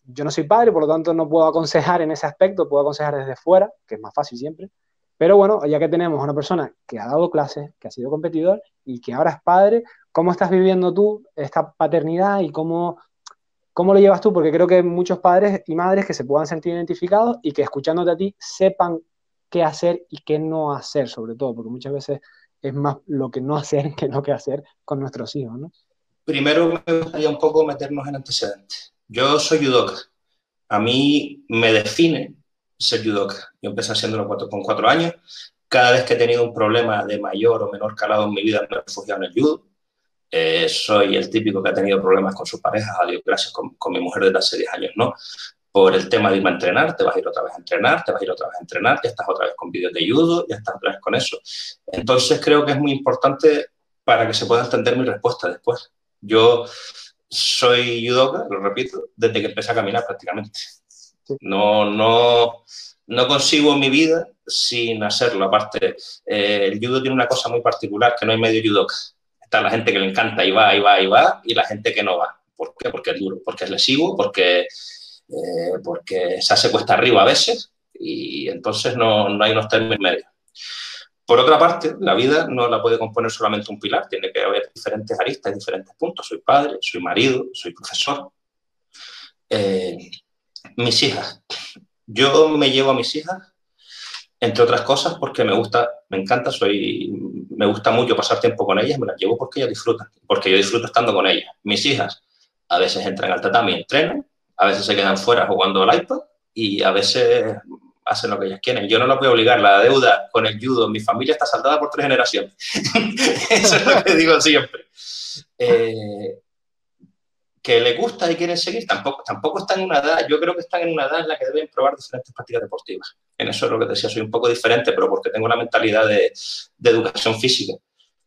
Speaker 1: yo no soy padre, por lo tanto no puedo aconsejar en ese aspecto, puedo aconsejar desde fuera, que es más fácil siempre, pero bueno, ya que tenemos una persona que ha dado clases, que ha sido competidor y que ahora es padre, ¿cómo estás viviendo tú esta paternidad y cómo, cómo lo llevas tú? Porque creo que muchos padres y madres que se puedan sentir identificados y que escuchándote a ti sepan qué hacer y qué no hacer, sobre todo, porque muchas veces es más lo que no hacer que lo que hacer con nuestros hijos, ¿no?
Speaker 2: Primero me gustaría un poco meternos en antecedentes. Yo soy judoka. A mí me define ser judoka. Yo empecé haciéndolo con cuatro años. Cada vez que he tenido un problema de mayor o menor calado en mi vida, me he refugiado en el judo. Eh, soy el típico que ha tenido problemas con su pareja, a Dios gracias, con, con mi mujer desde hace 10 años, ¿no? por el tema de irme a entrenar, te vas a ir otra vez a entrenar, te vas a ir otra vez a entrenar, ya estás otra vez con vídeos de judo, ya estás otra vez con eso. Entonces creo que es muy importante para que se pueda entender mi respuesta después. Yo soy judoka, lo repito, desde que empecé a caminar prácticamente. No, no, no consigo mi vida sin hacerlo. Aparte, eh, el judo tiene una cosa muy particular, que no hay medio judoka. Está la gente que le encanta y va, y va, y va, y la gente que no va. ¿Por qué? Porque es duro, porque es lesivo, porque, eh, porque se hace cuesta arriba a veces, y entonces no, no hay unos términos medios. Por otra parte, la vida no la puede componer solamente un pilar, tiene que haber diferentes aristas, diferentes puntos. Soy padre, soy marido, soy profesor. Eh, mis hijas. Yo me llevo a mis hijas, entre otras cosas, porque me gusta, me encanta, soy, me gusta mucho pasar tiempo con ellas, me las llevo porque ellas disfrutan, porque yo disfruto estando con ellas. Mis hijas a veces entran al tatami y entrenan, a veces se quedan fuera jugando al iPad y a veces hacen lo que ellas quieren. Yo no las voy a obligar. La deuda con el judo, mi familia está saldada por tres generaciones. Eso es lo que digo siempre. Eh, que les gusta y quieren seguir, tampoco, tampoco están en una edad, yo creo que están en una edad en la que deben probar diferentes prácticas deportivas. En eso es lo que decía, soy un poco diferente, pero porque tengo una mentalidad de, de educación física.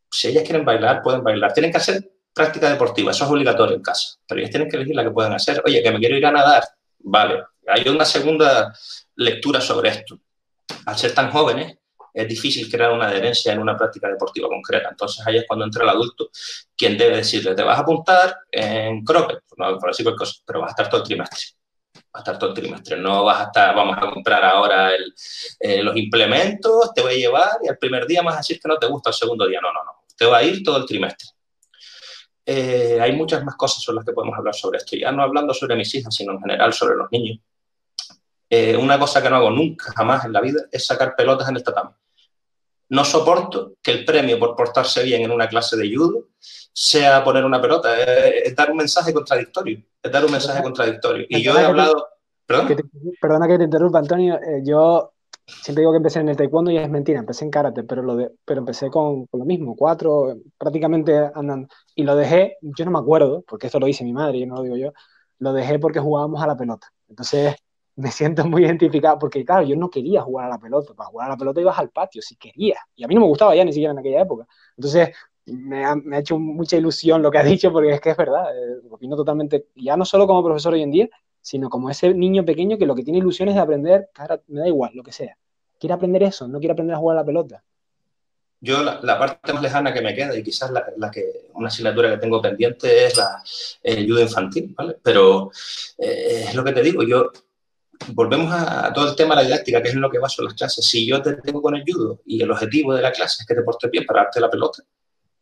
Speaker 2: Si ellas quieren bailar, pueden bailar. Tienen que hacer práctica deportiva, eso es obligatorio en casa, pero ellas tienen que elegir la que pueden hacer. Oye, que me quiero ir a nadar, vale. Hay una segunda lectura sobre esto. Al ser tan jóvenes, es difícil crear una adherencia en una práctica deportiva concreta. Entonces ahí es cuando entra el adulto quien debe decirle, te vas a apuntar en croquet, no, por decir cosas, pero vas a estar todo el trimestre. Vas a estar todo el trimestre. No vas a estar, vamos a comprar ahora eh, los implementos, te voy a llevar y el primer día vas a decir que no te gusta, el segundo día no, no, no. Te va a ir todo el trimestre. Eh, hay muchas más cosas sobre las que podemos hablar sobre esto. Ya no hablando sobre mis hijas, sino en general sobre los niños. Eh, una cosa que no hago nunca, jamás en la vida, es sacar pelotas en el tatami. No soporto que el premio por portarse bien en una clase de judo sea poner una pelota, es, dar un mensaje contradictorio, es dar un mensaje contradictorio. Y yo he hablado...
Speaker 1: ¿Perdona? Que te interrumpa, Antonio. Eh, yo siempre digo que empecé en el taekwondo y es mentira, empecé en karate, pero, lo de, pero empecé con, con, lo mismo, cuatro, prácticamente andando. Y lo dejé, yo no me acuerdo, porque esto lo dice mi madre, yo no lo digo yo, lo dejé porque jugábamos a la pelota. Entonces, me siento muy identificado porque, claro, yo no quería jugar a la pelota. Para jugar a la pelota ibas al patio, si quería. Y a mí no me gustaba ya ni siquiera en aquella época. Entonces, me ha, hecho mucha ilusión lo que ha dicho porque es que es verdad. Eh, opino totalmente, ya no solo como profesor hoy en día, sino como ese niño pequeño que lo que tiene ilusión es de aprender, cara, me da igual, lo que sea. Quiere aprender eso, no quiere aprender a jugar a la pelota.
Speaker 2: Yo la, parte más lejana que me queda y quizás la, que una asignatura que tengo pendiente es la, judo infantil, ¿vale? Pero eh, es lo que te digo, yo volvemos a, todo el tema de la didáctica, que es en lo que baso las clases. Si yo te tengo con el judo y el objetivo de la clase es que te portes bien para darte la pelota,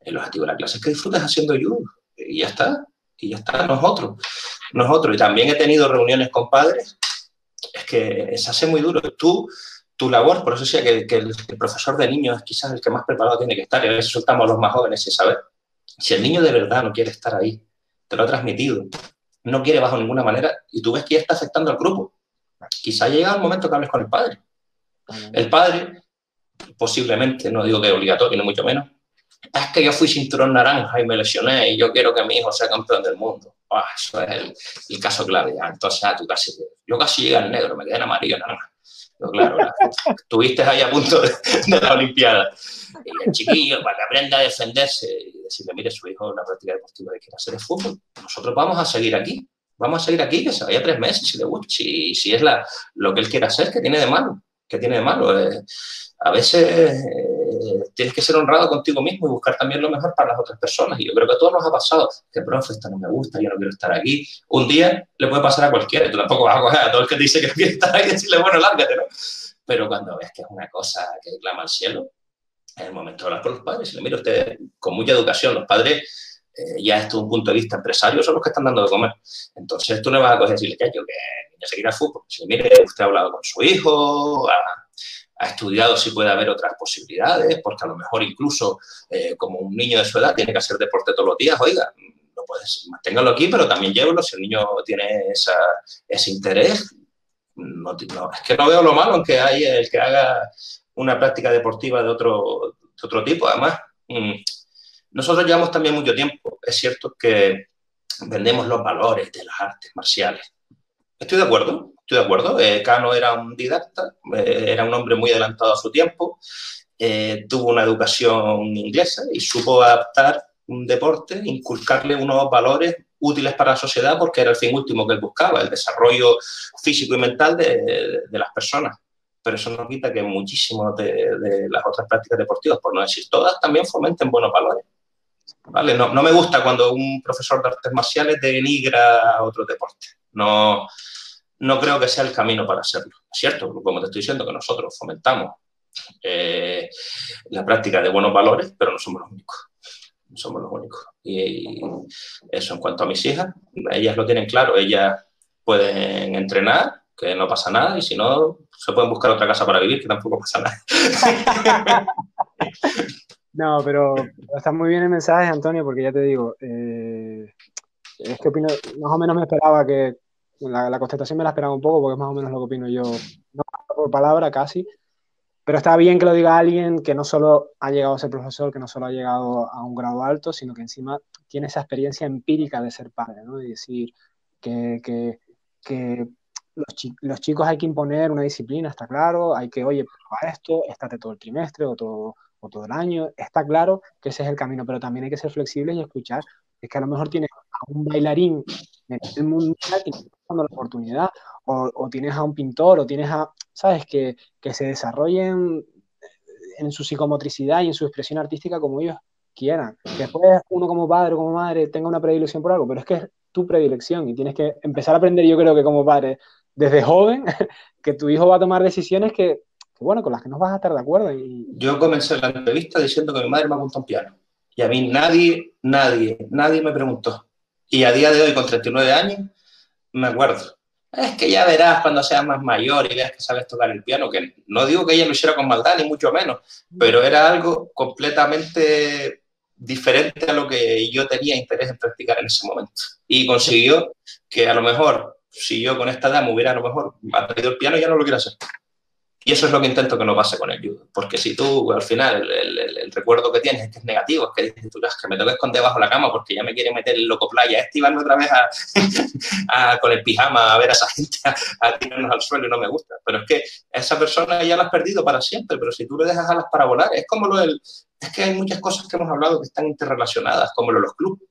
Speaker 2: el objetivo de la clase es que disfrutes haciendo judo. Y ya está, y ya está, nosotros. Nosotros. Y también he tenido reuniones con padres, es que se hace muy duro. Tú, tu labor, por eso decía que, que el, el, profesor de niños es quizás el que más preparado tiene que estar, y a veces soltamos a los más jóvenes sin saber. Si el niño de verdad no quiere estar ahí, te lo ha transmitido, no quiere bajo ninguna manera, y tú ves que ya está afectando al grupo, Quizá llega el momento que hables con el padre. El padre, posiblemente, no digo que es obligatorio, ni mucho menos, es que yo fui cinturón naranja y me lesioné y yo quiero que mi hijo sea campeón del mundo. Oh, eso es el, el, caso clave. Entonces, ah, tú casi, yo casi llegué al negro, me quedé en amarillo naranja. Pero claro, estuviste ahí a punto de, de, la Olimpiada. Y el chiquillo, para que aprenda a defenderse y decirle, mire, su hijo la práctica deportiva que quiere hacer el fútbol, nosotros vamos a seguir aquí vamos a seguir aquí, que se vaya tres meses, si le gusta, si, si es la, lo que él quiere hacer, que tiene de malo, que tiene de malo. Eh, a veces eh, tienes que ser honrado contigo mismo y buscar también lo mejor para las otras personas. Y yo creo que a todos nos ha pasado, que profe, esto no me gusta, yo no quiero estar aquí. Un día le puede pasar a cualquiera, tú tampoco vas a coger a todo el que te dice que quiere estar ahí y decirle, bueno, lárgate, ¿no? Pero cuando ves que es una cosa que clama al cielo, es el momento de hablar con los padres. Y le mira, usted, con mucha educación, los padres eh, ya desde un punto de vista empresario, son los que están dando de comer. Entonces tú no vas a coger y decirle, que yo, que niño seguir al fútbol. Si mire, usted ha hablado con su hijo, ha, estudiado si puede haber otras posibilidades, porque a lo mejor incluso eh, como un niño de su edad tiene que hacer deporte todos los días, oiga, no puedes, manténgalo aquí, pero también llévelo. Si el niño tiene ese interés, no, es que no veo lo malo en que hay el que haga una práctica deportiva de otro, de otro tipo. Además, mmm, nosotros llevamos también mucho tiempo, es cierto que vendemos los valores de las artes marciales, Estoy de acuerdo, estoy de acuerdo. Eh, Cano era un didacta, eh, era un hombre muy adelantado a su tiempo, eh, tuvo una educación inglesa y supo adaptar un deporte, inculcarle unos valores útiles para la sociedad porque era el fin último que él buscaba, el desarrollo físico y mental de, las personas. Pero eso no quita que muchísimas de, las otras prácticas deportivas, por no decir todas, también fomenten buenos valores. ¿Vale? No, no me gusta cuando un profesor de artes marciales denigra a otro deporte. No, no creo que sea el camino para hacerlo. Cierto, como te estoy diciendo, que nosotros fomentamos eh, la práctica de buenos valores, pero no somos los únicos. No somos los únicos. Y, eso en cuanto a mis hijas, ellas lo tienen claro, ellas pueden entrenar, que no pasa nada, y si no, se pueden buscar otra casa para vivir, que tampoco pasa nada.
Speaker 1: no, pero está muy bien el mensaje, Antonio, porque ya te digo, eh, es que opino, más o menos me esperaba que, la, la me la esperaba un poco, porque es más o menos lo que opino yo, no por palabra casi, pero está bien que lo diga alguien que no solo ha llegado a ser profesor, que no solo ha llegado a un grado alto, sino que encima tiene esa experiencia empírica de ser padre, ¿no? Y decir que, que, que los, chicos hay que imponer una disciplina, está claro, hay que, oye, prueba esto, estate todo el trimestre o todo, o todo el año, está claro que ese es el camino, pero también hay que ser flexibles y escuchar, es que a lo mejor tienes a un bailarín en el mundo que está dando la oportunidad, o, o, tienes a un pintor, o tienes a, ¿sabes? Que, que se desarrollen en su psicomotricidad y en su expresión artística como ellos quieran. Después uno como padre o como madre tenga una predilección por algo, pero es que es tu predilección y tienes que empezar a aprender, yo creo que como padre, desde joven, que tu hijo va a tomar decisiones que, bueno, con las que no vas a estar de acuerdo. Y...
Speaker 2: Yo comencé la entrevista diciendo que mi madre me apuntó un piano. Y a mí nadie, nadie, nadie me preguntó. Y a día de hoy, con 39 años, me acuerdo. Es que ya verás cuando seas más mayor y veas que sabes tocar el piano, que no digo que ella lo hiciera con maldad, ni mucho menos, pero era algo completamente diferente a lo que yo tenía interés en practicar en ese momento. Y consiguió que a lo mejor, si yo con esta edad hubiera a lo mejor aprendido el piano, ya no lo quiero hacer. Y eso es lo que intento que no pase con el judo. Porque si tú, al final, el, recuerdo que tienes es que es negativo, es que dices tú, que me tengo que esconder bajo la cama porque ya me quiere meter el loco playa, este otra vez a, con el pijama a ver a esa gente a, tirarnos al suelo y no me gusta. Pero es que esa persona ya la has perdido para siempre, pero si tú le dejas a las para volar, es como lo del... Es que hay muchas cosas que hemos hablado que están interrelacionadas, como lo de los clubes.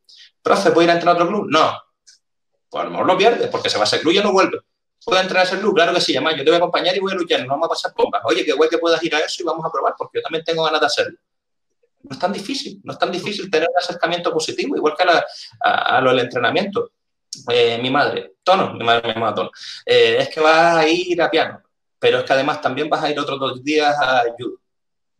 Speaker 2: Profe, ¿puedo ir a entrar a otro club? No. Pues a lo mejor lo pierdes, porque se va a ese club y no vuelve. ¿Puedo entrar a ese club? Claro que sí, además yo te voy a acompañar y voy a luchar, no vamos a pasar bombas. Oye, qué guay que puedas ir a eso y vamos a probar, porque yo también tengo ganas de hacerlo. No es tan difícil, no es tan difícil tener un acercamiento positivo, igual que a, lo del entrenamiento. Eh, mi madre, Tono, mi madre me llama Tono, eh, es que vas a ir a piano, pero es que además también vas a ir otros dos días a judo.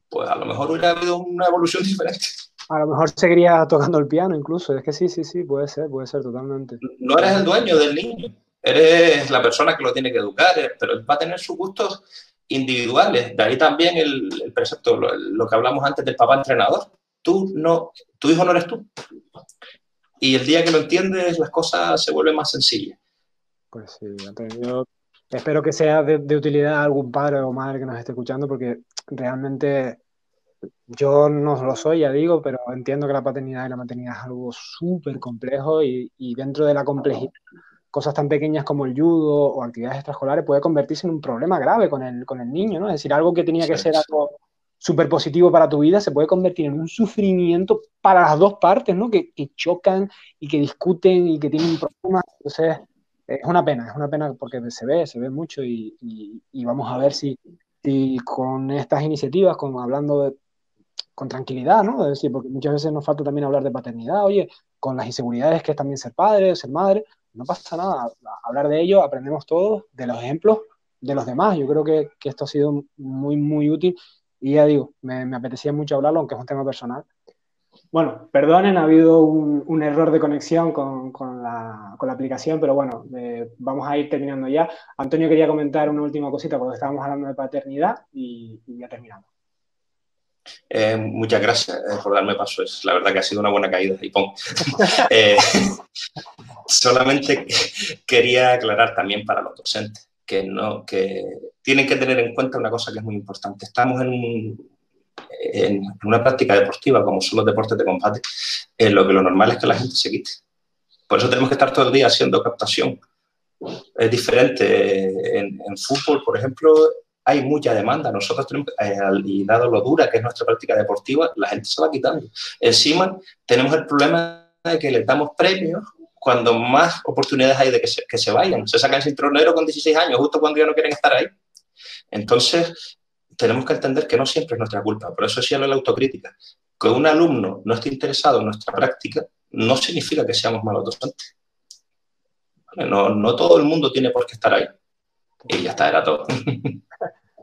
Speaker 2: Pues a lo mejor hubiera habido una evolución diferente.
Speaker 1: A lo mejor seguiría tocando el piano incluso, es que sí, sí, sí, puede ser, puede ser totalmente.
Speaker 2: No eres el dueño del niño eres la persona que lo tiene que educar, eh, pero va a tener sus gustos individuales. De ahí también el, precepto, lo, que hablamos antes del papá entrenador. Tú no, tu hijo no eres tú. Y el día que lo entiendes, las cosas se vuelven más sencillas.
Speaker 1: Pues sí, yo espero que sea de, utilidad a algún padre o madre que nos esté escuchando, porque realmente yo no lo soy, ya digo, pero entiendo que la paternidad y la maternidad es algo súper complejo y, dentro de la complejidad cosas tan pequeñas como el judo o actividades extraescolares puede convertirse en un problema grave con el, con el niño, ¿no? Es decir, algo que tenía que ser algo súper positivo para tu vida se puede convertir en un sufrimiento para las dos partes, ¿no? Que, chocan y que discuten y que tienen problemas. Entonces, es una pena, es una pena porque se ve, se ve mucho y, vamos a ver si, si, con estas iniciativas, como hablando de, con tranquilidad, ¿no? Es decir, porque muchas veces nos falta también hablar de paternidad, oye, con las inseguridades que es también ser padre, ser madre, no pasa nada, hablar de ello, aprendemos todos de los ejemplos de los demás. Yo creo que, esto ha sido muy, muy útil y ya digo, me, apetecía mucho hablarlo, aunque es un tema personal. Bueno, perdonen, ha habido un, error de conexión con, la, aplicación, pero bueno, eh, vamos a ir terminando ya. Antonio quería comentar una última cosita porque estábamos hablando de paternidad y, ya terminamos.
Speaker 2: Eh, muchas gracias eh, por darme paso. Es la verdad que ha sido una buena caída. Y eh, solamente quería aclarar también para los docentes que, no, que tienen que tener en cuenta una cosa que es muy importante. Estamos en, una práctica deportiva como son los deportes de combate, lo que lo normal es que la gente se quite. Por eso tenemos que estar todo el día haciendo captación Es diferente. En, fútbol, por ejemplo, hay mucha demanda. Nosotros tenemos, eh, y dado lo dura que es nuestra práctica deportiva, la gente se va quitando. Encima, tenemos el problema de que le damos premios cuando más oportunidades hay de que se, vayan. Se sacan sin tronero con 16 años, justo cuando ya no quieren estar ahí. Entonces, tenemos que entender que no siempre es nuestra culpa. Por eso decía lo de la autocrítica. Que un alumno no esté interesado en nuestra práctica no significa que seamos malos docentes. No todo el mundo tiene por qué estar ahí. Y ya está, era todo.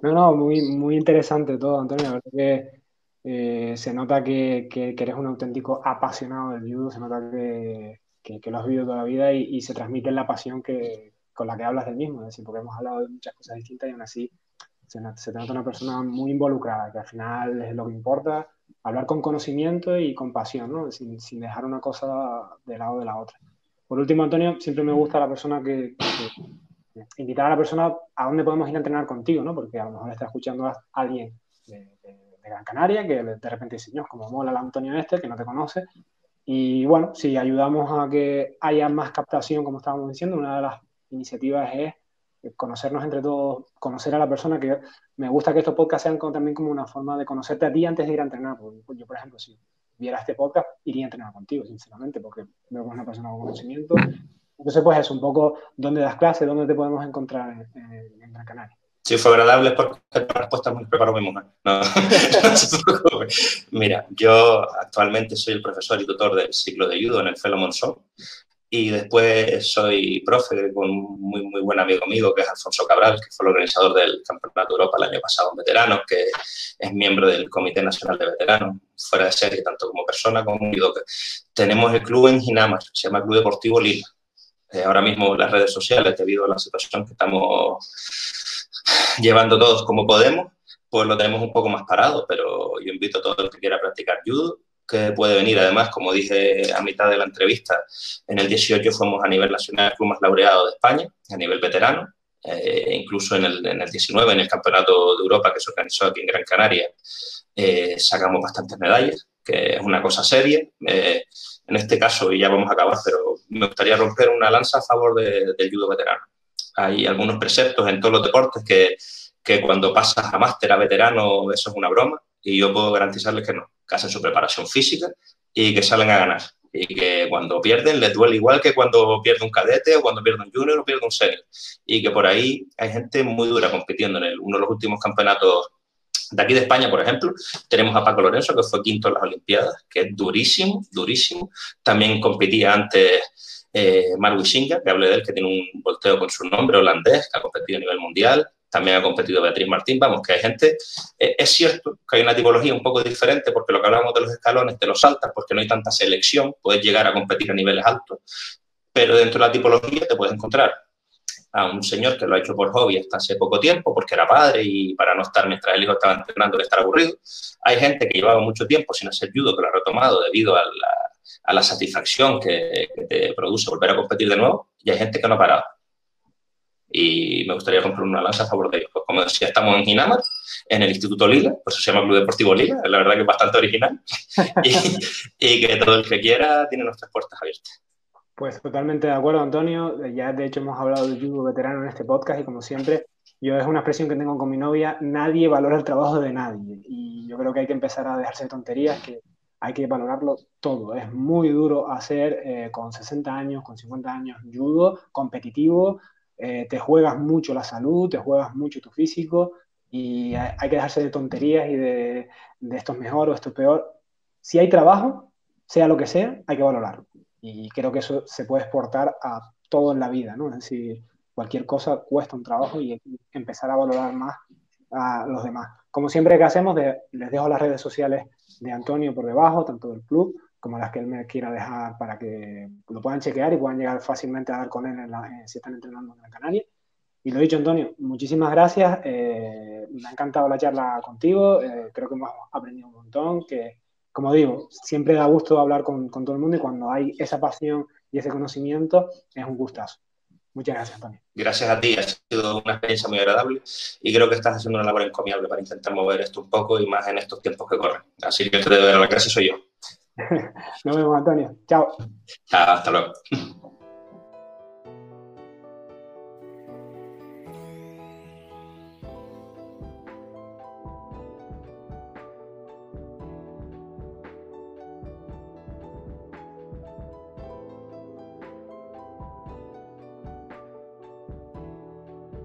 Speaker 1: No, no, muy, muy interesante todo, Antonio. La verdad que eh, se nota que, que, eres un auténtico apasionado del judo, se nota que, que, lo has vivido toda la vida y, se transmite la pasión que, con la que hablas del mismo, es decir, porque hemos hablado de muchas cosas distintas y aún así se, se, te nota una persona muy involucrada, que al final es lo que importa, hablar con conocimiento y con pasión, ¿no? sin, sin dejar una cosa de lado de la otra. Por último, Antonio, siempre me gusta la persona que, invitar a la persona a dónde podemos ir a entrenar contigo, ¿no? Porque a lo mejor está escuchando a alguien de, Gran Canaria que de repente dice, como mola el Antonio este, que no te conoce, y bueno, si ayudamos a que haya más captación, como estábamos diciendo, una de las iniciativas es conocernos entre todos, conocer a la persona, que me gusta que estos podcasts sean también como una forma de conocerte a ti antes de ir a entrenar. yo, por ejemplo, si viera este podcast, iría a entrenar contigo, sinceramente, porque veo que es una persona con conocimiento. Entonces, pues es un poco dónde das clases, dónde te podemos encontrar en, en Gran Canaria.
Speaker 2: Si fue agradable porque la respuesta me preparó mi mujer. No, Mira, yo actualmente soy el profesor y tutor del ciclo de judo en el Felo Monzón y después soy profe con un muy, muy buen amigo mío que es Alfonso Cabral, que fue el organizador del Campeonato de Europa el año pasado en veteranos, que es miembro del Comité Nacional de Veteranos, fuera de serie, tanto como persona como judoka. Tenemos el club en Ginamar, se llama Club Deportivo Lila. Eh, ahora mismo las redes sociales, debido a la situación que estamos llevando todos como podemos, pues lo tenemos un poco más parado, pero yo invito a todo el que quiera practicar judo, que puede venir. Además, como dije a mitad de la entrevista, en el 18 fuimos a nivel nacional club más laureado de España, a nivel veterano, eh, incluso en el, en el, 19, en el Campeonato de Europa que se organizó aquí en Gran Canaria, eh, sacamos bastantes medallas, que es una cosa seria. Eh, en este caso, y ya vamos a acabar, pero me gustaría romper una lanza a favor del judo veterano hay algunos preceptos en todos los deportes que, que cuando pasas a máster, a veterano, eso es una broma. Y yo puedo garantizarles que no, que hacen su preparación física y que salen a ganar. Y que cuando pierden les duele igual que cuando pierde un cadete o cuando pierde un junior o pierde un senior. Y que por ahí hay gente muy dura compitiendo en el, uno de los últimos campeonatos de aquí de España, por ejemplo, tenemos a Paco Lorenzo, que fue quinto en las Olimpiadas, que es durísimo, durísimo. También competía antes eh, Mark que hablé de él, que tiene un volteo con su nombre holandés, que ha competido a nivel mundial, también ha competido Beatriz Martín, vamos, que hay gente, eh, es cierto que hay una tipología un poco diferente, porque lo que hablamos de los escalones, de los saltas, porque no hay tanta selección, puedes llegar a competir a niveles altos, pero dentro de la tipología te puedes encontrar a un señor que lo ha hecho por hobby hasta hace poco tiempo, porque era padre y para no estar mientras el hijo estaba entrenando le estar aburrido. Hay gente que llevaba mucho tiempo sin hacer judo, que lo ha retomado debido a la, a la satisfacción que, te produce volver a competir de nuevo, y hay gente que no ha parado. Y me gustaría comprar una lanza a favor de ellos. Pues como decía, estamos en Ginamar, en el Instituto Lila, pues se llama Club Deportivo Lila, la verdad que es bastante original, y, que todo el que quiera tiene nuestras puertas abiertas.
Speaker 1: Pues totalmente de acuerdo, Antonio. Ya de hecho hemos hablado de judo veterano en este podcast y como siempre, yo es una expresión que tengo con mi novia, nadie valora el trabajo de nadie. Y yo creo que hay que empezar a dejarse de tonterías, que hay que valorarlo todo. Es muy duro hacer eh, con 60 años, con 50 años judo competitivo. Eh, te juegas mucho la salud, te juegas mucho tu físico y hay, que dejarse de tonterías y de, esto es mejor o esto es peor. Si hay trabajo, sea lo que sea, hay que valorarlo. Y creo que eso se puede exportar a todo en la vida, ¿no? Es decir, cualquier cosa cuesta un trabajo y empezar a valorar más a los demás. Como siempre que hacemos, les dejo las redes sociales de Antonio por debajo, tanto del club como las que él me quiera dejar para que lo puedan chequear y puedan llegar fácilmente a dar con él en la, si están entrenando en la Canaria. Y lo dicho, Antonio, muchísimas gracias. Eh, me ha encantado la charla contigo. Eh, creo que hemos aprendido un montón. Que, como digo, siempre da gusto hablar con, con todo el mundo y cuando hay esa pasión y ese conocimiento, es un gustazo. Muchas gracias, Antonio.
Speaker 2: Gracias a ti, ha sido una experiencia muy agradable y creo que estás haciendo una labor encomiable para intentar mover esto un poco y más en estos tiempos que corren. Así que te debo dar la clase soy yo.
Speaker 1: Nos vemos, Antonio. Chao.
Speaker 2: Chao, hasta luego.